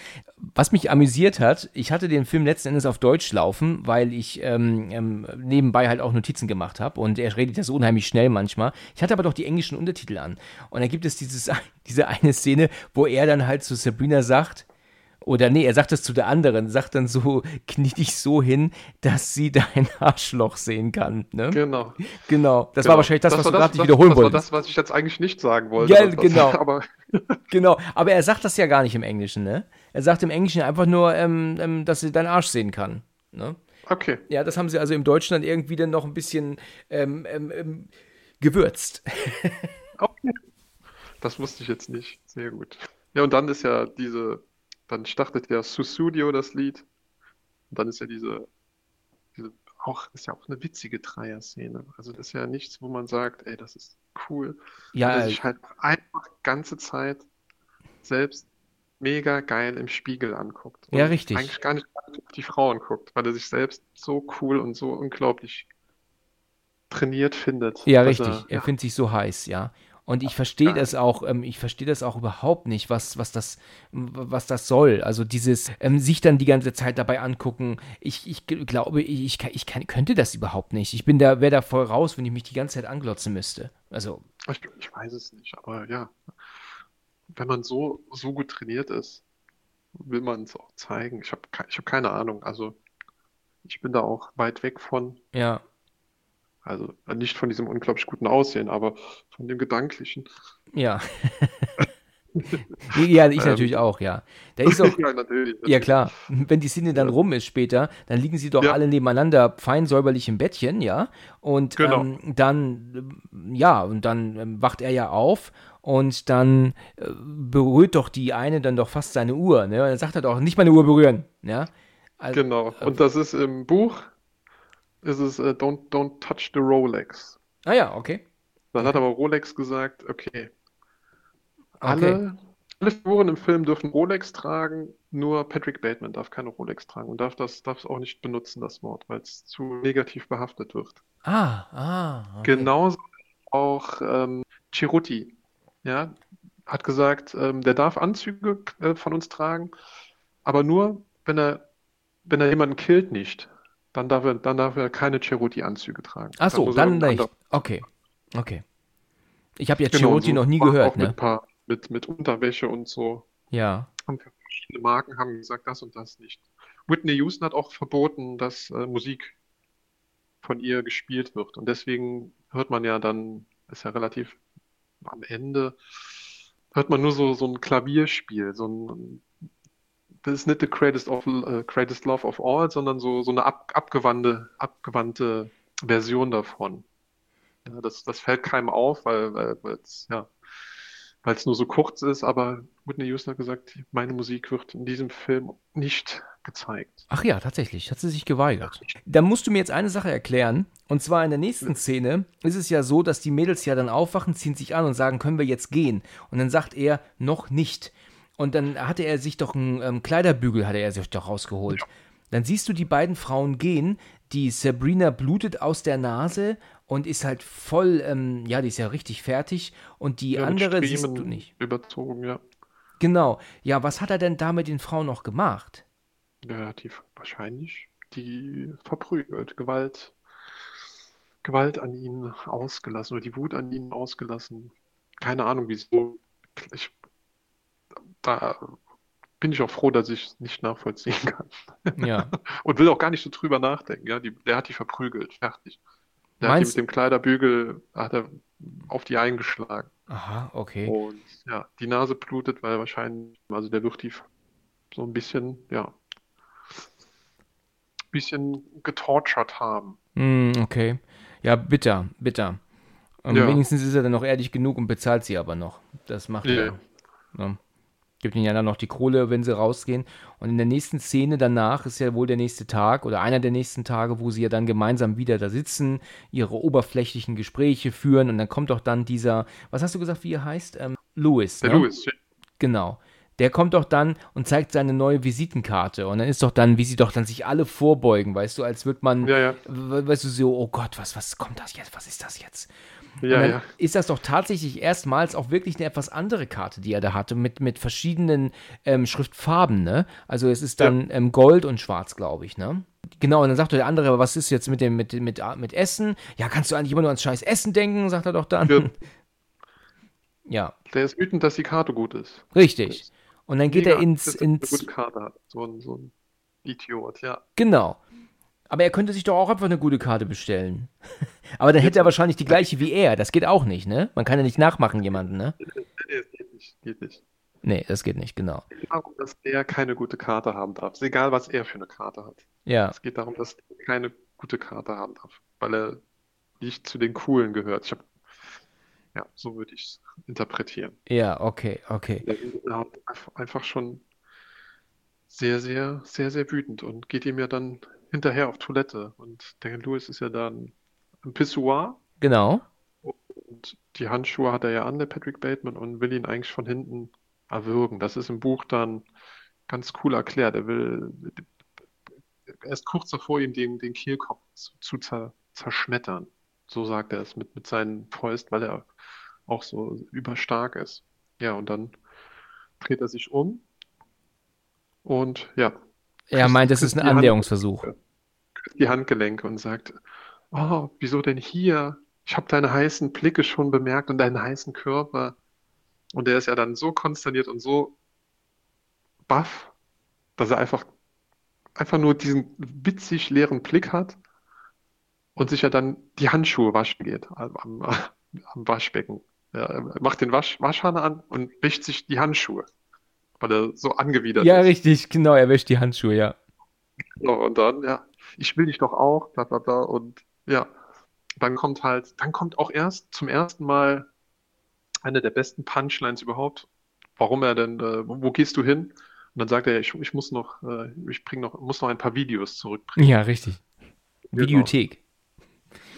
Was mich amüsiert hat, ich hatte den Film letzten Endes auf Deutsch laufen, weil ich ähm, ähm, nebenbei halt auch Notizen gemacht habe und er redet ja so unheimlich schnell manchmal. Ich hatte aber doch die englischen Untertitel an. Und dann gibt es dieses, diese eine Szene, wo er dann halt zu Sabrina sagt, oder nee, er sagt es zu der anderen, sagt dann so, knie dich so hin, dass sie dein Arschloch sehen kann. Ne? Genau. Genau. Das genau. war wahrscheinlich das, das was du gerade nicht wiederholen wolltest. Das war das, was ich jetzt eigentlich nicht sagen wollte. Ja, genau. aber genau. Aber er sagt das ja gar nicht im Englischen, ne? Er sagt im Englischen einfach nur, ähm, ähm, dass sie deinen Arsch sehen kann. Ne? Okay. Ja, das haben sie also im Deutschen dann irgendwie dann noch ein bisschen ähm, ähm, ähm gewürzt. okay. Das wusste ich jetzt nicht. Sehr gut. Ja, und dann ist ja diese dann startet ja Susudio das Lied. Und dann ist ja diese, diese auch, ist ja auch eine witzige Dreier-Szene. Also das ist ja nichts, wo man sagt, ey, das ist cool. Ja, Weil er sich halt einfach ganze Zeit selbst mega geil im Spiegel anguckt. Ja, richtig. eigentlich gar nicht auf die Frauen guckt, weil er sich selbst so cool und so unglaublich trainiert findet. Ja, dass richtig. Er ja, findet sich so heiß, ja. Und ich verstehe das auch, ähm, ich verstehe das auch überhaupt nicht, was, was das, was das soll. Also dieses, ähm, sich dann die ganze Zeit dabei angucken. Ich, ich glaube, ich, ich, kann, ich kann, könnte das überhaupt nicht. Ich bin da, wäre da voll raus, wenn ich mich die ganze Zeit anglotzen müsste. Also, ich, ich weiß es nicht, aber ja, wenn man so, so gut trainiert ist, will man es auch zeigen. Ich habe ich hab keine Ahnung. Also ich bin da auch weit weg von. ja. Also nicht von diesem unglaublich guten Aussehen, aber von dem Gedanklichen. Ja. ja, ich Ähm. natürlich auch, ja. Da ist auch, Ja, natürlich. Ja, klar. Wenn die Szene dann rum ist später, dann liegen sie doch Ja. alle nebeneinander fein säuberlich im Bettchen, ja. Und Genau. ähm, dann, ähm, ja, und dann ähm, wacht er ja auf und dann äh, berührt doch die eine dann doch fast seine Uhr, ne? Und dann sagt er doch, nicht meine Uhr berühren, ja. Also, Genau. Und das ist im Buch, ist es äh, don't, don't touch the Rolex. Ah ja, okay. Dann hat aber Rolex gesagt, okay, alle, alle Figuren im Film dürfen Rolex tragen, nur Patrick Bateman darf keine Rolex tragen und darf das darf es auch nicht benutzen, das Wort, weil es zu negativ behaftet wird. Ah, ah, okay. Genauso auch ähm, Ceruti, ja, hat gesagt, ähm, der darf Anzüge äh, von uns tragen, aber nur, wenn er, wenn er jemanden killt, nicht. Dann darf er, dann darf er keine Ceruti-Anzüge tragen. Ach so, dann nicht. Okay, okay. Ich habe ja Genau, Cherokee so noch nie gehört, mit ne? paar, mit, mit Unterwäsche und so. Ja. Haben verschiedene Marken haben gesagt, das und das nicht. Whitney Houston hat auch verboten, dass äh, Musik von ihr gespielt wird. Und deswegen hört man ja dann, ist ja relativ am Ende, hört man nur so, so ein Klavierspiel, so ein, das ist nicht the greatest, of, äh, greatest love of all, sondern so, so eine ab, abgewandte, abgewandte Version davon. Ja, das, das fällt keinem auf, weil, weil es ja, weil es nur so kurz ist, aber Whitney Houston hat gesagt, meine Musik wird in diesem Film nicht gezeigt. Ach ja, tatsächlich, hat sie sich geweigert. Da musst du mir jetzt eine Sache erklären. Und zwar in der nächsten Szene ist es ja so, dass die Mädels ja dann aufwachen, ziehen sich an und sagen, können wir jetzt gehen? Und dann sagt er, noch nicht. Und dann hatte er sich doch einen ähm, Kleiderbügel, hatte er sich doch rausgeholt. Dann siehst du die beiden Frauen gehen, die Sabrina blutet aus der Nase und ist halt voll, ähm, ja, die ist ja richtig fertig. Und die Ja, andere siehst du nicht. Überzogen, ja. Genau. Ja, was hat er denn da mit den Frauen noch gemacht? Ja, die wahrscheinlich die verprügelt, Gewalt, Gewalt an ihnen ausgelassen oder die Wut an ihnen ausgelassen. Keine Ahnung, wieso. Ich, da bin ich auch froh, dass ich es nicht nachvollziehen kann. Ja. Und will auch gar nicht so drüber nachdenken. Ja, die, der hat die verprügelt, fertig. Der hat die Meinst- mit dem Kleiderbügel, hat er auf die eingeschlagen. Aha, okay. Und ja, die Nase blutet, weil wahrscheinlich, also der wird die so ein bisschen, ja, bisschen getortured haben. Hm, okay. Ja, bitter, bitter. Ähm, Ja. Wenigstens ist er dann noch ehrlich genug und bezahlt sie aber noch. Das macht Ja. er. Ne? Gibt ihnen ja dann noch die Kohle, wenn sie rausgehen. Und in der nächsten Szene danach ist ja wohl der nächste Tag oder einer der nächsten Tage, wo sie ja dann gemeinsam wieder da sitzen, ihre oberflächlichen Gespräche führen und dann kommt doch dann dieser, was hast du gesagt, wie er heißt? Ähm, Louis. Der ne? Louis, ja. Genau. Der kommt doch dann und zeigt seine neue Visitenkarte. Und dann ist doch dann, wie sie doch dann sich alle vorbeugen, weißt du, als würde man, Ja, ja. we- weißt du, so, oh Gott, was, was kommt das jetzt? Was ist das jetzt? Ja, ja. ist das doch tatsächlich erstmals auch wirklich eine etwas andere Karte, die er da hatte, mit, mit verschiedenen ähm, Schriftfarben, ne? Also es ist dann ähm, Gold und Schwarz, glaube ich, ne? Genau, und dann sagt der andere, aber was ist jetzt mit dem, mit, mit, mit Essen? Ja, kannst du eigentlich immer nur ans scheiß Essen denken, sagt er doch dann. Ja. Ja, Der ist wütend, dass die Karte gut ist. richtig. Und dann geht er ins, er eine ins, gute Karte hat. So ein, so ein Idiot, ja. Genau. Aber er könnte sich doch auch einfach eine gute Karte bestellen. Aber dann hätte er wahrscheinlich die gleiche wie er. Das geht auch nicht, ne? Man kann ja nicht nachmachen jemanden, ne? Nee, es geht nicht, geht nicht. Nee, das geht nicht, genau. Es geht darum, dass er keine gute Karte haben darf. Ist egal, was er für eine Karte hat. Ja, Es geht darum, dass er keine gute Karte haben darf, weil er nicht zu den Coolen gehört. Ich hab, ja, so würde ich es interpretieren. ja, okay, okay. Er ist einfach schon sehr, sehr, sehr, sehr wütend und geht ihm ja dann hinterher auf Toilette. Und der Louis ist ja dann im Pissoir. Genau. Und die Handschuhe hat er ja an, der Patrick Bateman, und will ihn eigentlich von hinten erwürgen. Das ist im Buch dann ganz cool erklärt. Er will, er ist kurz davor, ihm den, den Kehlkopf zu, zu zer, zerschmettern. So sagt er es mit, mit seinen Fäusten, weil er auch so überstark ist. Ja, und dann dreht er sich um und ja. Er meint, es ist ein Annäherungsversuch. Die Handgelenke und sagt, oh, wieso denn hier? Ich habe deine heißen Blicke schon bemerkt und deinen heißen Körper. Und er ist ja dann so konsterniert und so baff, dass er einfach, einfach nur diesen witzig leeren Blick hat und sich ja dann die Handschuhe waschen geht am, am, am Waschbecken. Ja, er macht den Wasch, Waschhahn an und wäscht sich die Handschuhe, weil er so angewidert ja, ist. Ja, richtig, genau, er wäscht die Handschuhe, ja. Genau, und dann, ja, ich will dich doch auch, bla bla bla. Und ja, dann kommt halt, dann kommt auch erst zum ersten Mal eine der besten Punchlines überhaupt. Warum er denn, äh, wo gehst du hin? Und dann sagt er, ich, ich muss noch, äh, ich bring noch, muss noch ein paar Videos zurückbringen. Ja, richtig. Genau. Videothek.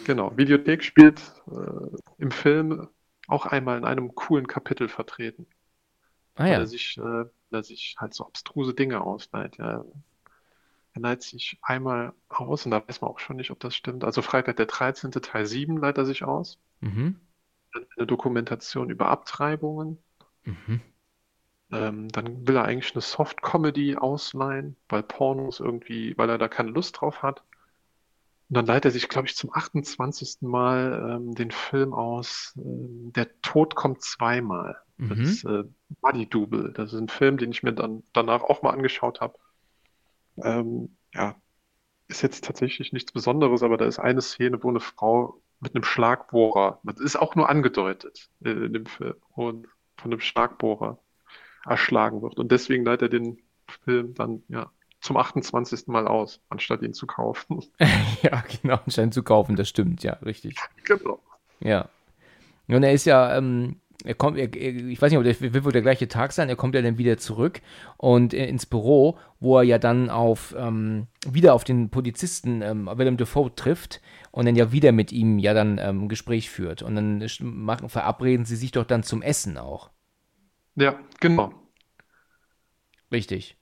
Genau, Videothek spielt äh, im Film auch einmal in einem coolen Kapitel vertreten. Ah ja. Weil er sich, äh, er sich halt so abstruse Dinge ausleiht. Ja. Er leiht sich einmal aus, und da weiß man auch schon nicht, ob das stimmt. Also Freitag der 13. Teil 7 leiht er sich aus. Mhm. Eine Dokumentation über Abtreibungen. Mhm. Ähm, dann will er eigentlich eine Soft-Comedy ausleihen, weil Pornos irgendwie, weil er da keine Lust drauf hat. Und dann leitet er sich, glaube ich, zum 28. Mal ähm, den Film aus ähm, Der Tod kommt zweimal. Mhm. Das ist äh, Buddy Double. Das ist ein Film, den ich mir dann danach auch mal angeschaut habe. Ähm, ja, ist jetzt tatsächlich nichts Besonderes, aber da ist eine Szene, wo eine Frau mit einem Schlagbohrer, das ist auch nur angedeutet äh, in dem Film, und von einem Schlagbohrer erschlagen wird. Und deswegen leitet er den Film dann ja zum 28. Mal aus, anstatt ihn zu kaufen. ja, genau, anstatt zu kaufen, das stimmt, ja, richtig. Genau. Ja. Und er ist ja, ähm, er kommt, er, ich weiß nicht, ob der, wird wohl der gleiche Tag sein, er kommt ja dann wieder zurück und äh, ins Büro, wo er ja dann auf, ähm, wieder auf den Polizisten ähm, Willem Dafoe trifft und dann ja wieder mit ihm ja dann ähm, ein Gespräch führt. Und dann machen, verabreden sie sich doch dann zum Essen auch. Ja, genau. Richtig.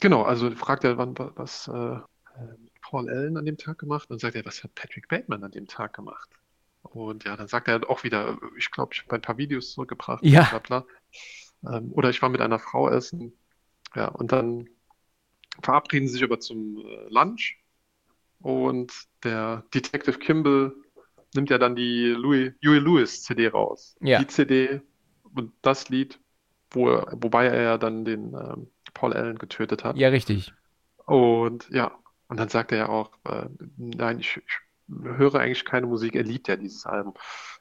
Genau, also fragt er, wann, was äh, Paul Allen an dem Tag gemacht und sagt er, was hat Patrick Bateman an dem Tag gemacht? Und ja, dann sagt er auch wieder, ich glaube, ich habe ein paar Videos zurückgebracht. Ja. Bla bla. Ähm, oder ich war mit einer Frau essen. Ja, und dann verabreden sie sich aber zum äh, Lunch. Und der Detective Kimball nimmt ja dann die Louis, Huey Lewis CD raus. Ja. Die CD und das Lied, wo er, wobei er ja dann den ähm, Paul Allen getötet hat. Ja, richtig. Und ja, und dann sagt er ja auch, äh, nein, ich, ich, höre eigentlich keine Musik. Er liebt ja dieses Album.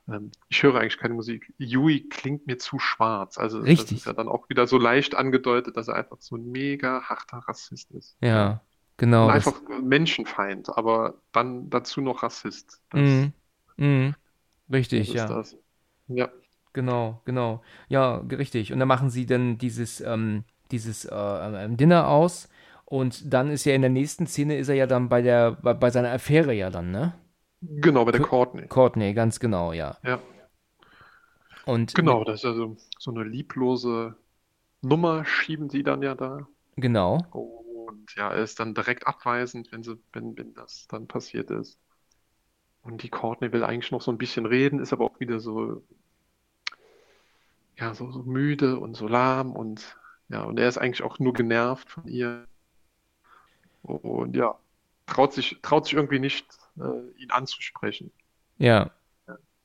Ähm, ich höre eigentlich keine Musik. Yui klingt mir zu schwarz. Also richtig. das ist ja dann auch wieder so leicht angedeutet, dass er einfach so ein mega harter Rassist ist. Ja, genau. Und einfach Menschenfeind, aber dann dazu noch Rassist. Das, mm, mm, richtig, ja. Das. Ja. Genau, genau. Ja, richtig. Und dann machen sie dann dieses ähm, dieses äh, Dinner aus. Und dann ist ja in der nächsten Szene ist er ja dann bei der bei, bei seiner Affäre ja dann, ne? Genau, bei der Courtney. Courtney, ganz genau, ja. Ja. Und genau, das ist also so eine lieblose Nummer schieben sie dann ja da. Genau. Und ja, er ist dann direkt abweisend, wenn sie, wenn, wenn das dann passiert ist. Und die Courtney will eigentlich noch so ein bisschen reden, ist aber auch wieder so, ja, so, so müde und so lahm und ja, und er ist eigentlich auch nur genervt von ihr. Und ja, traut sich, traut sich irgendwie nicht, äh, ihn anzusprechen. Ja.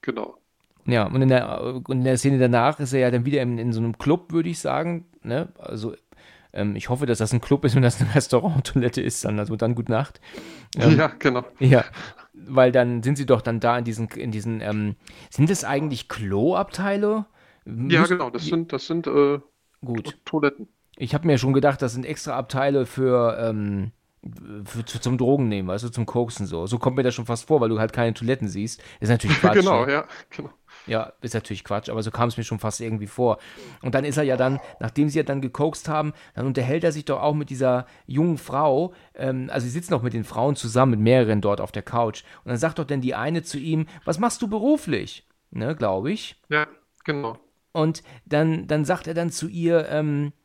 Genau. Ja, und in, der, in der Szene danach ist er ja dann wieder in, in so einem Club, würde ich sagen. Ne? Also ähm, ich hoffe, dass das ein Club ist und das eine Restauranttoilette ist dann. Also dann gute Nacht. Ähm, ja, genau. Ja, weil dann sind sie doch dann da in diesen, in diesen, ähm, sind das eigentlich Kloabteile? Ja, genau, das sind, das sind äh, Gut. Toiletten. Ich habe mir schon gedacht, das sind extra Abteile für, ähm, für, zum Drogen nehmen, also zum Koksen so. So kommt mir das schon fast vor, weil du halt keine Toiletten siehst. Ist natürlich Quatsch. genau, ne? ja, genau. Ja, ist natürlich Quatsch, aber so kam es mir schon fast irgendwie vor. Und dann ist er ja dann, nachdem sie ja dann gekokst haben, dann unterhält er sich doch auch mit dieser jungen Frau. Ähm, also sie sitzen auch mit den Frauen zusammen, mit mehreren dort auf der Couch. Und dann sagt doch dann die eine zu ihm, was machst du beruflich? Ne, glaube ich. Ja, genau. Und dann, dann sagt er dann zu ihr, ähm, äh,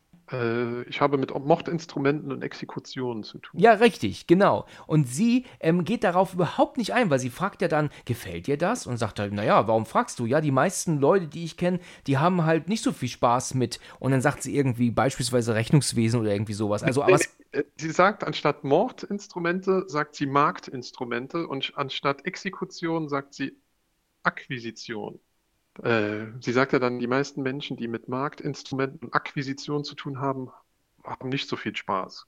ich habe mit Mordinstrumenten und Exekutionen zu tun. Ja, richtig, genau. Und sie ähm, geht darauf überhaupt nicht ein, weil sie fragt ja dann, gefällt dir das? Und sagt halt, naja, warum fragst du? Ja, die meisten Leute, die ich kenne, die haben halt nicht so viel Spaß mit. Und dann sagt sie irgendwie beispielsweise Rechnungswesen oder irgendwie sowas. Also, aber äh, sie sagt, anstatt Mordinstrumente, sagt sie Marktinstrumente und anstatt Exekution sagt sie Akquisition. Äh, sie sagt ja dann, die meisten Menschen, die mit Marktinstrumenten und Akquisition zu tun haben, haben nicht so viel Spaß.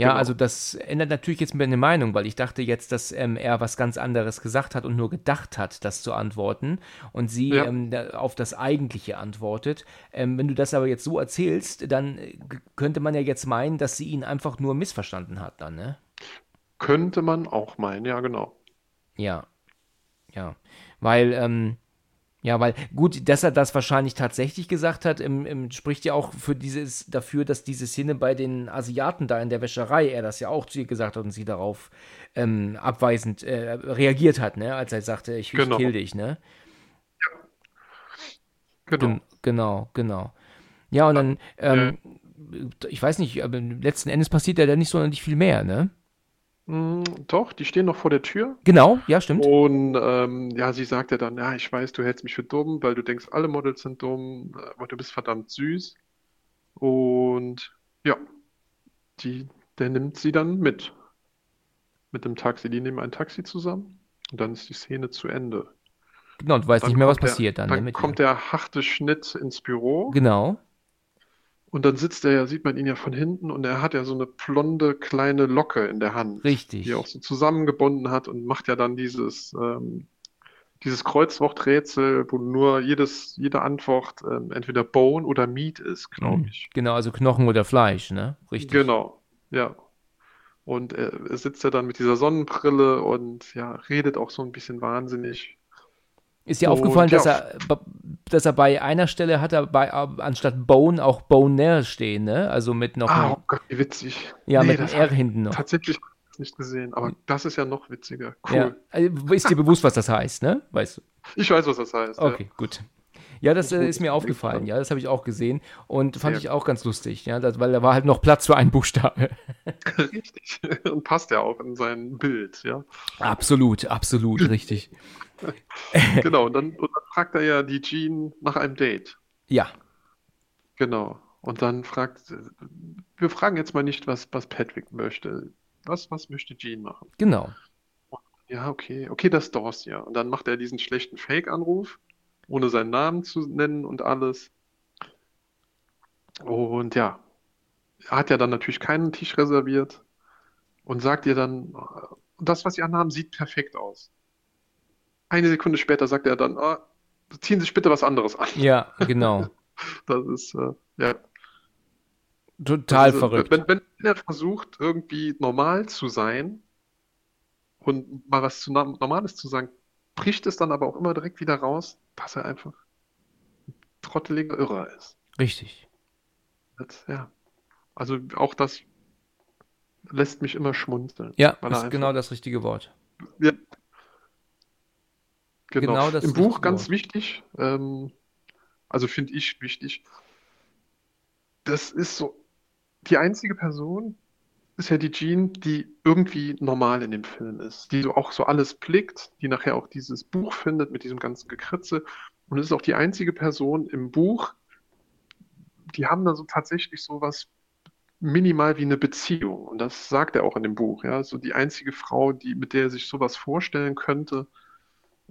Ja, genau. also das ändert natürlich jetzt meine Meinung, weil ich dachte jetzt, dass ähm, er was ganz anderes gesagt hat und nur gedacht hat, das zu antworten und sie ja. ähm, auf das Eigentliche antwortet. Ähm, wenn du das aber jetzt so erzählst, dann äh, könnte man ja jetzt meinen, dass sie ihn einfach nur missverstanden hat dann, ne? Könnte man auch meinen, ja, genau. Ja, ja, weil ähm, ja, weil gut, dass er das wahrscheinlich tatsächlich gesagt hat, im, im, spricht ja auch für dieses, dafür, dass diese Szene bei den Asiaten da in der Wäscherei, er das ja auch zu ihr gesagt hat und sie darauf ähm, abweisend äh, reagiert hat, ne, als er sagte, ich, genau. ich kill dich, ne? Ja. Genau. Gen genau, genau. Ja, und dann, ähm, ich weiß nicht, aber letzten Endes passiert ja da nicht sonderlich viel mehr, ne? Hm, doch, die stehen noch vor der Tür. Genau, ja, stimmt. Und ähm, ja, sie sagt ja dann, ja, ich weiß, du hältst mich für dumm, weil du denkst, alle Models sind dumm, aber du bist verdammt süß. Und ja, die, der nimmt sie dann mit. Mit dem Taxi. Die nehmen ein Taxi zusammen und dann ist die Szene zu Ende. Genau, und du weißt dann nicht mehr, was der, passiert dann. Dann ne, kommt ihr. der harte Schnitt ins Büro. Genau. Und dann sitzt er ja, sieht man ihn ja von hinten und er hat ja so eine blonde kleine Locke in der Hand. Richtig. Die er auch so zusammengebunden hat und macht ja dann dieses, ähm, dieses Kreuzworträtsel, wo nur jedes, jede Antwort ähm, entweder Bone oder Meat ist, glaube mhm. ich. Genau, also Knochen oder Fleisch, ne? Richtig. Genau, ja. Und er, er sitzt ja dann mit dieser Sonnenbrille und ja, redet auch so ein bisschen wahnsinnig. Ist dir aufgefallen, ja. dass er dass er bei einer Stelle hat er bei anstatt Bone auch Boner stehen, ne? Also mit noch. Ah, oh Gott, wie witzig. Ja, nee, mit einem R hinten noch. Tatsächlich nicht gesehen, aber das ist ja noch witziger. Cool. Ja. Also, ist dir bewusst, was das heißt, ne? Weißt du? Ich weiß, was das heißt. Okay, ja. gut. Ja, das äh, ist mir aufgefallen, ja, das habe ich auch gesehen und fand Sehr ich auch ganz lustig, ja, das, weil da war halt noch Platz für einen Buchstabe. Richtig. Und passt ja auch in sein Bild, ja. Absolut, absolut, richtig. genau, und dann, und dann fragt er ja die Jean nach einem Date. Ja. Genau. Und dann fragt, wir fragen jetzt mal nicht, was, was Patrick möchte. Was, was möchte Jean machen? Genau. Ja, okay, okay, das ist ja. Und dann macht er diesen schlechten Fake-Anruf ohne seinen Namen zu nennen und alles. Und ja, er hat ja dann natürlich keinen Tisch reserviert und sagt ihr dann, das, was Sie anhaben, sieht perfekt aus. Eine Sekunde später sagt er dann, oh, ziehen Sie sich bitte was anderes an. Ja, genau. das ist, äh, ja. Total ist, verrückt. Wenn, wenn er versucht, irgendwie normal zu sein und mal was zu Normales zu sagen, bricht es dann aber auch immer direkt wieder raus, dass er einfach ein trotteliger Irrer ist. Richtig. Das, ja. Also auch das lässt mich immer schmunzeln. Ja, ist einfach, genau das richtige Wort. Ja. Genau. genau das Im Buch ganz Wort. wichtig, ähm, also finde ich wichtig, das ist so die einzige Person, ist ja die Jean, die irgendwie normal in dem Film ist, die so auch so alles blickt, die nachher auch dieses Buch findet mit diesem ganzen Gekritze. Und es ist auch die einzige Person im Buch, die haben da so tatsächlich so was minimal wie eine Beziehung. Und das sagt er auch in dem Buch. Ja, so die einzige Frau, die, mit der er sich sowas vorstellen könnte.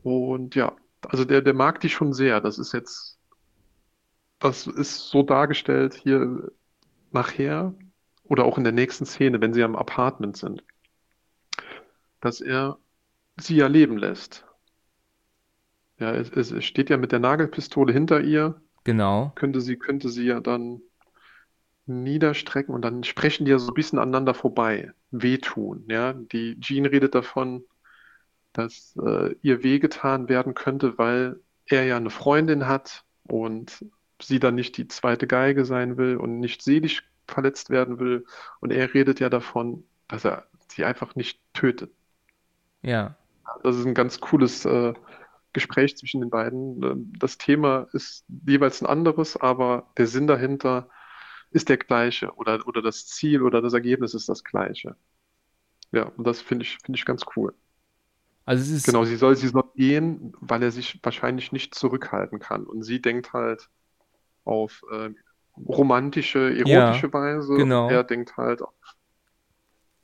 Und ja, also der, der mag die schon sehr. Das ist jetzt, das ist so dargestellt hier nachher oder auch in der nächsten Szene, wenn sie am Apartment sind, dass er sie ja leben lässt. Ja, es, es steht ja mit der Nagelpistole hinter ihr. Genau. Könnte sie, könnte sie ja dann niederstrecken und dann sprechen die ja so ein bisschen aneinander vorbei, wehtun. Ja, die Jean redet davon, dass äh, ihr wehgetan werden könnte, weil er ja eine Freundin hat und sie dann nicht die zweite Geige sein will und nicht seelisch verletzt werden will. Und er redet ja davon, dass er sie einfach nicht tötet. Ja. Das ist ein ganz cooles äh, Gespräch zwischen den beiden. Das Thema ist jeweils ein anderes, aber der Sinn dahinter ist der gleiche oder, oder das Ziel oder das Ergebnis ist das gleiche. Ja, und das finde ich, finde ich ganz cool. Also es ist Genau, sie soll, sie soll gehen, weil er sich wahrscheinlich nicht zurückhalten kann. Und sie denkt halt auf äh, romantische, erotische Ja, Weise genau. er denkt halt auf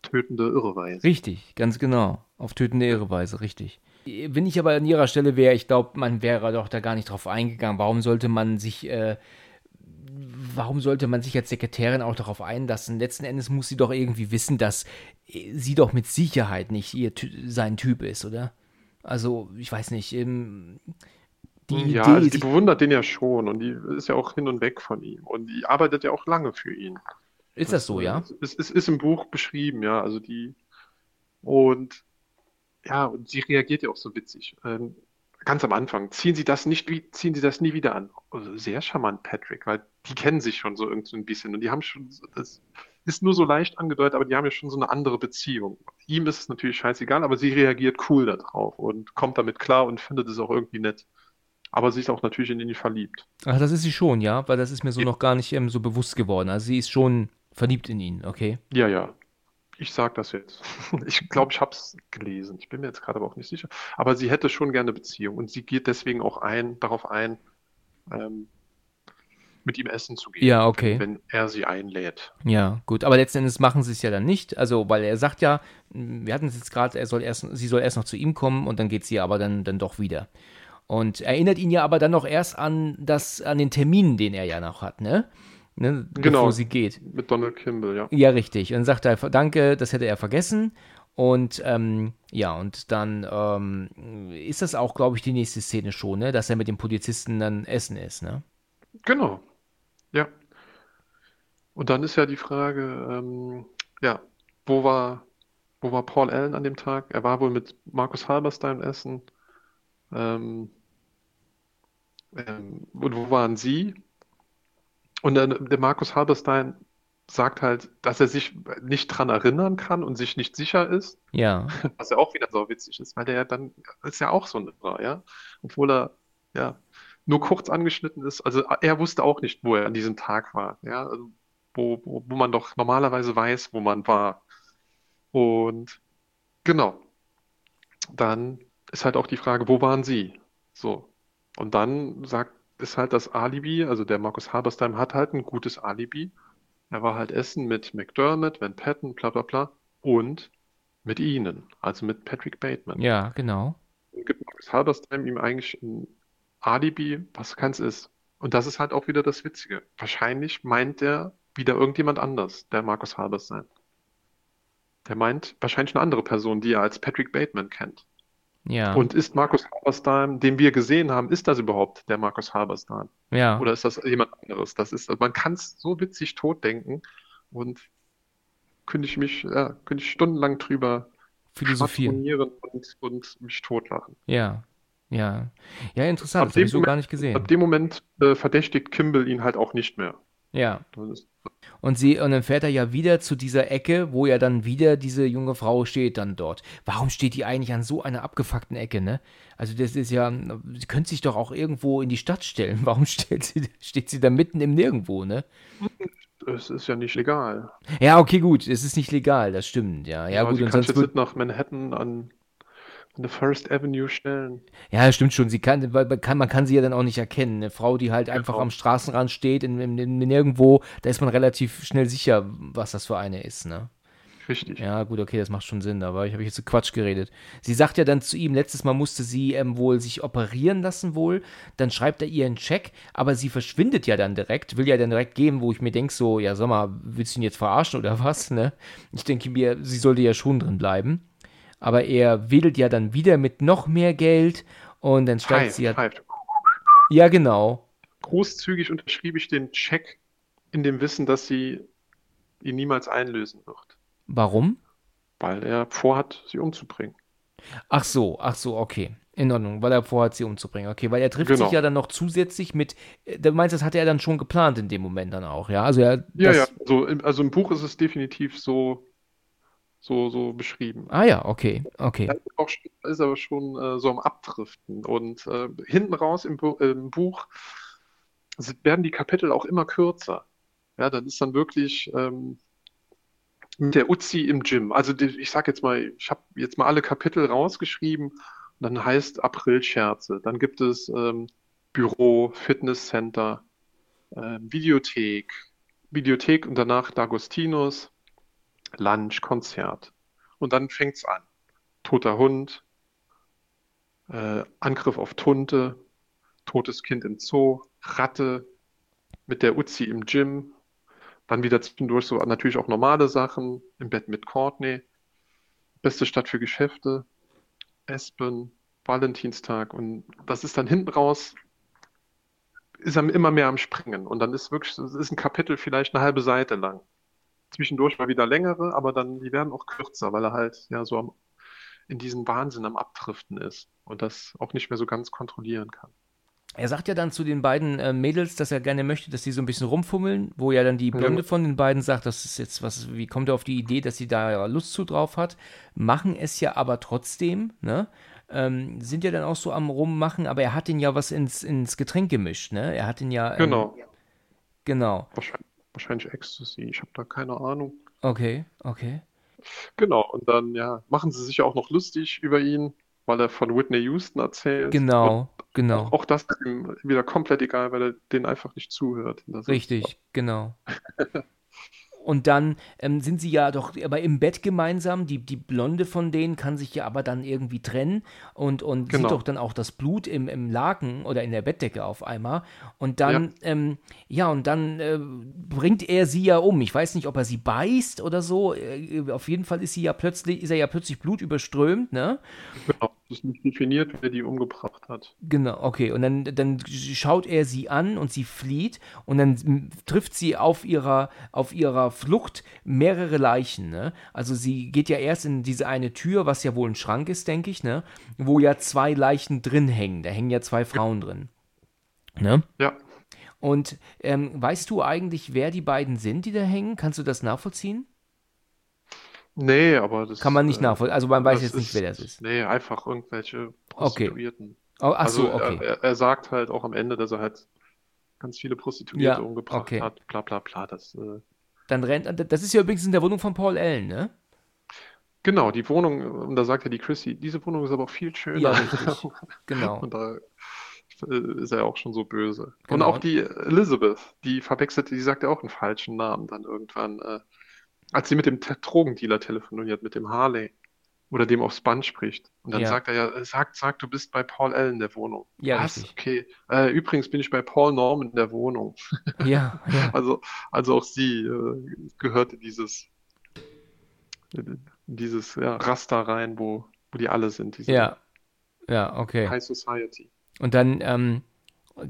tötende Irreweise. Richtig, ganz genau. Auf tötende Irreweise, richtig. Wenn ich aber an ihrer Stelle wäre, ich glaube, man wäre doch da gar nicht drauf eingegangen. Warum sollte man sich, äh, warum sollte man sich als Sekretärin auch darauf einlassen? Letzten Endes muss sie doch irgendwie wissen, dass äh, sie doch mit Sicherheit nicht ihr, sein Typ ist, oder? Also, ich weiß nicht, ähm, die Ja, Idee also die bewundert den ja schon und die ist ja auch hin und weg von ihm und die arbeitet ja auch lange für ihn. ist das so, äh, ja? Es ist, ist im Buch beschrieben, ja, also die und ja, und sie reagiert ja auch so witzig. Ähm, ganz am Anfang ziehen sie das nicht, wie- ziehen sie das nie wieder an. Also sehr charmant, Patrick, weil die kennen sich schon so irgendwie so ein bisschen und die haben schon, das ist nur so leicht angedeutet, aber die haben ja schon so eine andere Beziehung. Ihm ist es natürlich scheißegal, aber sie reagiert cool darauf und kommt damit klar und findet es auch irgendwie nett. Aber sie ist auch natürlich in ihn verliebt. Ach, das ist sie schon, ja? Weil das ist mir so noch gar nicht ähm, so bewusst geworden. Also sie ist schon verliebt in ihn, okay? Ja, ja. Ich sag das jetzt. Ich glaube, ich habe es gelesen. Ich bin mir jetzt gerade aber auch nicht sicher. Aber sie hätte schon gerne Beziehung und sie geht deswegen auch ein, darauf ein, ähm, mit ihm essen zu gehen, Ja, okay. wenn er sie einlädt. Ja, gut, aber letzten Endes machen sie es ja dann nicht. Also, weil er sagt ja, wir hatten es jetzt gerade, er soll erst, sie soll erst noch zu ihm kommen und dann geht sie aber dann, dann doch wieder. Und erinnert ihn ja aber dann noch erst an das, an den Termin, den er ja noch hat, ne? Ne? Genau. Bevor sie geht. Mit Donald Kimball, ja. Ja, richtig. Und dann sagt er, danke, das hätte er vergessen. Und ähm, ja, und dann ähm, ist das auch, glaube ich, die nächste Szene schon, ne? Dass er mit dem Polizisten dann essen ist, ne? Genau. Ja. Und dann ist ja die Frage, ähm, ja, wo war, wo war Paul Allen an dem Tag? Er war wohl mit Markus Halberstein essen. Ähm, ähm, und wo waren Sie? Und dann, der Markus Halberstein sagt halt, dass er sich nicht dran erinnern kann und sich nicht sicher ist, Ja, was ja auch wieder so witzig ist, weil der ja dann ist ja auch so ein Irrer, ja, obwohl er ja nur kurz angeschnitten ist. Also er wusste auch nicht, wo er an diesem Tag war, ja, also wo, wo, wo man doch normalerweise weiß, wo man war. Und genau, dann ist halt auch die Frage, wo waren Sie? So. Und dann sagt, ist halt das Alibi, also der Markus Halberstam hat halt ein gutes Alibi. Er war halt essen mit McDermott, Van Patten, bla bla bla und mit ihnen, also mit Patrick Bateman. ja, genau. Und gibt Markus Halberstam ihm eigentlich ein Alibi, was keins ist. Und das ist halt auch wieder das Witzige. Wahrscheinlich meint er wieder irgendjemand anders, der Markus Halberstam. Der meint wahrscheinlich eine andere Person, die er als Patrick Bateman kennt. Ja, Und ist Markus Halberstam, den wir gesehen haben, ist das überhaupt der Markus Halberstam? ja. Oder ist das jemand anderes? Das ist, man kann es so witzig totdenken und könnte ich mich, ja, könnte ich stundenlang drüber Philosophieren. und, und mich totlachen. Ja, ja. Ja, interessant. Ab Das habe dem ich so Moment- gar nicht gesehen. Ab dem Moment äh, verdächtigt Kimball ihn halt auch nicht mehr. Ja. Das ist, Und sie, und dann fährt er ja wieder zu dieser Ecke, wo ja dann wieder diese junge Frau steht dann dort. Warum steht die eigentlich an so einer abgefuckten Ecke, ne? Also das ist ja, sie könnte sich doch auch irgendwo in die Stadt stellen. Warum steht sie, steht sie da mitten im Nirgendwo, ne? es ist ja nicht legal. Ja, okay, gut, es ist nicht legal, das stimmt, ja. Ja, Aber gut, sie und kann sonst jetzt wird, nach Manhattan an, an der First Avenue stellen. ja, stimmt schon, sie kann, weil man kann, man kann sie ja dann auch nicht erkennen. Eine Frau, die halt einfach Genau. am Straßenrand steht, in, in, in nirgendwo, da ist man relativ schnell sicher, was das für eine ist, ne? Richtig. Ja, gut, okay, das macht schon Sinn, aber ich habe jetzt so Quatsch geredet. Sie sagt ja dann zu ihm, letztes Mal musste sie ähm, wohl sich operieren lassen wohl, dann schreibt er ihr einen Check, aber sie verschwindet ja dann direkt, will ja dann direkt gehen, wo ich mir denke so, ja, sag mal, willst du ihn jetzt verarschen oder was, ne? Ich denke mir, sie sollte ja schon drin bleiben, aber er wedelt ja dann wieder mit noch mehr Geld und dann steigt sie ja, pfeift. ja genau, Großzügig unterschrieb ich den Check in dem Wissen, dass sie ihn niemals einlösen wird, warum? weil er vorhat, sie umzubringen. Ach so, ach so, okay. In Ordnung, weil er vorhat, sie umzubringen. Okay, weil er trifft genau. sich ja dann noch zusätzlich mit. Äh, du meinst, das hatte er dann schon geplant in dem Moment dann auch, ja? Also er, ja, ja. Also, also im Buch ist es definitiv so, so, so beschrieben. Ah ja, okay, okay. Er ist, auch, ist aber schon äh, so am Abdriften. Und äh, hinten raus im, Bu im Buch werden die Kapitel auch immer kürzer. Ja, dann ist dann wirklich ähm, mit der Uzi im Gym. Also die, ich sag jetzt mal, ich habe jetzt mal alle Kapitel rausgeschrieben dann heißt April-Scherze. Dann gibt es ähm, Büro, Fitnesscenter, äh, Videothek, Videothek und danach D'Agostinus, Lunch, Konzert. Und dann fängt es an. Toter Hund, äh, Angriff auf Tunte, totes Kind im Zoo, Ratte mit der Uzi im Gym, dann wieder zwischendurch so natürlich auch normale Sachen, im Bett mit Courtney, beste Stadt für Geschäfte, Espen, Valentinstag und das ist dann hinten raus, ist er immer mehr am Springen und dann ist wirklich, das ist ein Kapitel vielleicht eine halbe Seite lang. Zwischendurch mal wieder längere, aber dann, die werden auch kürzer, weil er halt ja so am, in diesem Wahnsinn am Abdriften ist und das auch nicht mehr so ganz kontrollieren kann. Er sagt ja dann zu den beiden äh, Mädels, dass er gerne möchte, dass sie so ein bisschen rumfummeln, wo ja dann die Blonde ja. von den beiden sagt, das ist jetzt was, wie kommt er auf die Idee, dass sie da Lust zu drauf hat, machen es ja aber trotzdem, ne? Ähm, sind ja dann auch so am Rummachen, aber er hat den ja was ins, ins Getränk gemischt, ne? Er hat den ja. Ähm, genau. Genau. Wahrscheinlich, wahrscheinlich Ecstasy, ich habe da keine Ahnung. Okay, okay. Genau, und dann, ja, machen sie sich auch noch lustig über ihn weil er von Whitney Houston erzählt. Genau, genau. Auch, auch, das ist ihm wieder komplett egal, weil er den einfach nicht zuhört. Richtig, genau. Und dann ähm, sind sie ja doch aber im Bett gemeinsam. Die, die Blonde von denen kann sich ja aber dann irgendwie trennen und, und genau. sieht doch dann auch das Blut im, im Laken oder in der Bettdecke auf einmal. Und dann, ja, ähm, ja und dann äh, bringt er sie ja um. Ich weiß nicht, ob er sie beißt oder so. Äh, auf jeden Fall ist sie ja plötzlich, ist er ja plötzlich blutüberströmt, ne? Genau ist nicht definiert, wer die umgebracht hat. Genau, okay. Und dann, dann schaut er sie an und sie flieht und dann trifft sie auf ihrer, auf ihrer Flucht mehrere Leichen. Ne? Also sie geht ja erst in diese eine Tür, was ja wohl ein Schrank ist, denke ich, ne? wo ja zwei Leichen drin hängen. Da hängen ja zwei Frauen drin. Ne? Ja. Und ähm, weißt du eigentlich, wer die beiden sind, die da hängen? Kannst du das nachvollziehen? Nee, aber das kann man nicht äh, nachvollziehen. Also man weiß jetzt nicht, wer das ist. Nee, einfach irgendwelche Prostituierten. Okay. Oh, ach so, also, okay. Er, er, sagt halt auch am Ende, dass er halt ganz viele Prostituierte ja, umgebracht okay. hat. Bla bla bla. Das, äh... Dann rennt. Das ist ja übrigens in der Wohnung von Paul Allen, ne? Genau, die Wohnung, und da sagt ja die Chrissy, diese Wohnung ist aber auch viel schöner. Ja, genau. Und da äh, ist er auch schon so böse. Genau. Und auch die Elizabeth, die verwechselte, die sagt ja auch einen falschen Namen dann irgendwann. Äh, als sie mit dem Drogendealer telefoniert, mit dem Harley oder dem aufs Band spricht. Und dann ja. sagt er ja, sag, sag, du bist bei Paul Allen in der Wohnung. Ja, Was? Richtig. Okay. Äh, übrigens bin ich bei Paul Norman in der Wohnung. Ja, ja. Also, also auch sie äh, gehörte dieses, dieses ja, Raster rein, wo, wo die alle sind. Diese ja, ja, okay. High Society. Und dann ähm,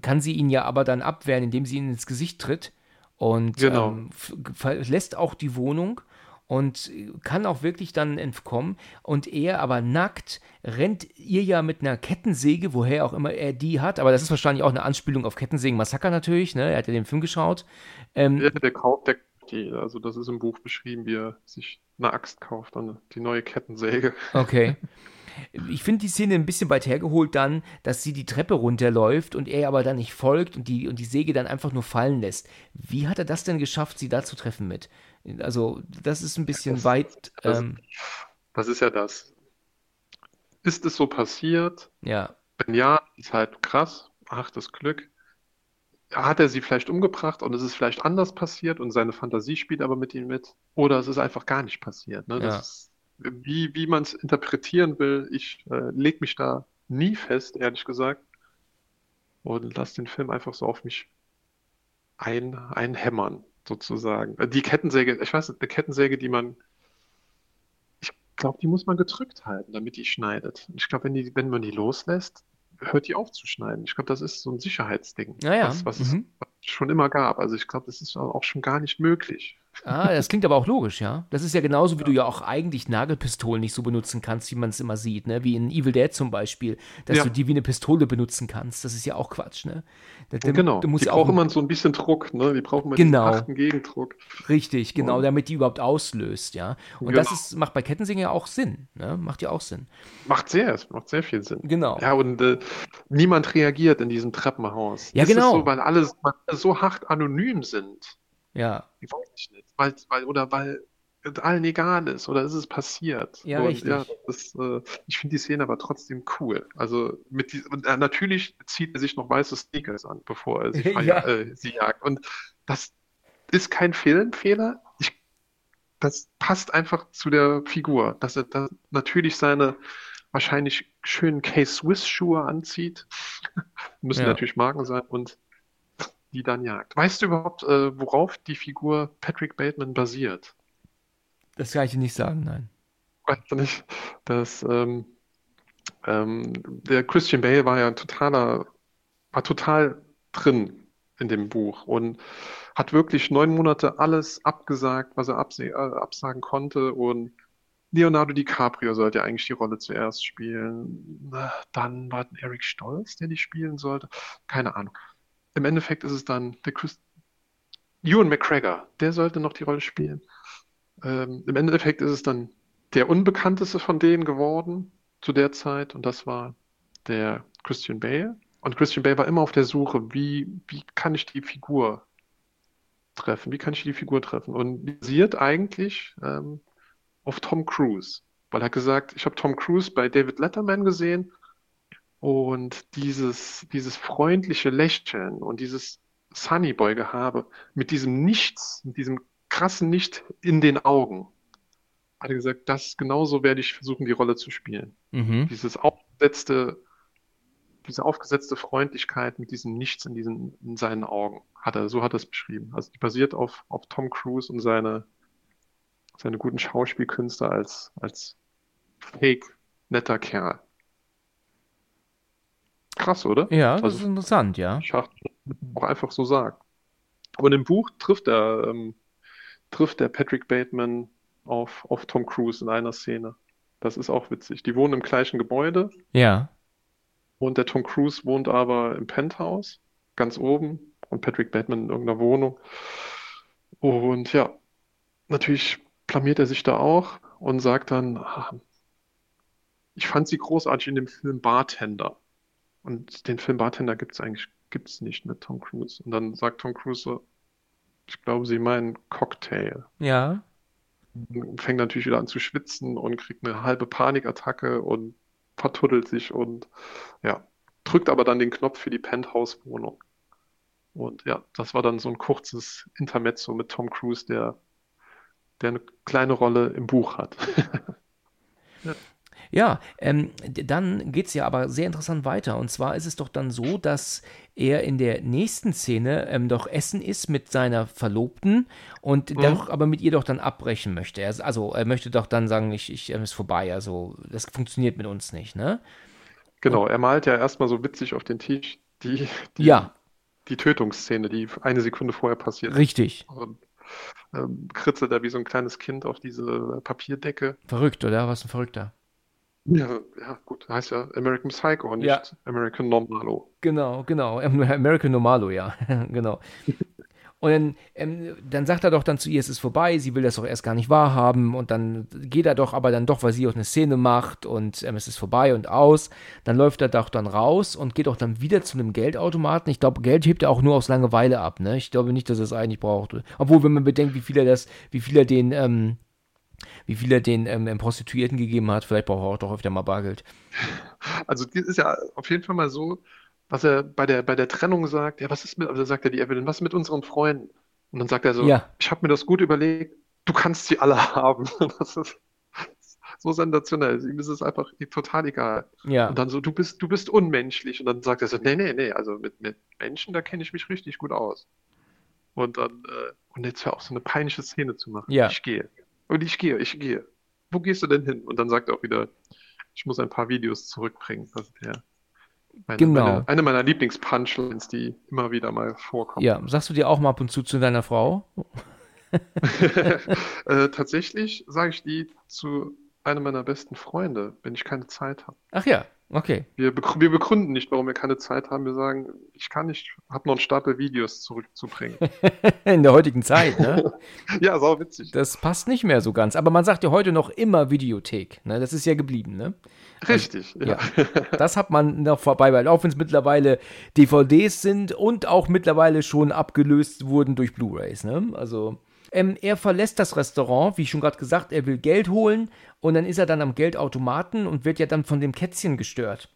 kann sie ihn ja aber dann abwehren, indem sie ihn ins Gesicht tritt und genau. ähm, verlässt auch die Wohnung und kann auch wirklich dann entkommen. Und er aber nackt rennt ihr ja mit einer Kettensäge, woher auch immer er die hat, aber das ist wahrscheinlich auch eine Anspielung auf Kettensägen-Massaker natürlich, ne? Er hat ja den Film geschaut. Ähm, ja, der kauft, der, die, also das ist im Buch beschrieben, wie er sich eine Axt kauft, dann die neue Kettensäge. Okay. Ich finde die Szene ein bisschen weit hergeholt dann, dass sie die Treppe runterläuft und er aber dann nicht folgt und die, und die Säge dann einfach nur fallen lässt. Wie hat er das denn geschafft, sie da zu treffen mit? Also, das ist ein bisschen das, weit. Das, ähm, das ist ja das. Ist es so passiert? Ja. Wenn ja, ist halt krass. Ach, das Glück. Hat er sie vielleicht umgebracht und es ist vielleicht anders passiert und seine Fantasie spielt aber mit ihm mit? Oder es ist einfach gar nicht passiert. Ne? Das ja. ist wie, wie man es interpretieren will, ich äh, lege mich da nie fest, ehrlich gesagt. Und lasse den Film einfach so auf mich ein, einhämmern, sozusagen. Äh, die Kettensäge, ich weiß nicht, eine Kettensäge, die man, ich glaube, die muss man gedrückt halten, damit die schneidet. Ich glaube, wenn, die, wenn man die loslässt, hört die auf zu schneiden. Ich glaube, das ist so ein Sicherheitsding, ja, ja. was, was mhm. es schon immer gab. Also ich glaube, das ist auch schon gar nicht möglich. Ah, das klingt aber auch logisch, ja. Das ist ja genauso, wie ja. du ja auch eigentlich Nagelpistolen nicht so benutzen kannst, wie man es immer sieht, ne? Wie in Evil Dead zum Beispiel, dass ja. du die wie eine Pistole benutzen kannst. Das ist ja auch Quatsch, ne? Da, genau. Du musst die brauchen immer so ein bisschen Druck, ne? Die brauchen immer genau. diesen Gegendruck. Richtig, genau, damit die überhaupt auslöst, ja. Und genau. das ist, macht bei Kettensägen ja auch Sinn, ne? Macht ja auch Sinn. Macht sehr, es macht sehr viel Sinn. Genau. Ja, und äh, niemand reagiert in diesem Treppenhaus. Ja, das genau. So, weil alle so hart anonym sind. Ja. Ich weiß nicht. Weil, weil, oder weil allen egal ist oder ist es passiert. Ja, und, richtig. Ja, das, äh, ich finde die Szene aber trotzdem cool. Also mit die, und, äh, natürlich zieht er sich noch weiße Sneakers an, bevor er sie, ja. äh, sie jagt. Und das ist kein Filmfehler. Ich, das passt einfach zu der Figur, dass er da natürlich seine wahrscheinlich schönen K-Swiss-Schuhe anzieht. Müssen ja. natürlich Marken sein und die dann jagt. Weißt du überhaupt, äh, worauf die Figur Patrick Bateman basiert? Das kann ich dir nicht sagen, nein. Weißt du nicht? Das, ähm, ähm, der Christian Bale war ja ein totaler, war total drin in dem Buch und hat wirklich neun Monate alles abgesagt, was er abse- äh, absagen konnte und Leonardo DiCaprio sollte eigentlich die Rolle zuerst spielen. Dann war Eric Stolz, der die spielen sollte. Keine Ahnung im Endeffekt ist es dann der Chris Ewan McGregor, der sollte noch die Rolle spielen. Ähm, Im Endeffekt ist es dann der unbekannteste von denen geworden zu der Zeit und das war der Christian Bale. Und Christian Bale war immer auf der Suche, wie, wie kann ich die Figur treffen? Wie kann ich die Figur treffen? Und basiert eigentlich ähm, auf Tom Cruise, weil er hat gesagt, ich habe Tom Cruise bei David Letterman gesehen und dieses, dieses freundliche Lächeln und dieses Sunnyboy-Gehabe mit diesem Nichts, mit diesem krassen Nicht in den Augen, hat er gesagt, das genauso werde ich versuchen, die Rolle zu spielen. Mhm. Dieses aufgesetzte, diese aufgesetzte Freundlichkeit mit diesem Nichts in, diesen, in seinen Augen, hat er, so hat er es beschrieben. Also die basiert auf, auf Tom Cruise und seine, seine guten Schauspielkünste als, als fake netter Kerl. Krass, oder? Ja, das also, ist interessant, ja. Schacht auch einfach so sagt. Aber in dem Buch trifft er, ähm, trifft der Patrick Bateman auf, auf Tom Cruise in einer Szene. Das ist auch witzig. Die wohnen im gleichen Gebäude. Ja. Und der Tom Cruise wohnt aber im Penthouse, ganz oben. Und Patrick Bateman in irgendeiner Wohnung. Und ja, natürlich blamiert er sich da auch und sagt dann, ah, ich fand sie großartig in dem Film Bartender. Und den Film Bartender gibt es eigentlich gibt's nicht mit Tom Cruise. Und dann sagt Tom Cruise so, ich glaube, sie meinen Cocktail. Ja. Und fängt natürlich wieder an zu schwitzen und kriegt eine halbe Panikattacke und vertuddelt sich und ja, drückt aber dann den Knopf für die Penthouse-Wohnung. Und ja, das war dann so ein kurzes Intermezzo mit Tom Cruise, der, der eine kleine Rolle im Buch hat. ja. Ja, ähm, dann geht es ja aber sehr interessant weiter. Und zwar ist es doch dann so, dass er in der nächsten Szene ähm, doch essen ist mit seiner Verlobten und mhm. doch aber mit ihr doch dann abbrechen möchte. Er, also er möchte doch dann sagen, ich, ich ähm, ist vorbei. Also das funktioniert mit uns nicht, ne? Genau, und, er malt ja erstmal so witzig auf den Tisch die, die, ja. die Tötungsszene, die eine Sekunde vorher passiert. Richtig. Und ähm, kritzelt er wie so ein kleines Kind auf diese Papierdecke. Verrückt, oder? Was ein Verrückter. Ja, ja, gut, heißt ja American Psycho, nicht Ja. American Normalo. Genau, genau. American Normalo, ja. genau. Und dann, ähm, dann sagt er doch dann zu ihr, es ist vorbei, sie will das doch erst gar nicht wahrhaben und dann geht er doch aber dann doch, weil sie auch eine Szene macht und ähm, es ist vorbei und aus. Dann läuft er doch dann raus und geht auch dann wieder zu einem Geldautomaten. Ich glaube, Geld hebt er auch nur aus Langeweile ab, ne? Ich glaube nicht, dass er es eigentlich braucht. Obwohl, wenn man bedenkt, wie viel er das, wie viel er den, ähm, wie viel er den ähm, Prostituierten gegeben hat. Vielleicht braucht er auch doch öfter mal Bargeld. Also das ist ja auf jeden Fall mal so, was er bei der, bei der Trennung sagt, ja, was ist mit, also sagt er die Evelyn, was ist mit unseren Freunden? Und dann sagt er so, ja. ich habe mir das gut überlegt, du kannst sie alle haben. Das ist so sensationell. Ihm ist es einfach total egal. Ja. Und dann so, du bist, du bist unmenschlich. Und dann sagt er so, nee, nee, nee, also mit, mit Menschen, da kenne ich mich richtig gut aus. Und dann, äh, und jetzt hör auch so eine peinliche Szene zu machen. Ja. Ich gehe. Und ich gehe, ich gehe. Wo gehst du denn hin? Und dann sagt er auch wieder, ich muss ein paar Videos zurückbringen. Das ist der, meine, genau. Meine, eine meiner Lieblings-Punchlines, die immer wieder mal vorkommt. Ja, sagst du dir auch mal ab und zu zu deiner Frau? äh, tatsächlich sage ich die zu einem meiner besten Freunde, wenn ich keine Zeit habe. Ach ja, okay. Wir, begrü wir begründen nicht, warum wir keine Zeit haben. Wir sagen, ich kann nicht, habe noch einen Stapel Videos zurückzubringen. In der heutigen Zeit, ne? ja, sau witzig. Das passt nicht mehr so ganz. Aber man sagt ja heute noch immer Videothek. Ne? Das ist ja geblieben, ne? Richtig, ja. ja. Das hat man noch vorbei, weil auch wenn es mittlerweile DVDs sind und auch mittlerweile schon abgelöst wurden durch Blu-rays, ne? Also ähm, er verlässt das Restaurant, wie schon gerade gesagt, er will Geld holen und dann ist er dann am Geldautomaten und wird ja dann von dem Kätzchen gestört.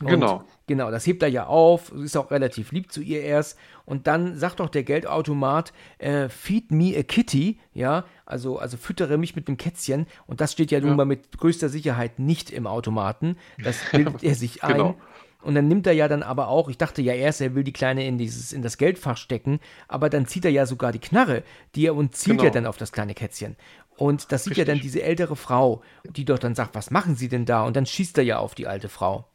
Und genau. Genau, das hebt er ja auf, ist auch relativ lieb zu ihr erst. Und dann sagt doch der Geldautomat, äh, feed me a kitty, ja, also, also füttere mich mit dem Kätzchen. Und das steht ja, ja. nun mal mit größter Sicherheit nicht im Automaten. Das bildet er sich ein. Genau. Und dann nimmt er ja dann aber auch, ich dachte ja erst, er will die Kleine in dieses, in das Geldfach stecken, aber dann zieht er ja sogar die Knarre, die er und zielt genau. ja dann auf das kleine Kätzchen. Und das sieht Richtig. ja dann diese ältere Frau, die doch dann sagt, was machen Sie denn da? Und dann schießt er ja auf die alte Frau.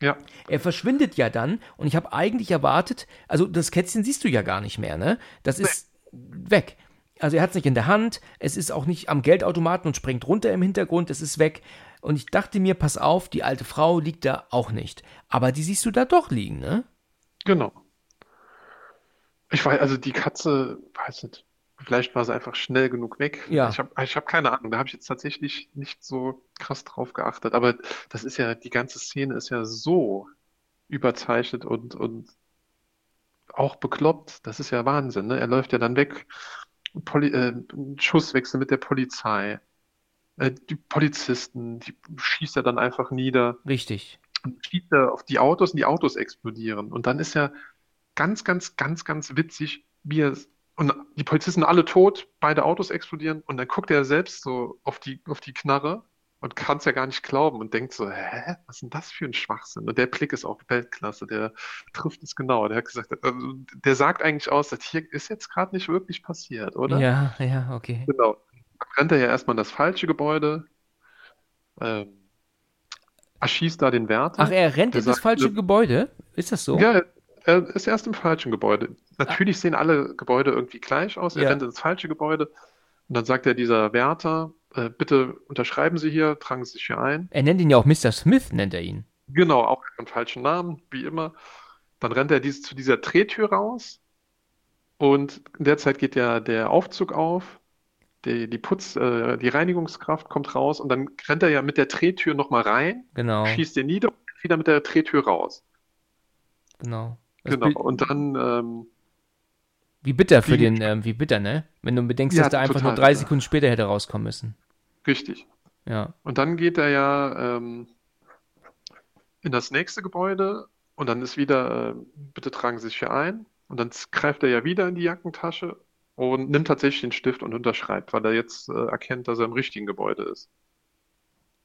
Ja. Er verschwindet ja dann und ich habe eigentlich erwartet, also das Kätzchen siehst du ja gar nicht mehr, ne? Das ist nee. weg. Also er hat es nicht in der Hand, es ist auch nicht am Geldautomaten und springt runter im Hintergrund, es ist weg. Und ich dachte mir, pass auf, die alte Frau liegt da auch nicht. Aber die siehst du da doch liegen, ne? Genau. Ich weiß, also die Katze, weiß nicht, vielleicht war sie einfach schnell genug weg. Ja. Ich habe ich hab keine Ahnung, da habe ich jetzt tatsächlich nicht so krass drauf geachtet. Aber das ist ja, die ganze Szene ist ja so überzeichnet und, und auch bekloppt. Das ist ja Wahnsinn, ne? Er läuft ja dann weg. Poli äh, Schusswechsel mit der Polizei. Äh, die Polizisten, die schießt er dann einfach nieder. Richtig. Und schießt er auf die Autos und die Autos explodieren. Und dann ist ja ganz, ganz, ganz, ganz witzig, wie er und die Polizisten alle tot, beide Autos explodieren und dann guckt er selbst so auf die, auf die Knarre und kann es ja gar nicht glauben und denkt so, hä, was ist denn das für ein Schwachsinn? Und der Blick ist auch Weltklasse, der trifft es genau. Der hat gesagt, also, der sagt eigentlich aus, das hier ist jetzt gerade nicht wirklich passiert, oder? Ja, ja, okay. Genau rennt er ja erstmal in das falsche Gebäude, ähm, erschießt da den Wärter. Ach, er rennt in das falsche Gebäude? Ist das so? Ja, er ist erst im falschen Gebäude. Natürlich ah. sehen alle Gebäude irgendwie gleich aus. Er ja. rennt ins falsche Gebäude und dann sagt er dieser Wärter, äh, bitte unterschreiben Sie hier, tragen Sie sich hier ein. Er nennt ihn ja auch Mr. Smith, nennt er ihn. Genau, auch einen falschen Namen, wie immer. Dann rennt er dies, zu dieser Drehtür raus und in der Zeit geht ja der Aufzug auf die, die Putz, äh, die Reinigungskraft kommt raus und dann rennt er ja mit der Drehtür nochmal rein, genau. schießt den nieder und wieder mit der Drehtür raus. Genau. Das genau. Und dann. Ähm, wie bitter für den, ähm, wie bitter, ne? Wenn du bedenkst, ja, dass der einfach nur drei bitter. Sekunden später hätte rauskommen müssen. Richtig. Ja. Und dann geht er ja ähm, in das nächste Gebäude und dann ist wieder, äh, bitte tragen Sie sich hier ein. Und dann greift er ja wieder in die Jackentasche und nimmt tatsächlich den Stift und unterschreibt, weil er jetzt äh, erkennt, dass er im richtigen Gebäude ist.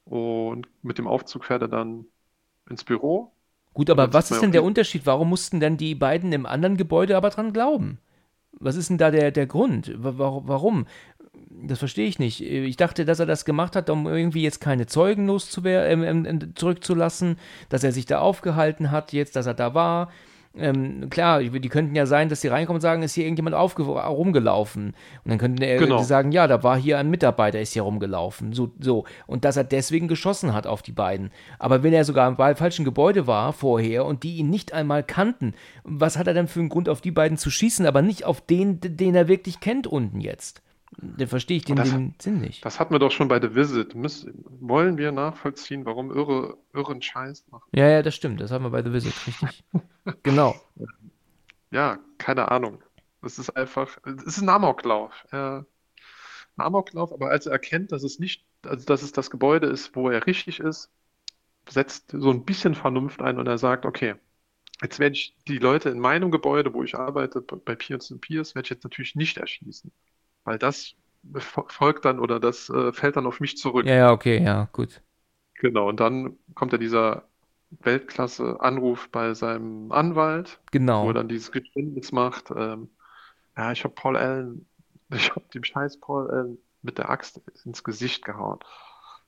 Und mit dem Aufzug fährt er dann ins Büro. Gut, aber was ist denn der Unterschied? Warum mussten denn die beiden im anderen Gebäude aber dran glauben? Was ist denn da der, der Grund? Warum? Das verstehe ich nicht. Ich dachte, dass er das gemacht hat, um irgendwie jetzt keine Zeugen loszuwerden, ähm, ähm, zurückzulassen, dass er sich da aufgehalten hat, jetzt, dass er da war. Ähm, klar, die könnten ja sein, dass sie reinkommen und sagen, ist hier irgendjemand rumgelaufen. Und dann könnten die genau. sagen, ja, da war hier ein Mitarbeiter, ist hier rumgelaufen. So, so. Und dass er deswegen geschossen hat auf die beiden. Aber wenn er sogar im falschen Gebäude war vorher und die ihn nicht einmal kannten, was hat er denn für einen Grund, auf die beiden zu schießen, aber nicht auf den, den er wirklich kennt unten jetzt? Dann verstehe ich den, das, den Sinn nicht. Das hatten wir doch schon bei The Visit. Müssen, wollen wir nachvollziehen, warum Irre irren Scheiß machen? Ja, ja, das stimmt. Das haben wir bei The Visit, richtig. genau. Ja, keine Ahnung. Es ist einfach, es ist ein Amoklauf. Er, ein Amoklauf, aber als er erkennt, dass es nicht, also dass es das Gebäude ist, wo er richtig ist, setzt so ein bisschen Vernunft ein und er sagt, okay, jetzt werde ich die Leute in meinem Gebäude, wo ich arbeite, bei Peers Peers, werde ich jetzt natürlich nicht erschießen weil das folgt dann oder das äh, fällt dann auf mich zurück. Ja, ja, okay, ja, gut. Genau, und dann kommt ja dieser Weltklasse-Anruf bei seinem Anwalt, genau. wo er dann dieses Geständnis macht. Ähm, ja, ich habe Paul Allen, ich habe dem Scheiß Paul Allen mit der Axt ins Gesicht gehauen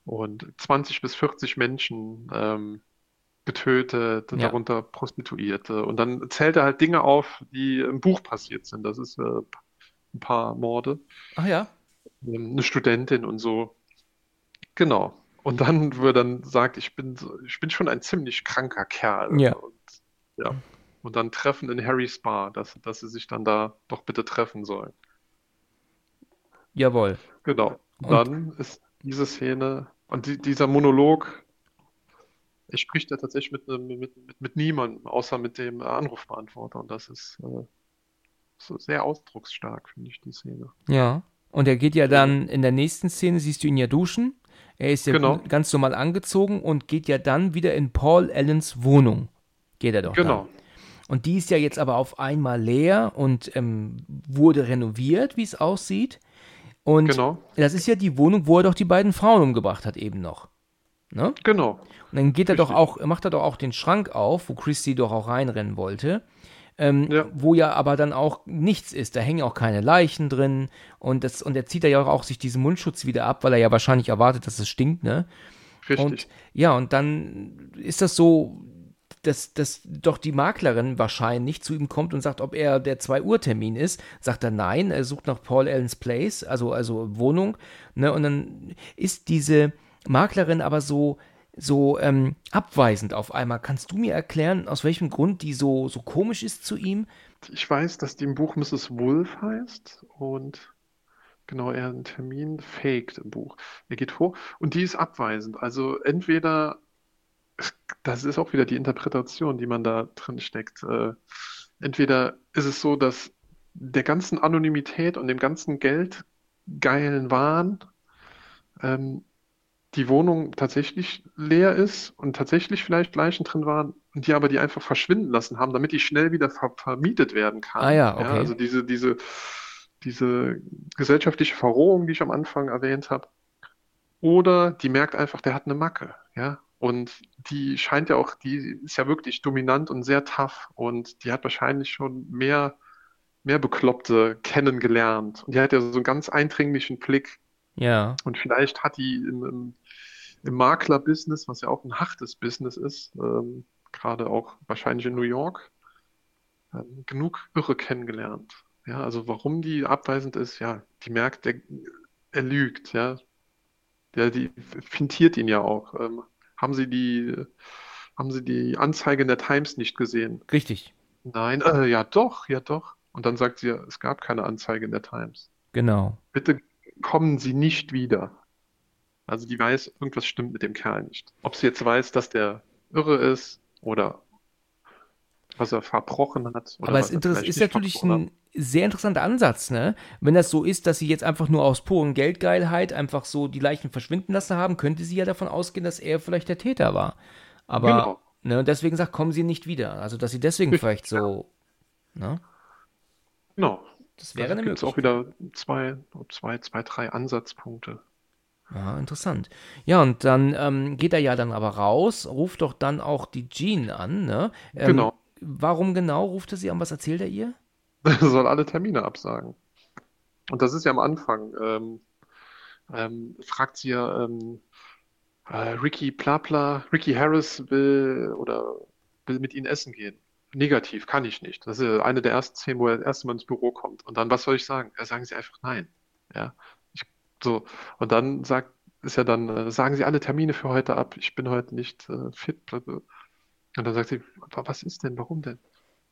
und 20 bis 40 Menschen ähm, getötet, ja. darunter Prostituierte. Und dann zählt er halt Dinge auf, die im Buch passiert sind. Das ist äh, ein paar Morde. Ach ja. Ähm, eine Studentin und so. Genau. Und dann, wo er dann sagt, ich bin, ich bin schon ein ziemlich kranker Kerl. Ja. Und, ja. Und dann treffen in Harrys Bar, dass, dass sie sich dann da doch bitte treffen sollen. Jawohl. Genau. Und dann ist diese Szene und die, dieser Monolog, er spricht ja tatsächlich mit, mit, mit, mit niemandem, außer mit dem Anrufbeantworter. Und das ist äh, sehr ausdrucksstark, finde ich, die Szene. Ja. Und er geht ja dann in der nächsten Szene, siehst du ihn ja duschen. Er ist ja Genau. ganz normal angezogen und geht ja dann wieder in Paul Allens Wohnung. Geht er doch Genau. dann. Und die ist ja jetzt aber auf einmal leer und ähm, wurde renoviert, wie es aussieht. Und Genau. das ist ja die Wohnung, wo er doch die beiden Frauen umgebracht hat, eben noch. Ne? Genau. Und dann geht er doch Richtig. auch, macht er doch auch den Schrank auf, wo Christy doch auch reinrennen wollte. Ähm, Ja. Wo ja aber dann auch nichts ist. Da hängen auch keine Leichen drin. Und, das, und er zieht ja auch sich diesen Mundschutz wieder ab, weil er ja wahrscheinlich erwartet, dass es stinkt, ne? Richtig. Und ja, und dann ist das so, dass, dass doch die Maklerin wahrscheinlich zu ihm kommt und sagt, ob er der 2-Uhr-Termin ist. Sagt er nein, er sucht nach Paul Allen's Place, also, also Wohnung. Ne? Und dann ist diese Maklerin aber so, so ähm, abweisend auf einmal. Kannst du mir erklären, aus welchem Grund die so, so komisch ist zu ihm? Ich weiß, dass die im Buch Mrs. Wolf heißt und genau, er einen Termin faked im Buch. Er geht vor und die ist abweisend. Also entweder, das ist auch wieder die Interpretation, die man da drin steckt. Äh, entweder ist es so, dass der ganzen Anonymität und dem ganzen geldgeilen Wahn ähm, die Wohnung tatsächlich leer ist und tatsächlich vielleicht Leichen drin waren und die aber die einfach verschwinden lassen haben, damit die schnell wieder ver vermietet werden kann. Ah ja, okay. also diese, diese, diese gesellschaftliche Verrohung, die ich am Anfang erwähnt habe. Oder die merkt einfach, der hat eine Macke, ja. Und die scheint ja auch, die ist ja wirklich dominant und sehr tough und die hat wahrscheinlich schon mehr, mehr Bekloppte kennengelernt. Und die hat ja so einen ganz eindringlichen Blick. Ja. Und vielleicht hat die im, im, im Makler-Business, was ja auch ein hartes Business ist, ähm, gerade auch wahrscheinlich in New York, ähm, genug Irre kennengelernt. Ja, also warum die abweisend ist, ja, die merkt, der, er lügt, ja. Der, die fintiert ihn ja auch. Ähm, haben Sie die, haben Sie die Anzeige in der Times nicht gesehen? Richtig. Nein, äh, ja doch, ja doch. Und dann sagt sie, es gab keine Anzeige in der Times. Genau. Bitte kommen Sie nicht wieder. Also die weiß, irgendwas stimmt mit dem Kerl nicht. Ob sie jetzt weiß, dass der irre ist oder was er verbrochen hat. Aber es ist natürlich ein sehr interessanter Ansatz, ne? Wenn das so ist, dass sie jetzt einfach nur aus puren Geldgeilheit einfach so die Leichen verschwinden lassen haben, könnte sie ja davon ausgehen, dass er vielleicht der Täter war. Aber, Genau. ne, deswegen sagt, kommen sie nicht wieder. Also, dass sie deswegen Richtig, vielleicht so, ne? Genau. Das wäre Da eine es auch Möglichkeit. wieder zwei, zwei, zwei, drei Ansatzpunkte. Ja, interessant. Ja, und dann ähm, geht er ja dann aber raus, ruft doch dann auch die Jean an, ne? Ähm, Genau. Warum genau ruft er sie an? Was erzählt er ihr? Er soll alle Termine absagen. Und das ist ja am Anfang. Ähm, ähm, fragt sie ja, ähm, äh, Ricky Plapla, Ricky Harris will oder will mit ihnen essen gehen. Negativ, kann ich nicht. Das ist eine der ersten Szenen, wo er das erste Mal ins Büro kommt. Und dann, was soll ich sagen? Ja, sagen sie einfach nein. Ja, so. Und dann sagt, ist ja dann, äh, sagen Sie alle Termine für heute ab. Ich bin heute nicht äh, fit. Und dann sagt sie, "Aber was ist denn? Warum denn?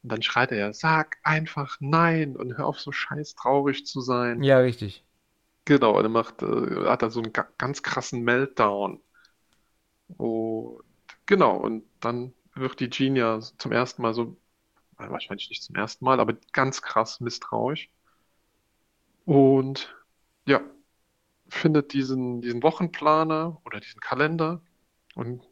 Und dann schreit er ja, sag einfach nein und hör auf so scheiß traurig zu sein. Ja, richtig. Genau, und er macht, äh, hat da so einen ga ganz krassen Meltdown. Und genau, und dann wird die Jean ja zum ersten Mal so, äh, wahrscheinlich nicht zum ersten Mal, aber ganz krass misstrauisch. Und ja, findet diesen, diesen Wochenplaner oder diesen Kalender. Und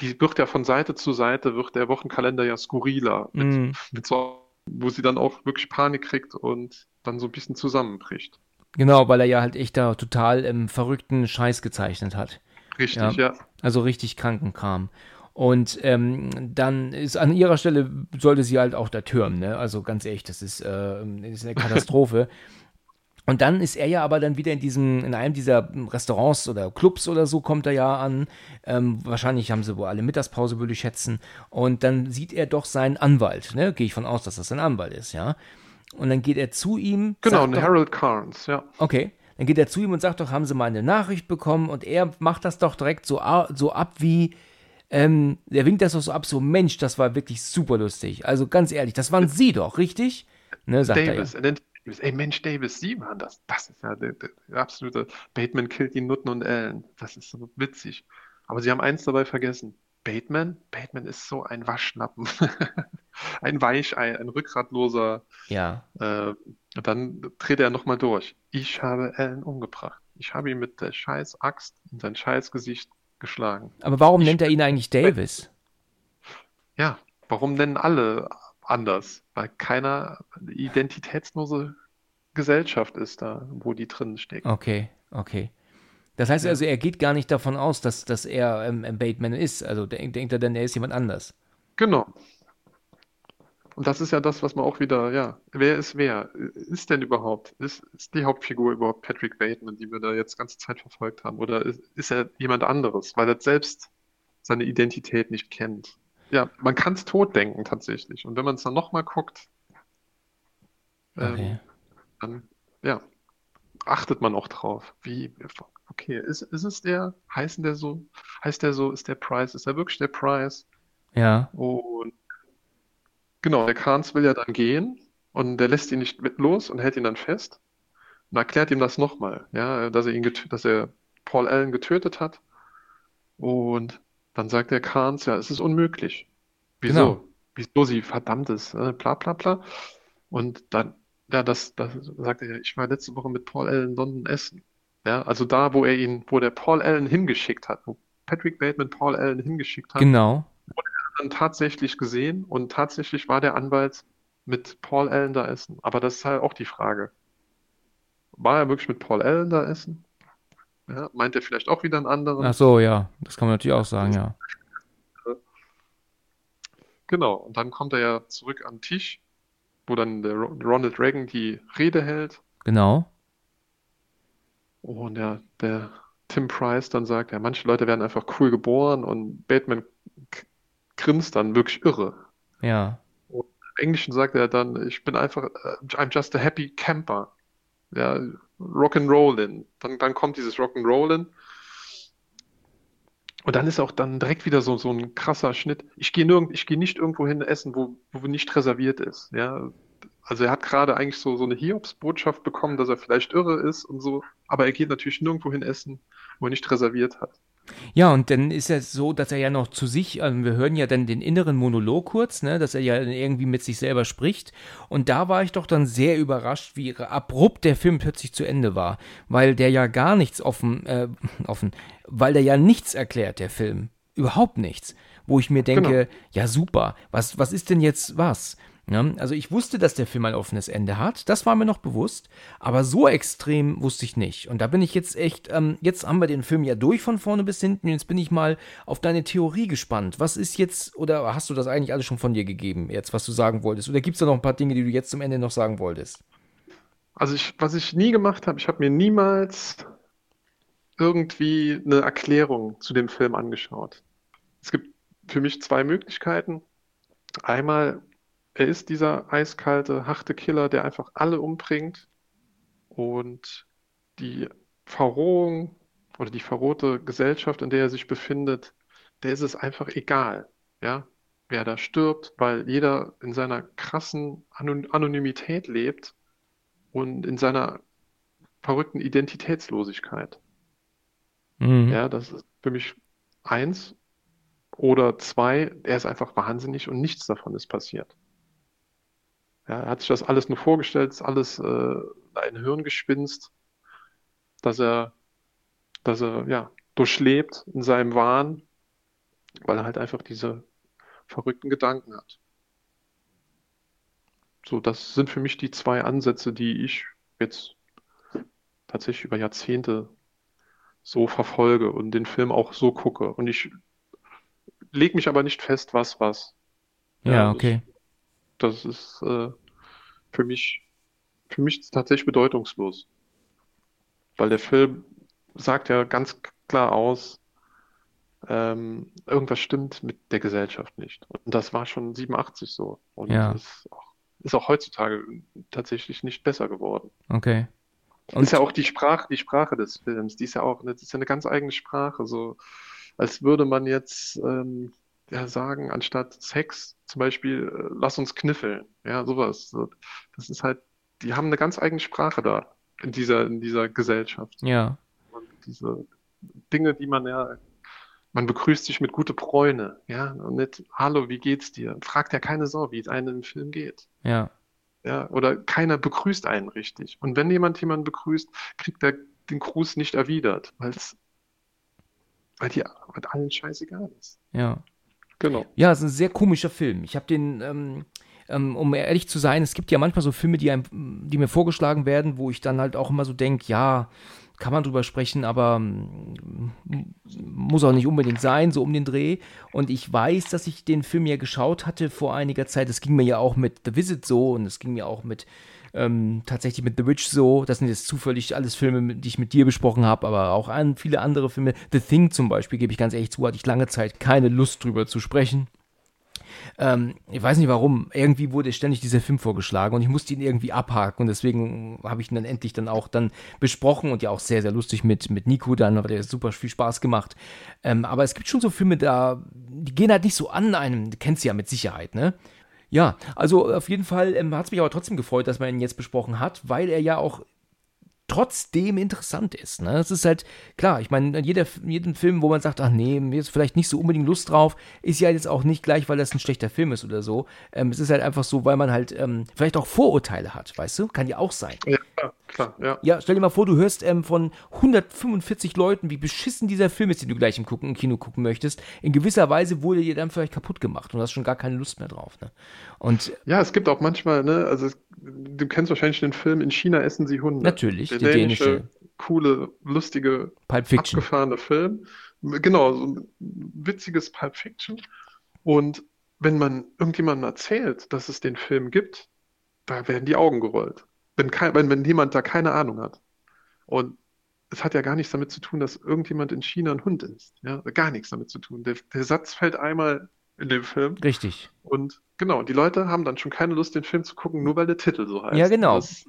die, wird ja von Seite zu Seite, wird der Wochenkalender ja skurriler, mit, Mhm. mit so, wo sie dann auch wirklich Panik kriegt und dann so ein bisschen zusammenbricht. Genau, weil er ja halt echt da total ähm, verrückten Scheiß gezeichnet hat. Richtig, ja. Also richtig kranken Kram. Und ähm, dann ist an ihrer Stelle sollte sie halt auch da türmen, ne? Also ganz ehrlich, das ist, äh, ist eine Katastrophe. Und dann ist er ja aber dann wieder in diesem, in einem dieser Restaurants oder Clubs oder so kommt er ja an. Ähm, wahrscheinlich haben sie wohl alle Mittagspause, würde ich schätzen. Und dann sieht er doch seinen Anwalt, ne? Gehe ich von aus, dass das sein Anwalt ist, ja. Und dann geht er zu ihm. Genau, ein Harold Carnes, ja. Okay. Dann geht er zu ihm und sagt doch, haben Sie mal eine Nachricht bekommen? Und er macht das doch direkt so, so ab wie, ähm, der winkt das doch so ab, so Mensch, das war wirklich super lustig. Also ganz ehrlich, das waren Sie doch, richtig? Ne, sagt Davis, er ja. Davis, ey Mensch, Davis, Sie waren das. Das ist ja der, der, der absolute Bateman killt die Nutten und Ellen. Das ist so witzig. Aber Sie haben eins dabei vergessen. Bateman? Bateman ist so ein Waschnappen. ein Weichei, ein rückgratloser. Ja. Äh, dann dreht er nochmal durch. Ich habe Alan umgebracht. Ich habe ihn mit der scheiß Axt in sein scheiß Gesicht geschlagen. Aber warum ich nennt er ihn eigentlich Davis? Ja, warum nennen alle anders? Weil keiner eine identitätslose Gesellschaft ist da, wo die drin stecken. Okay, okay. Das heißt ja. also, er geht gar nicht davon aus, dass, dass er ähm, Bateman ist. Also denkt, denkt er dann, er ist jemand anders. Genau. Und das ist ja das, was man auch wieder, ja, wer ist wer? Ist denn überhaupt, ist, ist die Hauptfigur überhaupt Patrick Bateman, die wir da jetzt ganze Zeit verfolgt haben? Oder ist, ist er jemand anderes, weil er selbst seine Identität nicht kennt? Ja, man kann es tot denken tatsächlich. Und wenn man es dann nochmal guckt, ähm, okay. dann, ja, achtet man auch drauf. Wie, okay, ist, ist es der, heißen der so, heißt der so, ist der Price, ist er wirklich der Price? Ja. Und Genau, der Kahns will ja dann gehen und der lässt ihn nicht mit los und hält ihn dann fest und erklärt ihm das nochmal, ja, dass er ihn dass er Paul Allen getötet hat. Und dann sagt der Kahns, ja, es ist unmöglich. Wieso? Genau. Wieso sie verdammt ist, äh, bla bla bla. Und dann, ja, das, das sagt er ich war letzte Woche mit Paul Allen in London essen. Ja, also da, wo er ihn, wo der Paul Allen hingeschickt hat, wo Patrick Bateman Paul Allen hingeschickt hat. Genau dann tatsächlich gesehen und tatsächlich war der Anwalt mit Paul Allen da essen. Aber das ist halt auch die Frage. War er wirklich mit Paul Allen da essen? Ja, meint er vielleicht auch wieder einen anderen? Ach so, ja. Das kann man natürlich auch sagen, ja. Genau. Und dann kommt er ja zurück am Tisch, wo dann der Ronald Reagan die Rede hält. Genau. Und ja, der Tim Price dann sagt, ja, manche Leute werden einfach cool geboren und Batman grinst dann wirklich irre. Ja. Und Im Englischen sagt er dann, ich bin einfach, uh, I'm just a happy camper. Ja, Rock'n'Rollin. Dann, dann kommt dieses Rock'n'Rollin. Und dann ist auch dann direkt wieder so, so ein krasser Schnitt. Ich gehe nirgend, ich gehe nicht irgendwo hin essen, wo, wo nicht reserviert ist. Ja, also er hat gerade eigentlich so, so eine Hiobsbotschaft bekommen, dass er vielleicht irre ist und so, aber er geht natürlich nirgendwo hin essen, wo er nicht reserviert hat. Ja, und dann ist es so, dass er ja noch zu sich, also wir hören ja dann den inneren Monolog kurz, ne, dass er ja irgendwie mit sich selber spricht. Und da war ich doch dann sehr überrascht, wie abrupt der Film plötzlich zu Ende war, weil der ja gar nichts offen, äh, offen, weil der ja nichts erklärt, der Film. Überhaupt nichts. Wo ich mir denke, genau. ja super, was, was ist denn jetzt was? Ja, also ich wusste, dass der Film ein offenes Ende hat, das war mir noch bewusst, aber so extrem wusste ich nicht. Und da bin ich jetzt echt, ähm, jetzt haben wir den Film ja durch von vorne bis hinten, jetzt bin ich mal auf deine Theorie gespannt. Was ist jetzt, oder hast du das eigentlich alles schon von dir gegeben, jetzt, was du sagen wolltest? Oder gibt es da noch ein paar Dinge, die du jetzt zum Ende noch sagen wolltest? Also ich, was ich nie gemacht habe, ich habe mir niemals irgendwie eine Erklärung zu dem Film angeschaut. Es gibt für mich zwei Möglichkeiten. Einmal er ist dieser eiskalte, harte Killer, der einfach alle umbringt. Und die Verrohung oder die verrohte Gesellschaft, in der er sich befindet, der ist es einfach egal, ja, wer da stirbt, weil jeder in seiner krassen Anonymität lebt und in seiner verrückten Identitätslosigkeit. Mhm. Ja, das ist für mich eins. Oder zwei, er ist einfach wahnsinnig und nichts davon ist passiert. Ja, er hat sich das alles nur vorgestellt, ist alles äh, ein Hirngespinst, dass er, dass er ja, durchlebt in seinem Wahn, weil er halt einfach diese verrückten Gedanken hat. So, das sind für mich die zwei Ansätze, die ich jetzt tatsächlich über Jahrzehnte so verfolge und den Film auch so gucke. Und ich lege mich aber nicht fest, was was. Ja, ja okay. Das, ist äh, für mich, für mich tatsächlich bedeutungslos. Weil der Film sagt ja ganz klar aus, ähm, irgendwas stimmt mit der Gesellschaft nicht. Und das war schon 87 so. Und ja. das auch ist auch heutzutage tatsächlich nicht besser geworden. Okay. Und ist ja auch die Sprache, die Sprache des Films, die ist ja auch, das ist ja eine ganz eigene Sprache, so als würde man jetzt ähm, ja, sagen, anstatt Sex zum Beispiel, äh, lass uns kniffeln, ja, sowas. Das ist halt, die haben eine ganz eigene Sprache da in dieser, in dieser Gesellschaft. Ja. Und diese Dinge, die man ja, man begrüßt sich mit gute Bräune, ja, und nicht, hallo, wie geht's dir? Fragt ja keine Sau, wie es einem im Film geht. Ja. Ja, oder keiner begrüßt einen richtig. Und wenn jemand jemanden begrüßt, kriegt er den Gruß nicht erwidert, weil's, weil die weil allen scheißegal ist. Ja. Genau. Ja, es ist ein sehr komischer Film. Ich habe den, ähm, ähm, um ehrlich zu sein, es gibt ja manchmal so Filme, die, einem, die mir vorgeschlagen werden, wo ich dann halt auch immer so denke, ja, kann man drüber sprechen, aber mm, muss auch nicht unbedingt sein, so um den Dreh. Und ich weiß, dass ich den Film ja geschaut hatte vor einiger Zeit. Es ging mir ja auch mit The Visit so und es ging mir auch mit ähm, tatsächlich mit The Witch so. Das sind jetzt zufällig alles Filme, die ich mit dir besprochen habe, aber auch an viele andere Filme. The Thing zum Beispiel, gebe ich ganz ehrlich zu, hatte ich lange Zeit keine Lust drüber zu sprechen. Ähm, ich weiß nicht warum. Irgendwie wurde ständig dieser Film vorgeschlagen und ich musste ihn irgendwie abhaken und deswegen habe ich ihn dann endlich dann auch dann besprochen und ja auch sehr, sehr lustig mit, mit Nico dann, aber der super viel Spaß gemacht. Ähm, aber es gibt schon so Filme da, die gehen halt nicht so an einem, du kennst sie ja mit Sicherheit, ne? Ja, also auf jeden Fall ähm, hat es mich aber trotzdem gefreut, dass man ihn jetzt besprochen hat, weil er ja auch trotzdem interessant ist. Ne? Es ist halt, klar, ich meine, jeder, jeden Film, wo man sagt, ach nee, mir ist vielleicht nicht so unbedingt Lust drauf, ist ja jetzt auch nicht gleich, weil das ein schlechter Film ist oder so. Ähm, es ist halt einfach so, weil man halt ähm, vielleicht auch Vorurteile hat, weißt du? Kann ja auch sein. Ja, klar, ja. Ja, stell dir mal vor, du hörst ähm, von 145 Leuten, wie beschissen dieser Film ist, den du gleich im, Gucken, im Kino gucken möchtest. In gewisser Weise wurde dir dann vielleicht kaputt gemacht und hast schon gar keine Lust mehr drauf. Ne? Und, ja, es gibt auch manchmal, ne, also du kennst wahrscheinlich den Film In China essen sie Hunde. Natürlich, der dänische, dänische, coole, lustige, abgefahrene Film. Genau, so ein witziges Pulp Fiction. Und wenn man irgendjemandem erzählt, dass es den Film gibt, da werden die Augen gerollt. Wenn, kein, wenn, wenn jemand da keine Ahnung hat. Und es hat ja gar nichts damit zu tun, dass irgendjemand in China ein Hund ist. Ja, gar nichts damit zu tun. Der, der Satz fällt einmal in dem Film. Richtig. Und genau, die Leute haben dann schon keine Lust, den Film zu gucken, nur weil der Titel so heißt. Ja, genau. Das,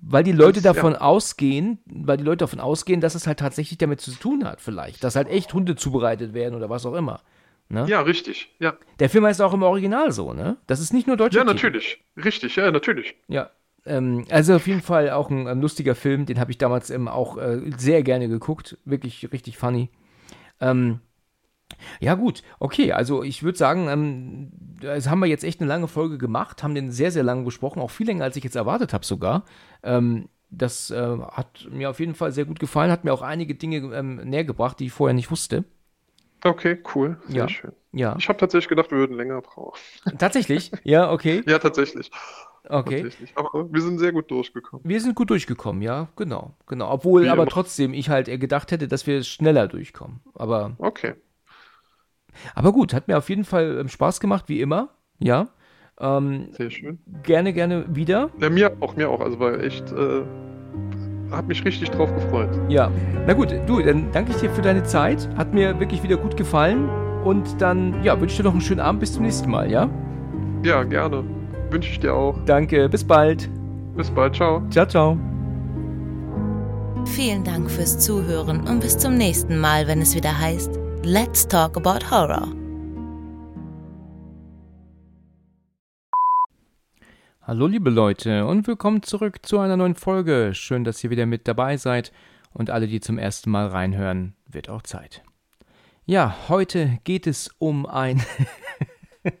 weil die Leute das, davon ja. ausgehen, weil die Leute davon ausgehen, dass es halt tatsächlich damit zu tun hat, vielleicht. Dass halt echt Hunde zubereitet werden oder was auch immer. Ne? Ja, richtig, ja. Der Film heißt auch im Original so, ne? Das ist nicht nur deutsch. Ja, natürlich. Richtig, ja, natürlich. Ja. Ähm, also auf jeden Fall auch ein, ein lustiger Film, den habe ich damals ähm, auch äh, sehr gerne geguckt. Wirklich richtig funny. Ähm, ja, gut, okay. Also ich würde sagen, ähm, das haben wir jetzt echt eine lange Folge gemacht, haben den sehr, sehr lange besprochen, auch viel länger, als ich jetzt erwartet habe sogar. Ähm, das äh, hat mir auf jeden Fall sehr gut gefallen, hat mir auch einige Dinge ähm, näher gebracht, die ich vorher nicht wusste. Okay, cool. Sehr ja. schön. Ja. Ich habe tatsächlich gedacht, wir würden länger brauchen. Tatsächlich? Ja, okay. ja, tatsächlich. Okay. Tatsächlich. Aber wir sind sehr gut durchgekommen. Wir sind gut durchgekommen, ja, genau, genau. Obwohl Wie aber immer. trotzdem ich halt gedacht hätte, dass wir schneller durchkommen. Aber. Okay. Aber gut, hat mir auf jeden Fall ähm, Spaß gemacht, wie immer. Ja. Ähm, Sehr schön. Gerne, gerne wieder. Ja, mir auch, mir auch. Also war echt, äh, hat mich richtig drauf gefreut. Ja. Na gut, du, dann danke ich dir für deine Zeit. Hat mir wirklich wieder gut gefallen. Und dann, ja, wünsche ich dir noch einen schönen Abend. Bis zum nächsten Mal, ja? Ja, gerne. Wünsche ich dir auch. Danke, bis bald. Bis bald, ciao. Ciao, ciao. Vielen Dank fürs Zuhören und bis zum nächsten Mal, wenn es wieder heißt Let's talk about horror. Hallo liebe Leute und willkommen zurück zu einer neuen Folge. Schön, dass ihr wieder mit dabei seid und alle, die zum ersten Mal reinhören, wird auch Zeit. Ja, heute geht es um ein